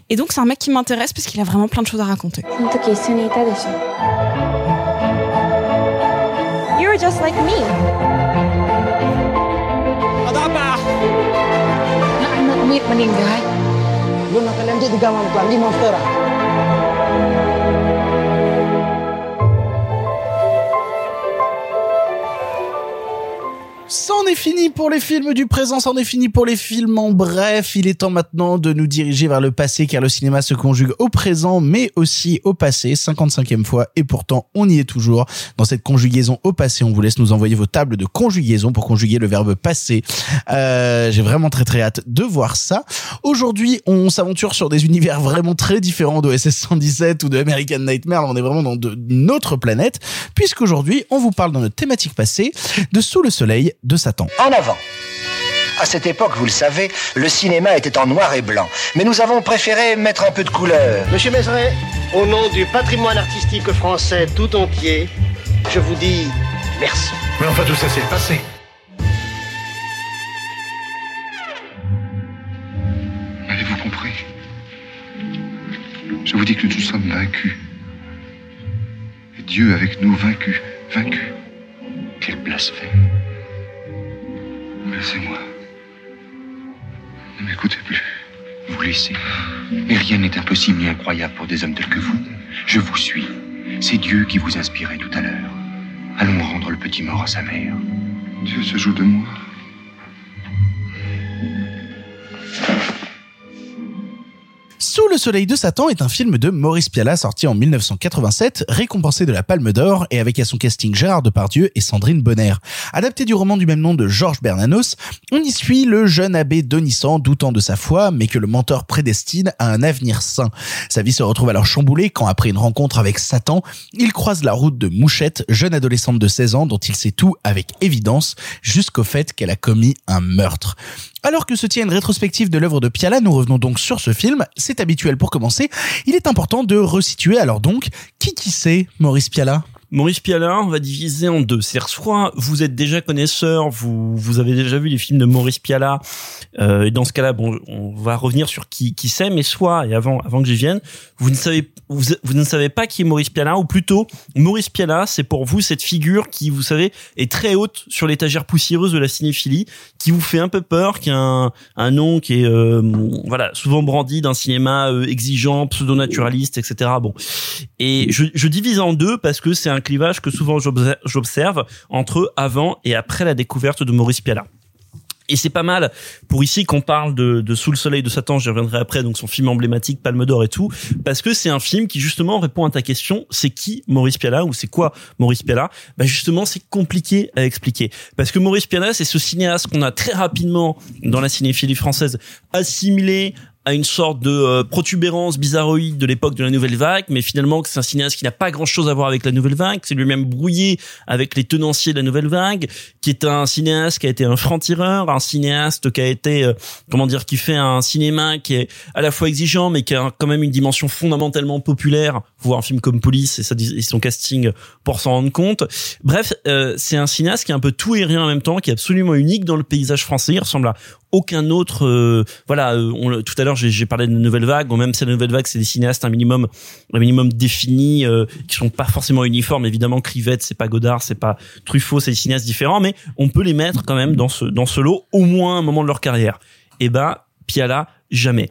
Et donc c'est un mec qui m'intéresse parce qu'il a vraiment plein de choses à raconter just like me. Ada apa? Nah, anak-anak meninggal. Lu makan aja di gampang, di monster. Ah. C'en est fini pour les films du présent, c'en est fini pour les films en bref. Il est temps maintenant de nous diriger vers le passé car le cinéma se conjugue au présent mais aussi au passé, 55e fois et pourtant on y est toujours. Dans cette conjugaison au passé, on vous laisse nous envoyer vos tables de conjugaison pour conjuguer le verbe passer. Euh, J'ai vraiment très très hâte de voir ça. Aujourd'hui, on s'aventure sur des univers vraiment très différents d'OSS 117 ou de American Nightmare. On est vraiment dans de- une autre planète puisqu'aujourd'hui, on vous parle dans notre thématique passée de Sous le soleil de Satan. En avant. À cette époque, vous le savez, le cinéma était en noir et blanc. Mais nous avons préféré mettre un peu de couleur. Monsieur Mézeret, au nom du patrimoine artistique français tout entier, je vous dis merci. Mais enfin, tout ça, c'est le passé. Avez-vous compris? Je vous dis que nous sommes vaincus. Et Dieu avec nous vaincu, vaincu. Quel blasphème. Laissez-moi. Ne m'écoutez plus. Vous laissez. Mais rien n'est impossible ni incroyable pour des hommes tels que vous. Je vous suis. C'est Dieu qui vous inspirait tout à l'heure. Allons rendre le petit mort à sa mère. Dieu se joue de moi. Sous le soleil de Satan est un film de Maurice Pialat sorti en 1987, récompensé de la Palme d'Or et avec à son casting Gérard Depardieu et Sandrine Bonner. Adapté du roman du même nom de Georges Bernanos, on y suit le jeune abbé Donissant doutant de sa foi mais que le mentor prédestine à un avenir sain. Sa vie se retrouve alors chamboulée quand après une rencontre avec Satan, il croise la route de Mouchette, jeune adolescente de 16 ans dont il sait tout avec évidence jusqu'au fait qu'elle a commis un meurtre. Alors que se tient une rétrospective de l'œuvre de Piala, nous revenons donc sur ce film. C'est habituel pour commencer. Il est important de resituer alors donc qui qui c'est Maurice Piala? Maurice Piala, on va diviser en deux. C'est-à-dire, soit vous êtes déjà connaisseur, vous, vous avez déjà vu les films de Maurice Piala, euh, et dans ce cas-là, bon, on va revenir sur qui, qui c'est, mais soit, et avant, avant que j'y vienne, vous ne savez, vous, vous ne savez pas qui est Maurice Piala, ou plutôt, Maurice Piala, c'est pour vous cette figure qui, vous savez, est très haute sur l'étagère poussiéreuse de la cinéphilie, qui vous fait un peu peur, qui un, un nom qui est, euh, voilà, souvent brandi d'un cinéma euh, exigeant, pseudo-naturaliste, etc. Bon. Et je, je divise en deux parce que c'est un clivage que souvent j'obse- j'observe entre avant et après la découverte de Maurice Pialat. Et c'est pas mal pour ici qu'on parle de, de Sous le soleil de Satan, j'y reviendrai après, donc son film emblématique, Palme d'Or et tout, parce que c'est un film qui justement répond à ta question, c'est qui Maurice Pialat ou c'est quoi Maurice Pialat Bah justement, c'est compliqué à expliquer. Parce que Maurice Pialat, c'est ce cinéaste qu'on a très rapidement, dans la cinéphilie française, assimilé à une sorte de euh, protubérance bizarroïde de l'époque de la nouvelle vague, mais finalement que c'est un cinéaste qui n'a pas grand chose à voir avec la nouvelle vague, c'est lui-même brouillé avec les tenanciers de la nouvelle vague, qui est un cinéaste qui a été un franc-tireur, un cinéaste qui a été, euh, comment dire, qui fait un cinéma qui est à la fois exigeant, mais qui a quand même une dimension fondamentalement populaire. Faut voir un film comme Police et, et son casting pour s'en rendre compte. Bref, euh, c'est un cinéaste qui est un peu tout et rien en même temps, qui est absolument unique dans le paysage français. Il ressemble à aucun autre. euh, voilà, euh, tout à l'heure j'ai parlé de nouvelle vague. Bon, même si la nouvelle vague c'est des cinéastes un minimum, un minimum définis, euh, qui sont pas forcément uniformes. Évidemment, Crivette c'est pas Godard, c'est pas Truffaut, c'est des cinéastes différents, mais on peut les mettre quand même dans ce dans ce lot au moins un moment de leur carrière. Et ben Piala jamais.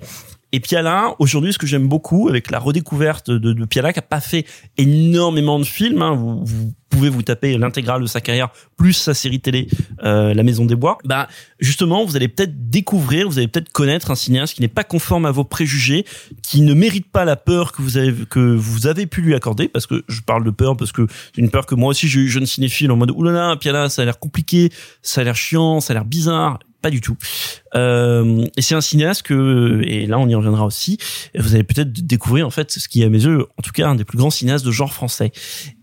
Et Piala, aujourd'hui, ce que j'aime beaucoup avec la redécouverte de, de Piala, qui a pas fait énormément de films, hein, vous, vous pouvez vous taper l'intégrale de sa carrière plus sa série télé euh, La Maison des Bois. Bah justement, vous allez peut-être découvrir, vous allez peut-être connaître un cinéaste qui n'est pas conforme à vos préjugés, qui ne mérite pas la peur que vous avez que vous avez pu lui accorder, parce que je parle de peur parce que c'est une peur que moi aussi j'ai eu jeune cinéphile en mode oulala, Piala, ça a l'air compliqué, ça a l'air chiant, ça a l'air bizarre. Pas du tout. Euh, et c'est un cinéaste que, et là on y reviendra aussi, vous allez peut-être découvrir en fait ce qui est à mes yeux, en tout cas un des plus grands cinéastes de genre français.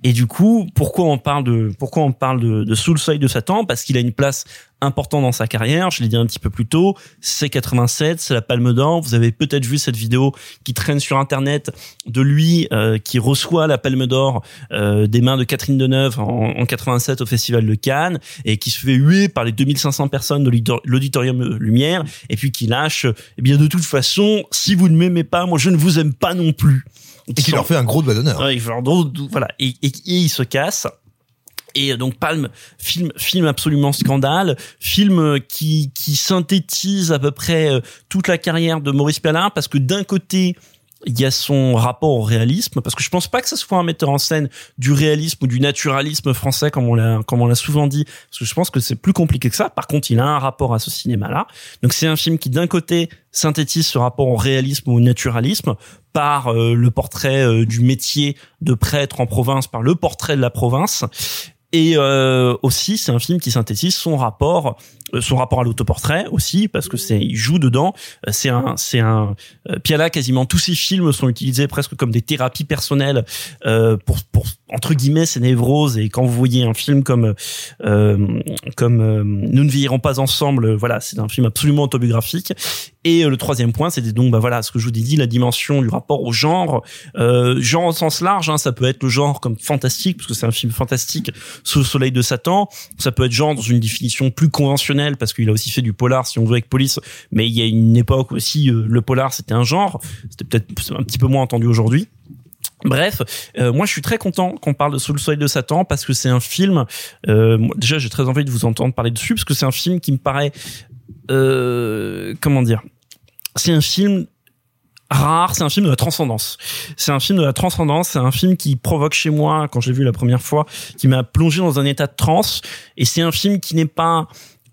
Et du coup, pourquoi on parle de, pourquoi on parle de, de Sous le seuil de Satan? Parce qu'il a une place importante dans sa carrière. Je l'ai dit un petit peu plus tôt. C'est 87, c'est la Palme d'Or. Vous avez peut-être vu cette vidéo qui traîne sur Internet de lui euh, qui reçoit la Palme d'Or euh, des mains de Catherine Deneuve en, en 87 au Festival de Cannes et qui se fait huer par les 2500 personnes de l'auditor- l'auditorium Lumière et puis qui lâche, eh bien de toute façon, si vous ne m'aimez pas, moi je ne vous aime pas non plus. Et qui leur fait un gros doigt d'honneur. Ouais, voilà, et, et, et il se casse. Et donc Palme, film, film absolument scandale, film qui qui synthétise à peu près euh, toute la carrière de Maurice Pialat, parce que d'un côté il y a son rapport au réalisme, parce que je pense pas que ce soit un metteur en scène du réalisme ou du naturalisme français comme on l'a comme on l'a souvent dit, parce que je pense que c'est plus compliqué que ça. Par contre, il a un rapport à ce cinéma-là. Donc c'est un film qui d'un côté synthétise ce rapport au réalisme ou au naturalisme par euh, le portrait euh, du métier de prêtre en province, par le portrait de la province. Et euh, aussi, c'est un film qui synthétise son rapport, son rapport à l'autoportrait aussi, parce que c'est, il joue dedans. Euh, C'est un, c'est un euh, Piala. Quasiment tous ses films sont utilisés presque comme des thérapies personnelles euh, pour, pour entre guillemets ses névroses. Et quand vous voyez un film comme euh, comme euh, Nous ne vieillirons pas ensemble, euh, voilà, c'est un film absolument autobiographique. Et euh, le troisième point, c'était donc bah voilà ce que je vous ai dit, la dimension du rapport au genre, euh, genre au sens large. Hein, ça peut être le genre comme fantastique, parce que c'est un film fantastique sous le soleil de Satan. Ça peut être genre dans une définition plus conventionnelle, parce qu'il a aussi fait du polar, si on veut avec Police. Mais il y a une époque aussi, euh, le polar c'était un genre. C'était peut-être un petit peu moins entendu aujourd'hui. Bref, euh, moi je suis très content qu'on parle de Sous le soleil de Satan parce que c'est un film. Euh, déjà, j'ai très envie de vous entendre parler dessus parce que c'est un film qui me paraît, comment dire, c'est un film rare, c'est un film de la transcendance. C'est un film de la transcendance, c'est un film qui provoque chez moi, quand j'ai vu la première fois, qui m'a plongé dans un état de transe. Et c'est un film qui n'est pas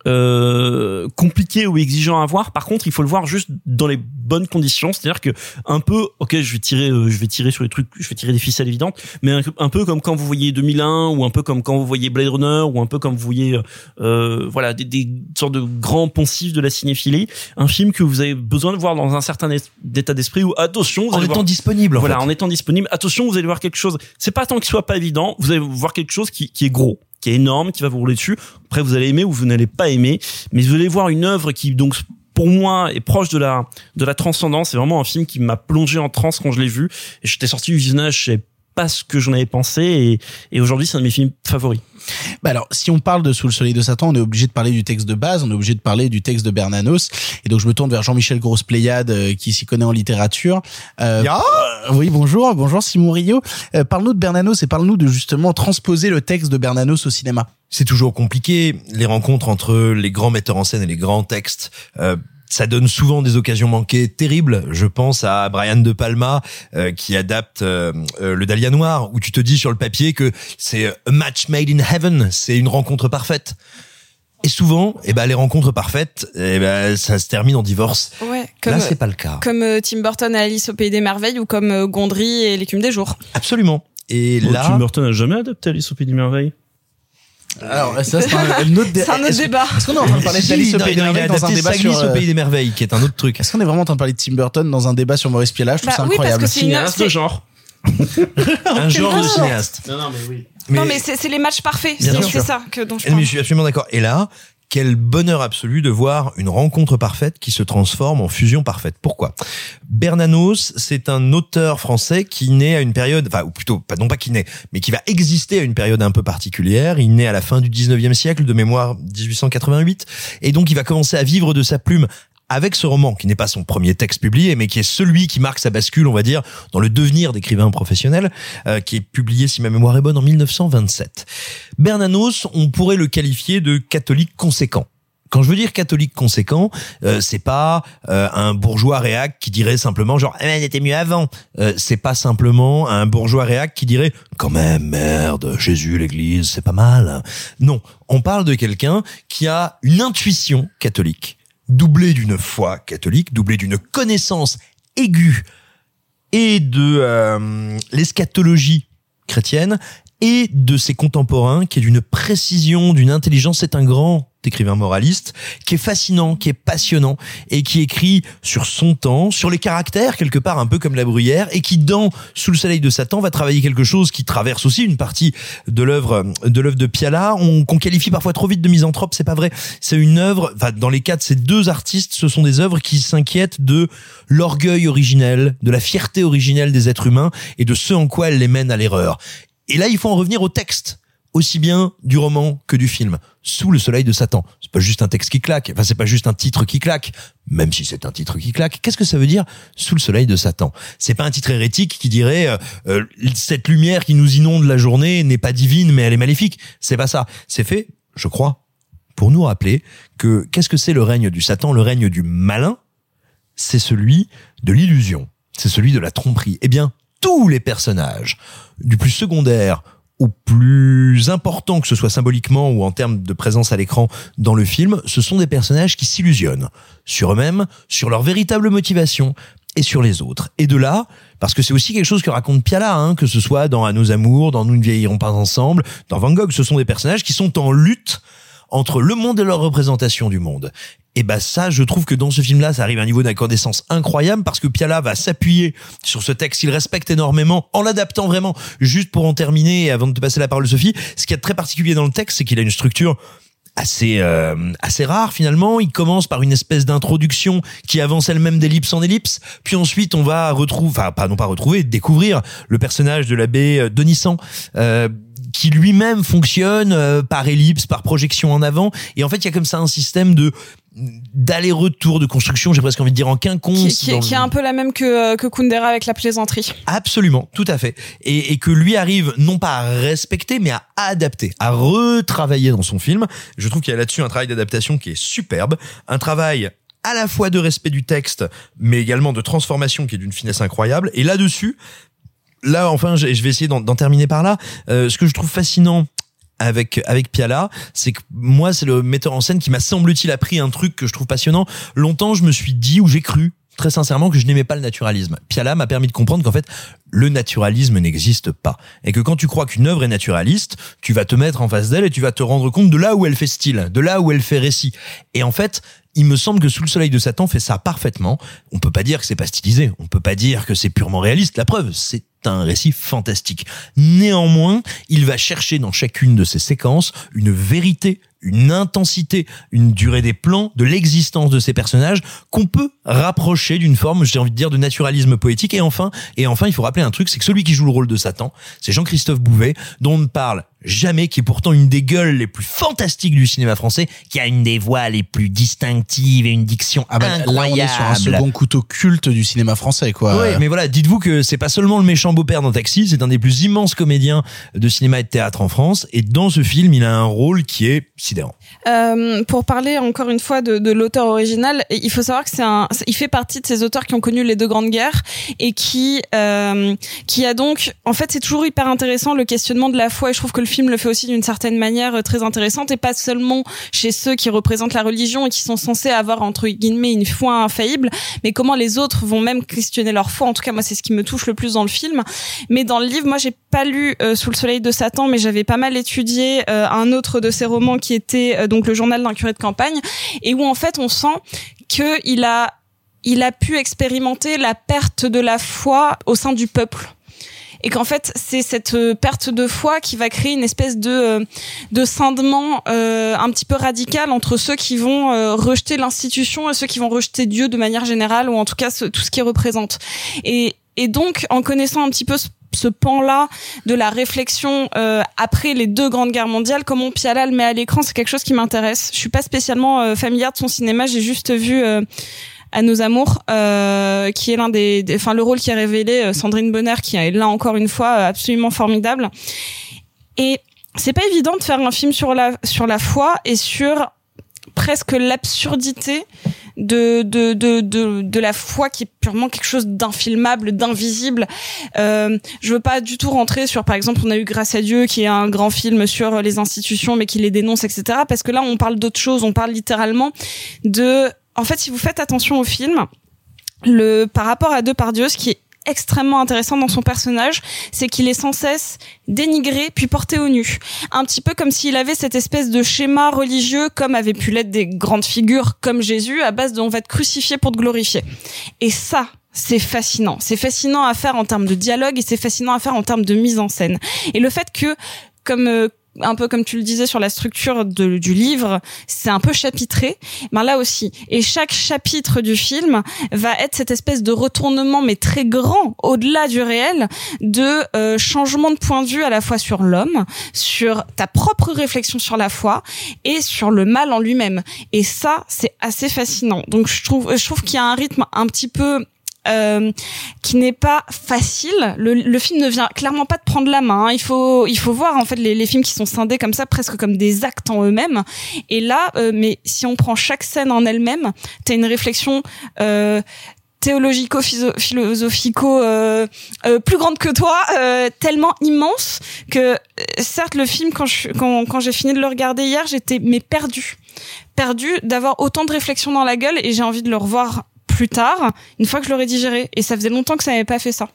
euh, compliqué ou exigeant à voir. Par contre, il faut le voir juste dans les bonnes conditions, c'est-à-dire que un peu, ok, je vais tirer, euh, je vais tirer sur les trucs, je vais tirer des ficelles évidentes, mais un, un peu comme quand vous voyez 2001 ou un peu comme quand vous voyez Blade Runner ou un peu comme vous voyez, euh, voilà, des, des sortes de grands poncifs de la cinéphilie. Un film que vous avez besoin de voir dans un certain état d'esprit où attention, vous En allez étant voir- disponible, en voilà, fait. en étant disponible. Attention, vous allez voir quelque chose. C'est pas tant qu'il soit pas évident, vous allez voir quelque chose qui, qui est gros qui est énorme, qui va vous rouler dessus. Après, vous allez aimer ou vous n'allez pas aimer, mais vous allez voir une œuvre qui donc pour moi est proche de la de la transcendance. C'est vraiment un film qui m'a plongé en transe quand je l'ai vu. Et j'étais sorti du visionnage, je pas ce que j'en avais pensé, et, et aujourd'hui c'est un de mes films favoris. Bah alors, si on parle de Sous le soleil de Satan, on est obligé de parler du texte de base, on est obligé de parler du texte de Bernanos. Et donc, je me tourne vers Jean-Michel Grosse-Pléiade, euh, qui s'y connaît en littérature. Euh, euh, oui, bonjour, bonjour Simon Rio. Euh, parle-nous de Bernanos et parle-nous de justement transposer le texte de Bernanos au cinéma. C'est toujours compliqué, les rencontres entre les grands metteurs en scène et les grands textes. Euh, ça donne souvent des occasions manquées terribles. Je pense à Brian De Palma euh, qui adapte euh, euh, le Dahlia Noir, où tu te dis sur le papier que c'est a match made in heaven, c'est une rencontre parfaite. Et souvent, eh ben, les rencontres parfaites, eh ben, ça se termine en divorce. Ouais, comme, Là, c'est pas le cas. Comme euh, Tim Burton à Alice au Pays des Merveilles ou comme euh, Gondry et l'écume des jours. Absolument. Et Bon, là, Tim Burton a jamais adapté Alice au Pays des Merveilles? Alors, ça, c'est un, un autre dé- C'est un autre est-ce- débat. Est-ce qu'on est en train de parler d'Alice au non, Pays des Merveilles dans un débat sur... au euh, Pays des Merveilles, qui est un autre truc. Est-ce qu'on est vraiment en train de parler de Tim Burton dans un débat sur Maurice Pialache Je trouve Bah ça oui, parce incroyable. que c'est une- Cinéaste de genre. (laughs) Un genre de cinéaste. Non, non, mais oui. non, mais c'est c'est les matchs parfaits. C'est ça que dont je Mais parle. je suis absolument d'accord. Et là, quel bonheur absolu de voir une rencontre parfaite qui se transforme en fusion parfaite. Pourquoi? Bernanos, c'est un auteur français qui naît à une période, enfin, ou plutôt, non pas qui naît, mais qui va exister à une période un peu particulière. Il naît à la fin du 19e siècle, de mémoire 1888. Et donc, il va commencer à vivre de sa plume avec ce roman, qui n'est pas son premier texte publié, mais qui est celui qui marque sa bascule, on va dire, dans le devenir d'écrivain professionnel, euh, qui est publié, si ma mémoire est bonne, en 1927. Bernanos, on pourrait le qualifier de catholique conséquent. Quand je veux dire catholique conséquent, euh, c'est pas euh, un bourgeois réac qui dirait simplement genre eh, elle était mieux avant. Euh, c'est pas simplement un bourgeois réac qui dirait quand même merde Jésus l'Église c'est pas mal. Non, on parle de quelqu'un qui a une intuition catholique doublée d'une foi catholique, doublée d'une connaissance aiguë et de euh, l'eschatologie chrétienne et de ses contemporains qui est d'une précision, d'une intelligence. C'est un grand écrivain moraliste qui est fascinant, qui est passionnant et qui écrit sur son temps, sur les caractères quelque part un peu comme la bruyère et qui dans Sous le soleil de Satan va travailler quelque chose qui traverse aussi une partie de l'œuvre de l'œuvre de Piala, on qu'on qualifie parfois trop vite de misanthrope, c'est pas vrai. C'est une œuvre, enfin dans les cas de ces deux artistes, ce sont des œuvres qui s'inquiètent de l'orgueil originel, de la fierté originelle des êtres humains et de ce en quoi elle les mène à l'erreur. Et là, il faut en revenir au texte, aussi bien du roman que du film. Sous le soleil de Satan. C'est pas juste un texte qui claque. Enfin, c'est pas juste un titre qui claque. Même si c'est un titre qui claque. Qu'est-ce que ça veut dire sous le soleil de Satan? C'est pas un titre hérétique qui dirait, euh, euh, cette lumière qui nous inonde la journée n'est pas divine, mais elle est maléfique. C'est pas ça. C'est fait, je crois, pour nous rappeler que qu'est-ce que c'est le règne du Satan? Le règne du malin, c'est celui de l'illusion. C'est celui de la tromperie. Eh bien, tous les personnages, du plus secondaire au plus important que ce soit symboliquement ou en termes de présence à l'écran dans le film, ce sont des personnages qui s'illusionnent sur eux-mêmes, sur leur véritable motivation et sur les autres. Et de là, parce que c'est aussi quelque chose que raconte Piala, hein, que ce soit dans À nos amours, dans Nous ne vieillirons pas ensemble, dans Van Gogh, ce sont des personnages qui sont en lutte entre le monde et leur représentation du monde. Et bah ça, je trouve que dans ce film-là, ça arrive à un niveau d'incandescence incroyable parce que Piala va s'appuyer sur ce texte qu'il respecte énormément en l'adaptant vraiment. Juste pour en terminer, avant de te passer la parole, Sophie, ce qui est très particulier dans le texte, c'est qu'il a une structure assez euh, assez rare finalement. Il commence par une espèce d'introduction qui avance elle-même d'ellipse en ellipse, puis ensuite on va retrouver, enfin pas non pas retrouver, découvrir le personnage de l'abbé euh, Denissan. Euh, qui lui-même fonctionne euh, par ellipse, par projection en avant, et en fait il y a comme ça un système de d'aller-retour de construction, j'ai presque envie de dire en quinconce. Qui, qui, dans qui le- est un peu la même que, euh, que Kundera avec la plaisanterie. Absolument, tout à fait. Et, et que lui arrive non pas à respecter, mais à adapter, à retravailler dans son film. Je trouve qu'il y a là-dessus un travail d'adaptation qui est superbe, un travail à la fois de respect du texte, mais également de transformation qui est d'une finesse incroyable. Et là-dessus, là enfin, je vais essayer d'en d'en terminer par là. Euh, ce que je trouve fascinant avec avec Piala, c'est que moi c'est le metteur en scène qui m'a semble-t-il appris un truc que je trouve passionnant. Longtemps, je me suis dit ou j'ai cru très sincèrement que je n'aimais pas le naturalisme. Piala m'a permis de comprendre qu'en fait le naturalisme n'existe pas et que quand tu crois qu'une œuvre est naturaliste, tu vas te mettre en face d'elle et tu vas te rendre compte de là où elle fait style, de là où elle fait récit. Et en fait, il me semble que Sous le soleil de Satan fait ça parfaitement. On peut pas dire que c'est pas stylisé, on peut pas dire que c'est purement réaliste. La preuve, c'est un récit fantastique. Néanmoins, il va chercher dans chacune de ces séquences une vérité, une intensité, une durée des plans, de l'existence de ces personnages qu'on peut rapprocher d'une forme, j'ai envie de dire, de naturalisme poétique. Et enfin, et enfin, il faut rappeler un truc, c'est que celui qui joue le rôle de Satan, c'est Jean-Christophe Bouvet, dont on parle jamais, qui est pourtant une des gueules les plus fantastiques du cinéma français, qui a une des voix les plus distinctives et une diction Ah bah, là, on incroyable. est sur un second couteau culte du cinéma français, quoi. Ouais, mais voilà, dites-vous que c'est pas seulement le méchant beau-père dans Taxi, c'est un des plus immenses comédiens de cinéma et de théâtre en France. Et dans ce film, il a un rôle qui est sidérant. Euh, pour parler encore une fois de, de l'auteur original, il faut savoir que c'est un, il fait partie de ces auteurs qui ont connu les deux grandes guerres et qui, euh, qui a donc, en fait, c'est toujours hyper intéressant le questionnement de la foi et je trouve que le film le fait aussi d'une certaine manière euh, très intéressante et pas seulement chez ceux qui représentent la religion et qui sont censés avoir entre guillemets une foi infaillible, mais comment les autres vont même questionner leur foi. En tout cas, moi, c'est ce qui me touche le plus dans le film. Mais dans le livre, moi, j'ai pas lu euh, Sous le soleil de Satan, mais j'avais pas mal étudié euh, un autre de ses romans qui était euh, donc le journal d'un curé de campagne et où en fait on sent que il a il a pu expérimenter la perte de la foi au sein du peuple. Et qu'en fait c'est cette euh, perte de foi qui va créer une espèce de euh, de scindement euh, un petit peu radical entre ceux qui vont rejeter l'institution et ceux qui vont rejeter Dieu de manière générale ou en tout cas tout ce qu'il représente. Et et donc en connaissant un petit peu ce ce pan-là de la réflexion euh, après les deux grandes guerres mondiales, comment Piala le met à l'écran, c'est quelque chose qui m'intéresse. Je suis pas spécialement euh, familière de son cinéma, j'ai juste vu euh, à nos amours, euh, qui est l'un des, enfin le rôle qui a révélé euh, Sandrine Bonner, qui est là encore une fois euh, absolument formidable. Et c'est pas évident de faire un film sur la sur la foi et sur presque l'absurdité de, de, de, de, de la foi qui est purement quelque chose d'infilmable, d'invisible. Euh, je veux pas du tout rentrer sur, par exemple, on a eu Grâce à Dieu, qui est un grand film sur les institutions, mais qui les dénonce, etc. Parce que là, on parle d'autre chose, on parle littéralement de... En fait, si vous faites attention au film, le par rapport à Depardieu, ce qui est extrêmement intéressant dans son personnage, c'est qu'il est sans cesse dénigré puis porté au nu. Un petit peu comme s'il avait cette espèce de schéma religieux comme avait pu l'être des grandes figures comme Jésus à base de on va te crucifier pour te glorifier. Et ça, c'est fascinant. C'est fascinant à faire en termes de dialogue et c'est fascinant à faire en termes de mise en scène. Et le fait que, comme euh, un peu comme tu le disais sur la structure du livre, c'est un peu chapitré. Ben là aussi. Et chaque chapitre du film va être cette espèce de retournement, mais très grand, au-delà du réel, de euh, changement de point de vue à la fois sur l'homme, sur ta propre réflexion sur la foi et sur le mal en lui-même. Et ça, c'est assez fascinant. Donc je trouve, je trouve qu'il y a un rythme un petit peu euh, qui n'est pas facile. Le, le film ne vient clairement pas de prendre la main. hein. Il faut, il faut voir en fait les, les films qui sont scindés comme ça, presque comme des actes en eux-mêmes. Et là, euh, mais si on prend chaque scène en elle-même, t'as une réflexion. Euh, théologico-philosophico euh, euh, plus grande que toi, euh, tellement immense que euh, certes le film quand je quand, quand j'ai fini de le regarder hier, j'étais mais perdu, perdu d'avoir autant de réflexions dans la gueule et j'ai envie de le revoir plus tard, une fois que je l'aurais digéré. Et ça faisait longtemps que ça n'avait pas fait ça.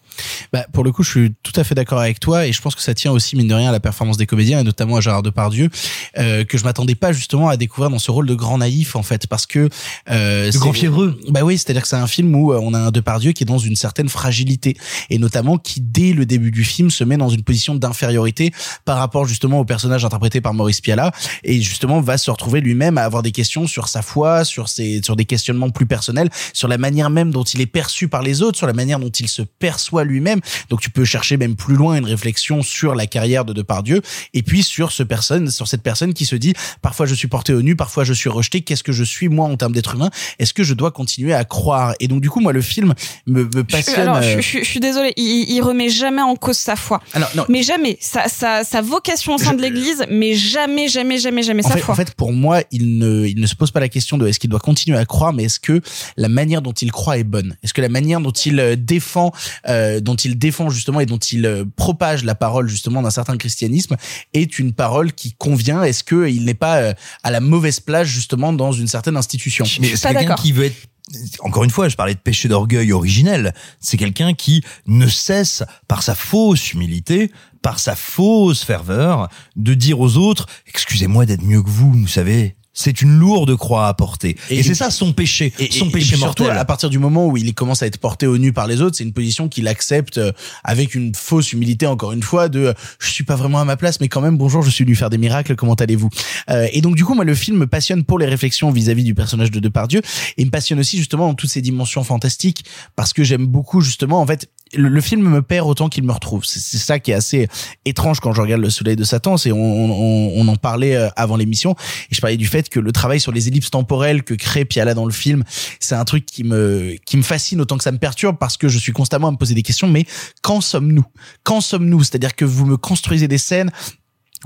Bah, pour le coup, je suis tout à fait d'accord avec toi et je pense que ça tient aussi mine de rien à la performance des comédiens et notamment à Gérard Depardieu euh, que je m'attendais pas justement à découvrir dans ce rôle de grand naïf en fait parce que euh, De grand fiévreux. Bah oui, c'est-à-dire que c'est un film où euh, on a un Depardieu qui est dans une certaine fragilité et notamment qui dès le début du film se met dans une position d'infériorité par rapport justement au personnage interprété par Maurice Piala et justement va se retrouver lui-même à avoir des questions sur sa foi, sur ses sur des questionnements plus personnels, sur la manière même dont il est perçu par les autres, sur la manière dont il se perçoit lui-même. Donc tu peux chercher même plus loin une réflexion sur la carrière de Depardieu et puis sur ce personne, sur cette personne qui se dit parfois je suis porté au nu, parfois je suis rejeté. Qu'est-ce que je suis moi en termes d'être humain? Est-ce que je dois continuer à croire? Et donc du coup moi le film me, me Je, passionne. alors, je, euh, je- je suis désolée, il, il remet jamais en cause sa foi. Alors, non. Mais jamais. Sa, sa, sa vocation au sein de l'Église, mais jamais, jamais, jamais, jamais en sa fait, foi. en fait, pour moi, il ne, il ne se pose pas la question de est-ce qu'il doit continuer à croire, mais est-ce que la manière dont il croit est bonne Est-ce que la manière dont il euh, défend, euh, dont il défend justement et dont il euh, propage la parole justement d'un certain christianisme est une parole qui convient? Est-ce que il n'est pas euh, à la mauvaise place justement dans une certaine institution? Mais c'est quelqu'un qui veut être encore une fois, je parlais de péché d'orgueil originel. C'est quelqu'un qui ne cesse, par sa fausse humilité, par sa fausse ferveur, de dire aux autres "Excusez-moi d'être mieux que vous, vous savez." C'est une lourde croix à porter. Et, c'est ça son péché, Et- son et- péché puis surtout, mortel. à partir du moment où il commence à être porté au nu par les autres, c'est une position qu'il accepte euh, avec une fausse humilité, encore une fois, de euh, je suis pas vraiment à ma place, mais quand même, bonjour, je suis venu faire des miracles, comment allez-vous? Euh, Et donc, du coup, moi, le film me passionne pour les réflexions vis-à-vis du personnage de Depardieu, et me passionne aussi, justement, dans toutes ces dimensions fantastiques, parce que j'aime beaucoup, justement, en fait, le, le film me perd autant qu'il me retrouve. C'est ça qui est assez étrange quand je regarde Le Soleil de Satan. C'est on, on, on en parlait euh, avant l'émission et je parlais du fait que le travail sur les ellipses temporelles que crée Piala dans le film, c'est un truc qui me qui me fascine autant que ça me perturbe parce que je suis constamment à me poser des questions. Mais quand sommes-nous? Quand sommes-nous? C'est-à-dire que vous me construisez des scènes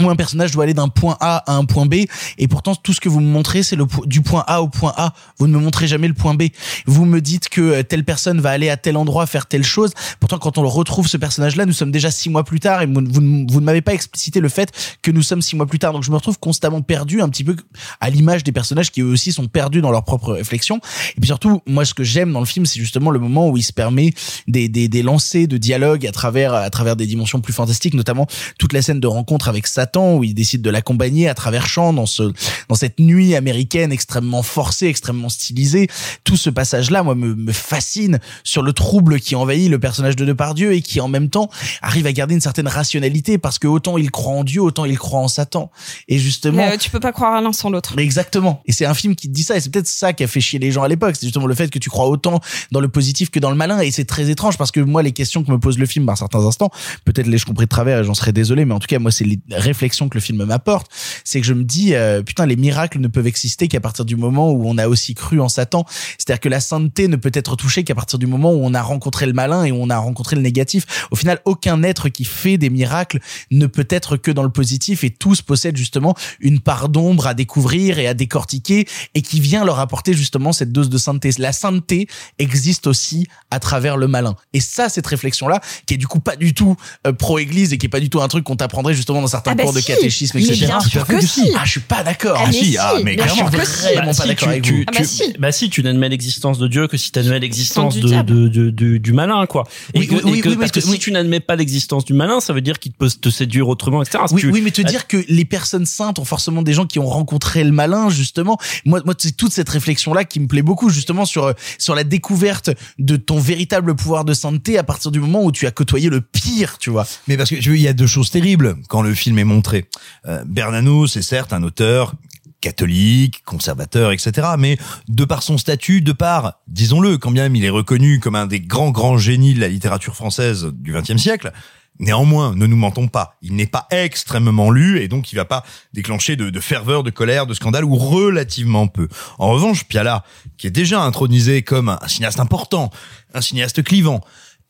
où un personnage doit aller d'un point A à un point B. Et pourtant tout ce que vous me montrez c'est le du point A au point A. Vous ne me montrez jamais le point B. Vous me dites que euh, telle personne va aller à tel endroit faire telle chose. Pourtant quand on le retrouve ce personnage là nous sommes déjà six mois plus tard et vous, vous, ne- vous ne m'avez pas explicité le fait que nous sommes six mois plus tard. Donc je me retrouve constamment perdu un petit peu à l'image des personnages qui eux aussi sont perdus dans leurs propres réflexions et puis surtout moi ce que j'aime dans le film c'est justement le moment où il se permet des, des, des lancers de dialogue à travers à travers des dimensions plus fantastiques notamment toute la scène de rencontre avec Où il décide de l'accompagner à travers champs dans ce dans cette nuit américaine extrêmement forcée extrêmement stylisée tout ce passage là moi me, me fascine sur le trouble qui envahit le personnage de Depardieu et qui en même temps arrive à garder une certaine rationalité parce que autant il croit en Dieu autant il croit en Satan et justement Mais, euh, tu peux pas croire à l'un sans l'autre. exactement. Et c'est un film qui te dit ça, et c'est peut-être ça qui a fait chier les gens à l'époque. C'est justement le fait que tu crois autant dans le positif que dans le malin, et c'est très étrange parce que moi, les questions que me pose le film par certains instants, peut-être les je compris de travers et j'en serais désolé, mais en tout cas, moi, c'est les réflexions que le film m'apporte. C'est que je me dis, euh, putain, les miracles ne peuvent exister qu'à partir du moment où on a aussi cru en Satan. C'est-à-dire que la sainteté ne peut être touchée qu'à partir du moment où on a rencontré le malin et où on a rencontré le négatif. Au final, aucun être qui fait des miracles ne peut être que dans le positif et tous possèdent justement une part d'ombre à découvrir et à décortiquer et qui vient leur apporter justement cette dose de sainteté. La sainteté existe aussi à travers le malin. Et ça, cette réflexion-là, qui est du coup pas du tout euh, pro-église et qui est pas du tout un truc qu'on t'apprendrait justement dans certains Ah bah cours de catéchisme, Mais etc. bien sûr que si. Ah, je suis pas d'accord. Ah, mais si. ah, mais Bien clairement, sûr si. Bah, pas d'accord tu. Ah bah tu- si. bah si, tu n'admets l'existence de Dieu que si tu admets l'existence du de, diable. de, de- de- du malin, quoi. Et Oui, que, oui, et oui, que- oui, parce que oui. si tu n'admets pas l'existence du malin, ça veut dire qu'il peut te séduire autrement, etc. Oui, tu- oui, mais te dire que les personnes saintes ont forcément des gens qui ont rencontré le malin, justement. Moi, moi, c'est toute cette réflexion-là qui me plaît beaucoup, justement, sur, euh, sur la découverte de ton véritable pouvoir de sainteté à partir du moment où tu as côtoyé le pire, tu vois. Mais parce que tu veux, il y a deux choses terribles quand le film est montré. Euh, Bernano, c'est certes un auteur catholique, conservateur, etc. Mais de par son statut, de par, disons-le, quand bien même il est reconnu comme un des grands grands génies de la littérature française du XXe siècle. Néanmoins, ne nous mentons pas, il n'est pas extrêmement lu et donc il va pas déclencher de, ferveur, de colère, de scandale ou relativement peu. En revanche, Piala, qui est déjà intronisé comme un cinéaste important, un cinéaste clivant,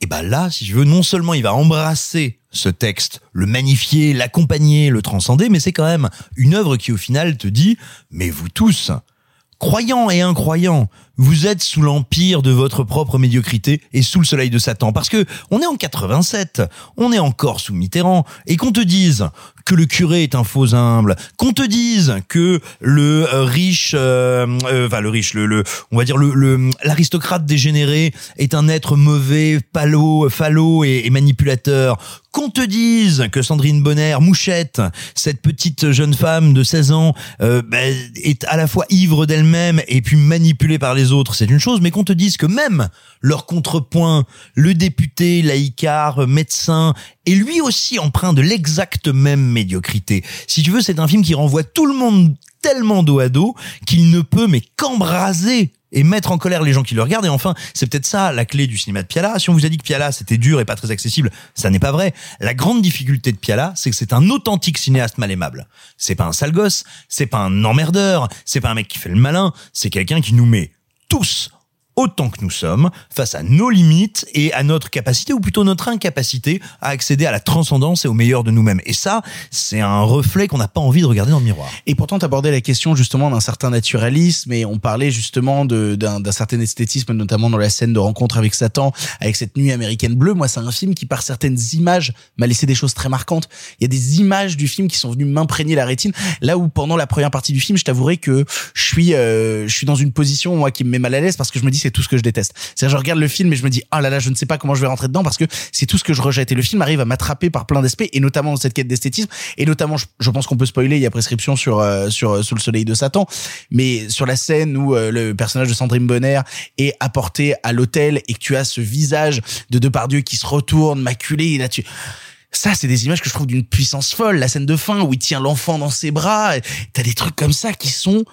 et ben là, si je veux, non seulement il va embrasser ce texte, le magnifier, l'accompagner, le transcender, mais c'est quand même une œuvre qui au final te dit, mais vous tous, croyants et incroyants, vous êtes sous l'empire de votre propre médiocrité et sous le soleil de Satan. Parce que on est en 87, on est encore sous Mitterrand, et qu'on te dise que le curé est un faux humble, qu'on te dise que le euh, riche, euh, euh, enfin le riche, le, le on va dire le l'aristocrate dégénéré est un être mauvais, palo, falot et, manipulateur, qu'on te dise que Sandrine Bonner, mouchette, cette petite jeune femme de 16 ans, euh, ben, est à la fois ivre d'elle-même et puis manipulée par les autres, c'est une chose, mais qu'on te dise que même leur contrepoint, le député, laïcard, médecin, est lui aussi empreint de l'exacte même médiocrité. Si tu veux, c'est un film qui renvoie tout le monde tellement dos à dos qu'il ne peut mais qu'embraser et mettre en colère les gens qui le regardent. Et enfin, c'est peut-être ça la clé du cinéma de Piala. Si on vous a dit que Piala c'était dur et pas très accessible, ça n'est pas vrai. La grande difficulté de Piala, c'est que c'est un authentique cinéaste mal aimable. C'est pas un sale gosse, c'est pas un emmerdeur, c'est pas un mec qui fait le malin, c'est quelqu'un qui nous met tous autant que nous sommes, face à nos limites et à notre capacité, ou plutôt notre incapacité, à accéder à la transcendance et au meilleur de nous-mêmes. Et ça, c'est un reflet qu'on n'a pas envie de regarder dans le miroir. Et pourtant, t'abordais la question justement d'un certain naturalisme et on parlait justement d'un certain esthétisme, notamment dans la scène de rencontre avec Satan, avec cette nuit américaine bleue. Moi, c'est un film qui, par certaines images, m'a laissé des choses très marquantes. Il y a des images du film qui sont venues m'imprégner la rétine. Là où pendant la première partie du film, je t'avouerai que je suis, euh, je suis dans une position moi qui me met mal à l'aise parce que je me dis c'est tout ce que je déteste. C'est-à-dire je regarde le film et je me dis ah là là, je ne sais pas comment je vais rentrer dedans parce que c'est tout ce que je rejette. Et le film arrive à m'attraper par plein d'aspects et notamment dans cette quête d'esthétisme et notamment je, je pense qu'on peut spoiler. Il y a prescription sur euh, sur euh, sous le soleil de Satan, mais sur la scène où euh, le personnage de Sandrine Bonner est apporté à l'hôtel et que tu as ce visage de Depardieu qui se retourne maculé et là tu ça, c'est des images que je trouve d'une puissance folle. La scène de fin où il tient l'enfant dans ses bras, t'as des trucs comme ça qui sont,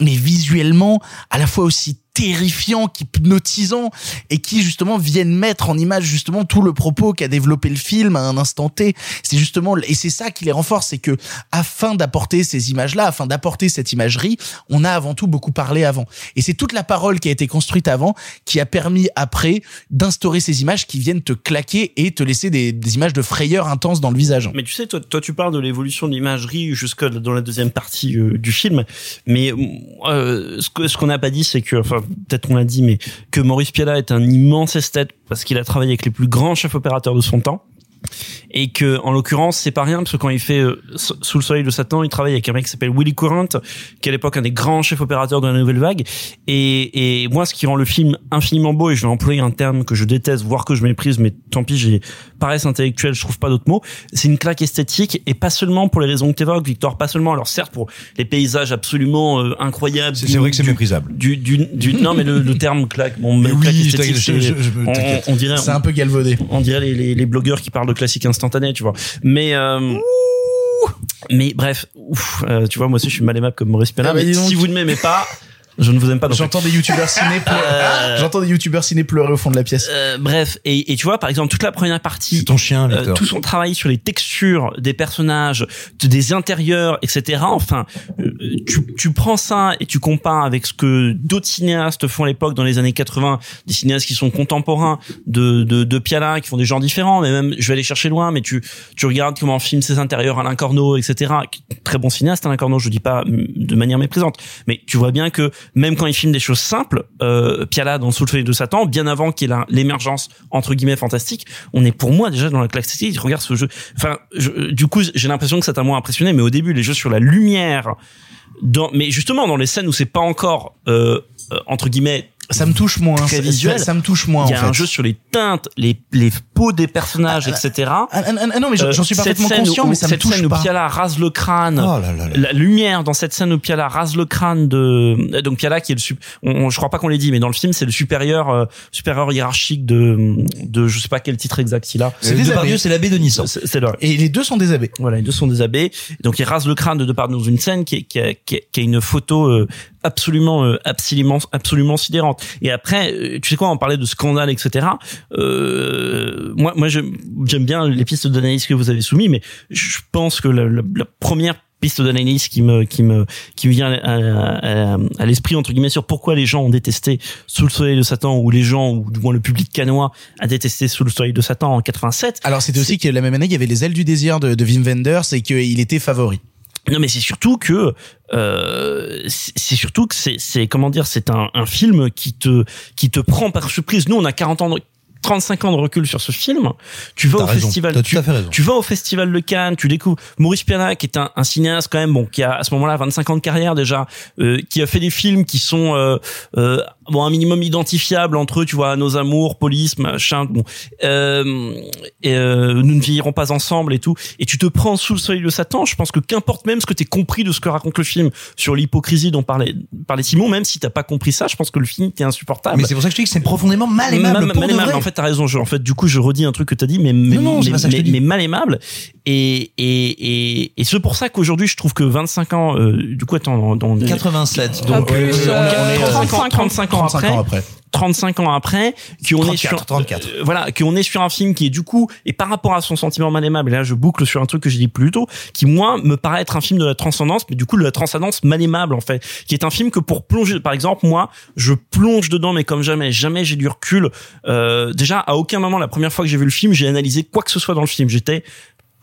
mais visuellement, à la fois aussi terrifiants, qui hypnotisants et qui justement viennent mettre en image justement tout le propos qu'a développé le film à un instant T. C'est justement et c'est ça qui les renforce, c'est que afin d'apporter ces images-là, afin d'apporter cette imagerie, on a avant tout beaucoup parlé avant. Et c'est toute la parole qui a été construite avant qui a permis après d'instaurer ces images qui viennent te claquer et te laisser des, des images de frayeur intense dans le visage. Mais tu sais, toi, toi tu parles de l'évolution de l'imagerie jusque dans la deuxième partie euh, du film, mais euh, ce que- ce qu'on n'a pas dit, c'est que, enfin, peut-être on l'a dit, mais que Maurice Pialat est un immense esthète parce qu'il a travaillé avec les plus grands chefs opérateurs de son temps. Et que, en l'occurrence, c'est pas rien parce que quand il fait euh, Sous le soleil de Satan, il travaille avec un mec qui s'appelle Willy Courant, qui à l'époque un des grands chefs opérateurs de la nouvelle vague. Et, et moi, ce qui rend le film infiniment beau, et je vais employer un terme que je déteste, voire que je méprise, mais tant pis, j'ai paresse intellectuelle, je trouve pas d'autres mots. C'est une claque esthétique et pas seulement pour les raisons que t'évoques, Victor, pas seulement. Alors certes, pour les paysages absolument euh, incroyables. C'est vrai que c'est méprisable. Du, du, du, (laughs) non, mais le, le terme claque, bon, Mais claque oui, esthétique, je- on, dirait, C'est un peu galvaudé. on dirait les, les, les blogueurs qui parlent de classique instantané, tu vois. Mais euh, mais bref, ouf, euh, tu vois, moi aussi je suis mal aimable comme Maurice Pialat. Ah bah, mais si vous ne m'aimez pas, je ne vous aime pas. J'entends des youtubeurs ciné (laughs) pleurer. Euh, J'entends des youtubeurs ciné pleurer au fond de la pièce. Euh, bref, et, et tu vois, par exemple, toute la première partie, C'est ton chien, euh, tout son travail sur les textures des personnages, de- des intérieurs, etc. Enfin, euh, tu, tu prends ça et tu compares avec ce que d'autres cinéastes font à l'époque dans les années 80, des cinéastes qui sont contemporains de, de, de Piala, qui font des genres différents, mais même, je vais aller chercher loin, mais tu, tu regardes comment filme ses intérieurs Alain Corneau, etc. Très bon cinéaste, Alain Corneau, je dis pas mm, de manière méprisante, mais tu vois bien que même quand il filme des choses simples, euh, Piala dans Sous le de Satan, bien avant qu'il y ait l'émergence entre guillemets fantastique, on est pour moi déjà dans la classe esthétique. Regarde ce jeu. Enfin, je- du coup, j'ai l'impression que ça t'a moins impressionné, mais au début, les jeux sur la lumière, dans, mais justement dans les scènes où c'est pas encore euh, euh, entre guillemets Ça me touche moins. très visuel. Ça, ça me touche moins. Il y a en fait. un jeu sur les teintes, les, les peaux des personnages, etc. Ah, ah, ah, non, mais j'en- j'en suis Euh, cette parfaitement scène conscient, où- mais ça me cette touche scène pas. où Piala rase le crâne, Oh là là là. la lumière dans cette scène où Piala rase le crâne de donc Piala qui est le sup- on, on- je crois pas qu'on l'ait dit mais dans le film c'est le supérieur euh, supérieur hiérarchique de de je sais pas quel titre exact il a C'est des Depardieu, c'est l'abbé de Nice. c'est c'est Et les deux sont des abbés. voilà les deux sont des abbés donc il rase le crâne de Depardieu dans une scène qui est, qui a, qui a- qui a une photo euh, absolument euh, absolument absolument sidérante et après euh, tu sais quoi on parlait de scandale etc euh, moi moi j'aime bien les pistes d'analyse que vous avez soumis mais je pense que la, la- la première piste d'analyse qui me qui me qui me vient à, à- à l'esprit entre guillemets sur pourquoi les gens ont détesté Sous le soleil de Satan ou les gens ou du moins le public canois a détesté Sous le soleil de Satan en 87 Alors c'était aussi que la même année, il y avait les ailes du désir de, de Wim Wenders et qu'il était favori. Non, mais c'est surtout que euh, c'est surtout que c'est c'est comment dire, c'est un, un film qui te qui te prend par surprise. Nous, on a 40 ans de 35 ans de recul sur ce film. Tu vas au raison. festival, tu, tu vas au festival de Cannes, tu découvres Maurice Piana, qui est un, un cinéaste quand même, bon, qui a à ce moment-là 25 ans de carrière déjà, euh, qui a fait des films qui sont euh, euh, bon un minimum identifiables entre eux, tu vois, Nos amours, Police, machin, bon, euh, et, euh, nous ne vieillirons pas ensemble et tout. Et tu te prends sous le soleil de Satan. Je pense que qu'importe même ce que t'aies compris de ce que raconte le film sur l'hypocrisie dont parlait parlait Simon, même si t'as pas compris ça, je pense que le film t'est insupportable. Mais c'est pour ça que je dis que c'est profondément mal aimable. Mal- pour mal de aimable. En fait, t'as raison. Je, en fait, du coup, je redis un truc que t'as dit, mais mais, Non, non, c'est mais, mais- mal aimable. Et et et, et c'est pour ça qu'aujourd'hui, je trouve que 25 ans, euh, du coup, attends, dans, dans 87. Pas Donc, plus, euh, euh, 35 ans, 35 ans 35 après, ans après. 35 ans après, qui on est 34, sur 34. euh, voilà, qui on est sur un film qui est du coup et par rapport à son sentiment mal aimable, et là je boucle sur un truc que j'ai dit plus tôt, qui moi me paraît être un film de la transcendance, mais du coup de la transcendance mal aimable en fait, qui est un film que pour plonger, par exemple moi, je plonge dedans mais comme jamais, jamais j'ai du recul. Euh, déjà à aucun moment la première fois que j'ai vu le film, j'ai analysé quoi que ce soit dans le film. J'étais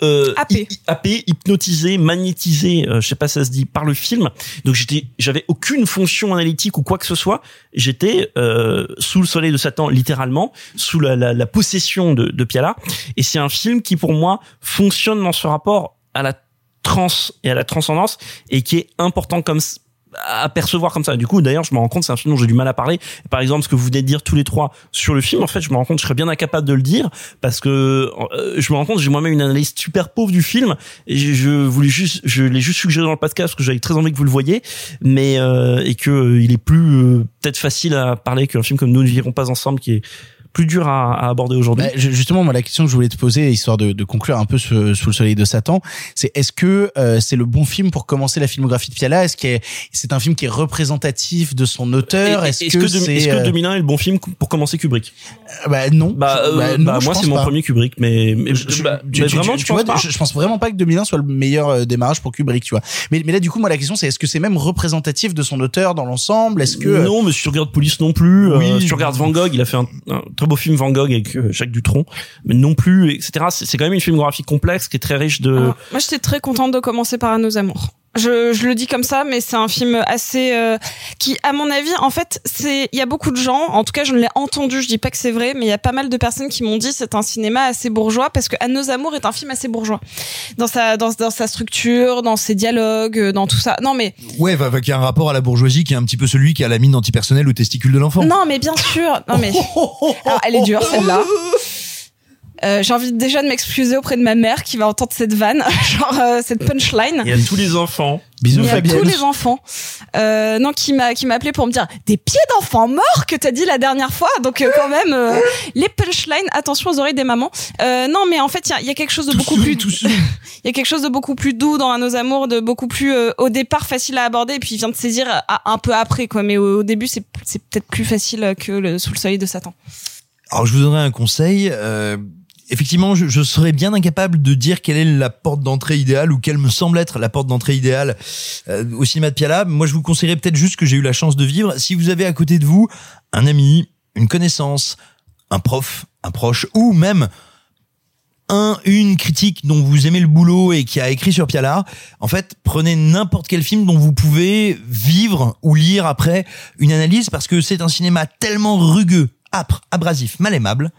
euh, Happé. hy- happé, hypnotisé, magnétisé, euh, je sais pas si ça se dit, par le film. Donc j'étais, j'avais aucune fonction analytique ou quoi que ce soit. J'étais euh, sous le soleil de Satan, littéralement, sous la, la, la possession de, de Piala. Et c'est un film qui, pour moi, fonctionne dans ce rapport à la trans et à la transcendance et qui est important comme à percevoir comme ça. Du coup, d'ailleurs, je me rends compte, c'est un film dont j'ai du mal à parler. Par exemple, ce que vous venez de dire tous les trois sur le film, en fait, je me rends compte, je serais bien incapable de le dire parce que euh, je me rends compte, j'ai moi-même une analyse super pauvre du film et je, voulais juste, je l'ai juste suggéré dans le podcast parce que j'avais très envie que vous le voyez, mais euh, et que euh, il est plus euh, peut-être facile à parler qu'un film comme Nous ne vivrons pas ensemble qui est plus dur à, à aborder aujourd'hui. Bah, ju- justement, moi, la question que je voulais te poser, histoire de, de conclure un peu ce- sous le soleil de Satan, c'est est-ce que euh, c'est le bon film pour commencer la filmographie de Piala Est-ce que c'est un film qui est représentatif de son auteur? Est-ce Est-ce que, que, c'est est-ce que euh, 2001 est le bon film pour commencer Kubrick? Bah non. Bah, euh, Bah, non, bah, je moi pense c'est mon premier Kubrick, mais, mais Je- bah, tu- vraiment tu- penses vois, je pense vraiment pas que 2001 soit le meilleur euh, démarrage pour Kubrick, tu vois. Mais, mais là, du coup, moi, la question, c'est est-ce que c'est même représentatif de son auteur dans l'ensemble? Est-ce que Non, mais si tu regardes Police non plus. Oui. euh, si tu regardes Van Gogh, il a fait un, un très beau film Van Gogh avec euh, Jacques Dutronc, mais non plus, etc. C'est quand même une filmographie complexe qui est très riche de. Ah, moi, j'étais très contente de commencer par À nos amours. Je, je le dis comme ça, mais c'est un film assez euh, qui, à mon avis, en fait, c'est il y a beaucoup de gens. En tout cas, je ne l'ai entendu. Je dis pas que c'est vrai, mais il y a pas mal de personnes qui m'ont dit c'est un cinéma assez bourgeois parce que À nos amours est un film assez bourgeois dans sa dans, dans sa structure, dans ses dialogues, dans tout ça. Non, mais Ouais, qui a un rapport à la bourgeoisie qui est un petit peu celui qui a la mine antipersonnelle au testicule de l'enfant. Non, mais bien sûr. Non, mais Alors, (laughs) elle est dure celle-là. Euh, j'ai envie déjà de m'excuser auprès de ma mère qui va entendre cette vanne, (laughs) genre euh, cette punchline. Il y a tous les enfants. Bisous Il y a Fabienne. tous les enfants. Euh, non, qui m'a qui m'a appelé pour me dire des pieds d'enfants morts que t'as dit la dernière fois. Donc euh, quand même euh, les punchlines. Attention aux oreilles des mamans. Euh, non, mais en fait il y a, il y a quelque chose de beaucoup plus. (laughs) Il y a quelque chose de beaucoup plus doux dans nos amours, de beaucoup plus euh, au départ facile à aborder, et puis il vient de saisir à- un peu après quoi. Mais au, au début c'est c'est peut-être plus facile que le, sous le soleil de Satan. Alors je vous donnerai un conseil. Effectivement, je, je serais bien incapable de dire quelle est la porte d'entrée idéale ou quelle me semble être la porte d'entrée idéale euh, au cinéma de Piala. Moi, je vous conseillerais peut-être juste que j'ai eu la chance de vivre. Si vous avez à côté de vous un ami, une connaissance, un prof, un proche ou même un, une critique dont vous aimez le boulot et qui a écrit sur Piala, en fait, prenez n'importe quel film dont vous pouvez vivre ou lire après une analyse parce que c'est un cinéma tellement rugueux, âpre, abrasif, mal aimable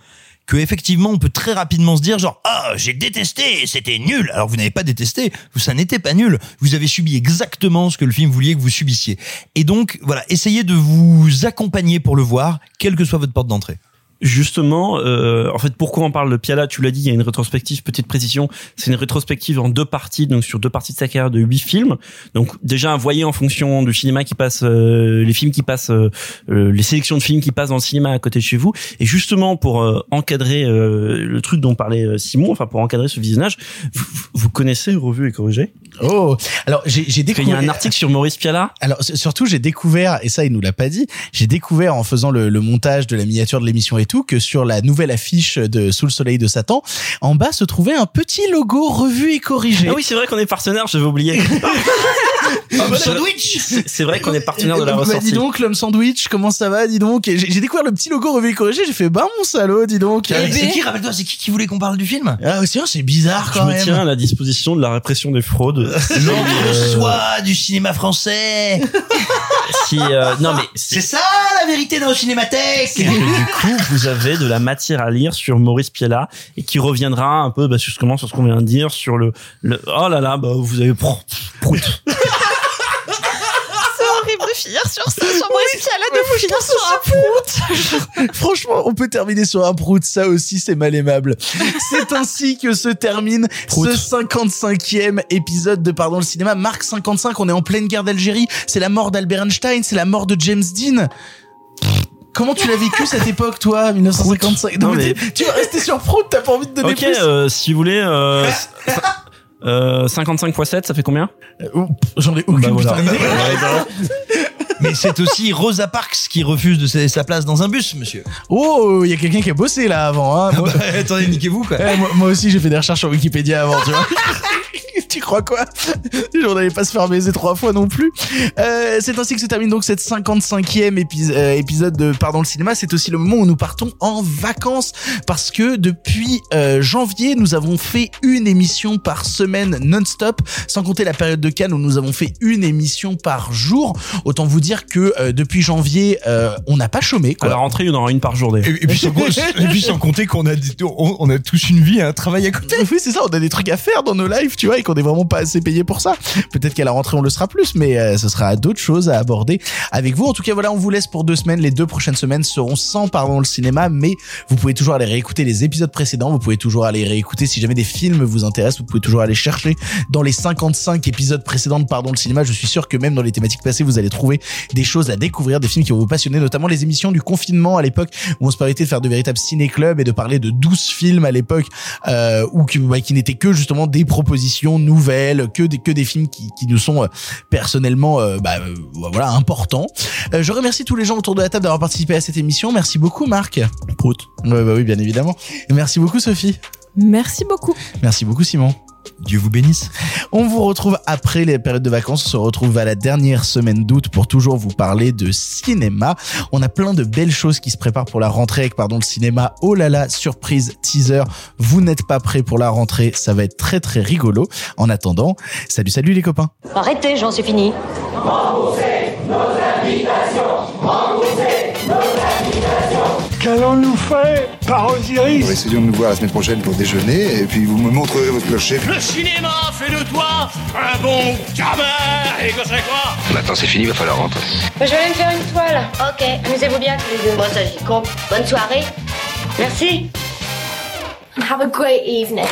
que effectivement on peut très rapidement se dire genre ah j'ai détesté c'était nul! Alors vous n'avez pas détesté ça n'était pas nul. Vous avez subi exactement ce que le film voulait que vous subissiez. Et donc voilà essayez de vous accompagner pour le voir quelle que soit votre porte d'entrée Justement, euh, en fait, pourquoi on parle de Piala? Tu l'as dit, il y a une rétrospective. Petite précision, c'est une rétrospective en deux parties, donc sur deux parties de sa carrière de huit films. Donc déjà, voyez en fonction du cinéma qui passe, euh, les films qui passent, euh, euh, les sélections de films qui passent dans le cinéma à côté de chez vous. Et justement, pour euh, encadrer euh, le truc dont parlait Simon, enfin pour encadrer ce visionnage, vous, vous connaissez Revue et Corrigé? Oh, alors j'ai j'ai Il y découvert. a un article sur Maurice Piala. Alors surtout j'ai découvert et ça il nous l'a pas dit, j'ai découvert en faisant le, le montage de la miniature de l'émission et tout que sur la nouvelle affiche de Sous le soleil de Satan, en bas se trouvait un petit logo revu et corrigé. Ah oui, c'est vrai qu'on est partenaire, j'avais oublié. (laughs) sandwich C'est- vrai qu'on est partenaire de la Bah, ressortie. dis donc l'homme sandwich, comment ça va Dis donc? J'ai découvert le petit logo revu et corrigé, j'ai fait bah mon salaud, dis donc. c'est qui rappelle-toi c'est qui qui voulait qu'on parle du film? Ah aussi, c'est bizarre Je quand me même. tiens à la disposition de la répression des fraudes. (laughs) l'entre-soi du cinéma français (laughs) si, euh, non mais c'est ça la vérité dans le cinémathèque que du coup vous avez de la matière à lire sur Maurice Piala et qui reviendra un peu bah, justement sur ce qu'on vient de dire sur le, le oh là là bah vous avez prou- prout. C'est horrible de finir sur ça, sur Maurice Piala, de finir sur un prout. (laughs) Franchement, on peut terminer sur un prout, ça aussi c'est mal aimable. C'est ainsi que se termine ce 55e épisode de Pardon le cinéma. Marc 55, on est en pleine guerre d'Algérie, c'est la mort d'Albert Einstein, c'est la mort de James Dean. Comment tu l'as vécu cette époque, toi, 1955 Non, mais Tu vas rester sur Prout, t'as pas envie de donner Ok, plus? euh, si vous voulez euh, (laughs) euh, 55 x 7 ça fait combien? J'en ai aucune Bah, voilà. putain d'idée. mais c'est aussi Rosa Parks qui refuse de céder sa place dans un bus monsieur Oh, il y a quelqu'un qui a bossé là avant. Hein. Moi- bah, attendez niquez-vous quoi Eh, moi, moi aussi, j'ai fait des recherches sur Wikipédia avant, tu vois. (laughs) tu crois quoi? (laughs) On n'allait pas se faire baiser trois fois non plus. Euh, c'est ainsi que se termine donc cette 55e épis- euh, épisode de Pardon le cinéma. C'est aussi le moment où nous partons en vacances parce que depuis euh, janvier, nous avons fait une émission par semaine non-stop, sans compter la période de Cannes où nous avons fait une émission par jour. Autant vous dire que euh, depuis janvier, euh, on n'a pas chômé. À Quoi. la rentrée, il y en aura une par journée. et, et puis sans, et puis sans compter qu'on a des- on, on a tous une vie et un travail à côté Oui, c'est ça, on a des trucs à faire dans nos lives, tu vois, et qu'on est vraiment pas assez payé pour ça. Peut-être qu'à la rentrée on le sera plus, mais euh, ce sera d'autres choses à aborder avec vous. En tout cas, voilà, on vous laisse pour deux semaines. Les deux prochaines semaines seront sans pardon le cinéma, mais vous pouvez toujours aller réécouter les épisodes précédents. Vous pouvez toujours aller réécouter si jamais des films vous intéressent. Vous pouvez toujours aller chercher dans les 55 épisodes précédents de pardon le cinéma. Je suis sûr que même dans les thématiques passées, vous allez trouver des choses à découvrir, des films qui vont vous passionner, notamment les émissions du confinement à l'époque où on se permettait de faire de véritables ciné-clubs et de parler de 12 films à l'époque euh, ou qui, bah, qui n'étaient que justement des propositions nouvelles, que des que des films qui, qui nous sont euh, personnellement euh, bah, euh, voilà importants. Euh, je remercie tous les gens autour de la table d'avoir participé à cette émission. Merci beaucoup Marc. Prout. Ouais, bah oui, bien évidemment. Et merci beaucoup Sophie. Merci beaucoup. Merci beaucoup Simon. Dieu vous bénisse. On vous retrouve après les périodes de vacances. On se retrouve à la dernière semaine d'août pour toujours vous parler de cinéma. On a plein de belles choses qui se préparent pour la rentrée avec, pardon, le cinéma. Oh là là, surprise, teaser. Vous n'êtes pas prêts pour la rentrée. Ça va être très très rigolo. En attendant, salut salut les copains. Arrêtez, j'en suis fini. Qu'allons-nous faire par Osiris Essayons de nous voir la semaine prochaine pour déjeuner, et puis vous me montrerez votre clocher. Le cinéma fait de toi un bon gamin Et que c'est quoi? Maintenant c'est fini, va falloir rentrer. Moi, je vais aller me faire une toile. Ok, amusez-vous bien tous les deux. Bon, ça j'y compte. Bonne soirée. Merci. Have a great evening.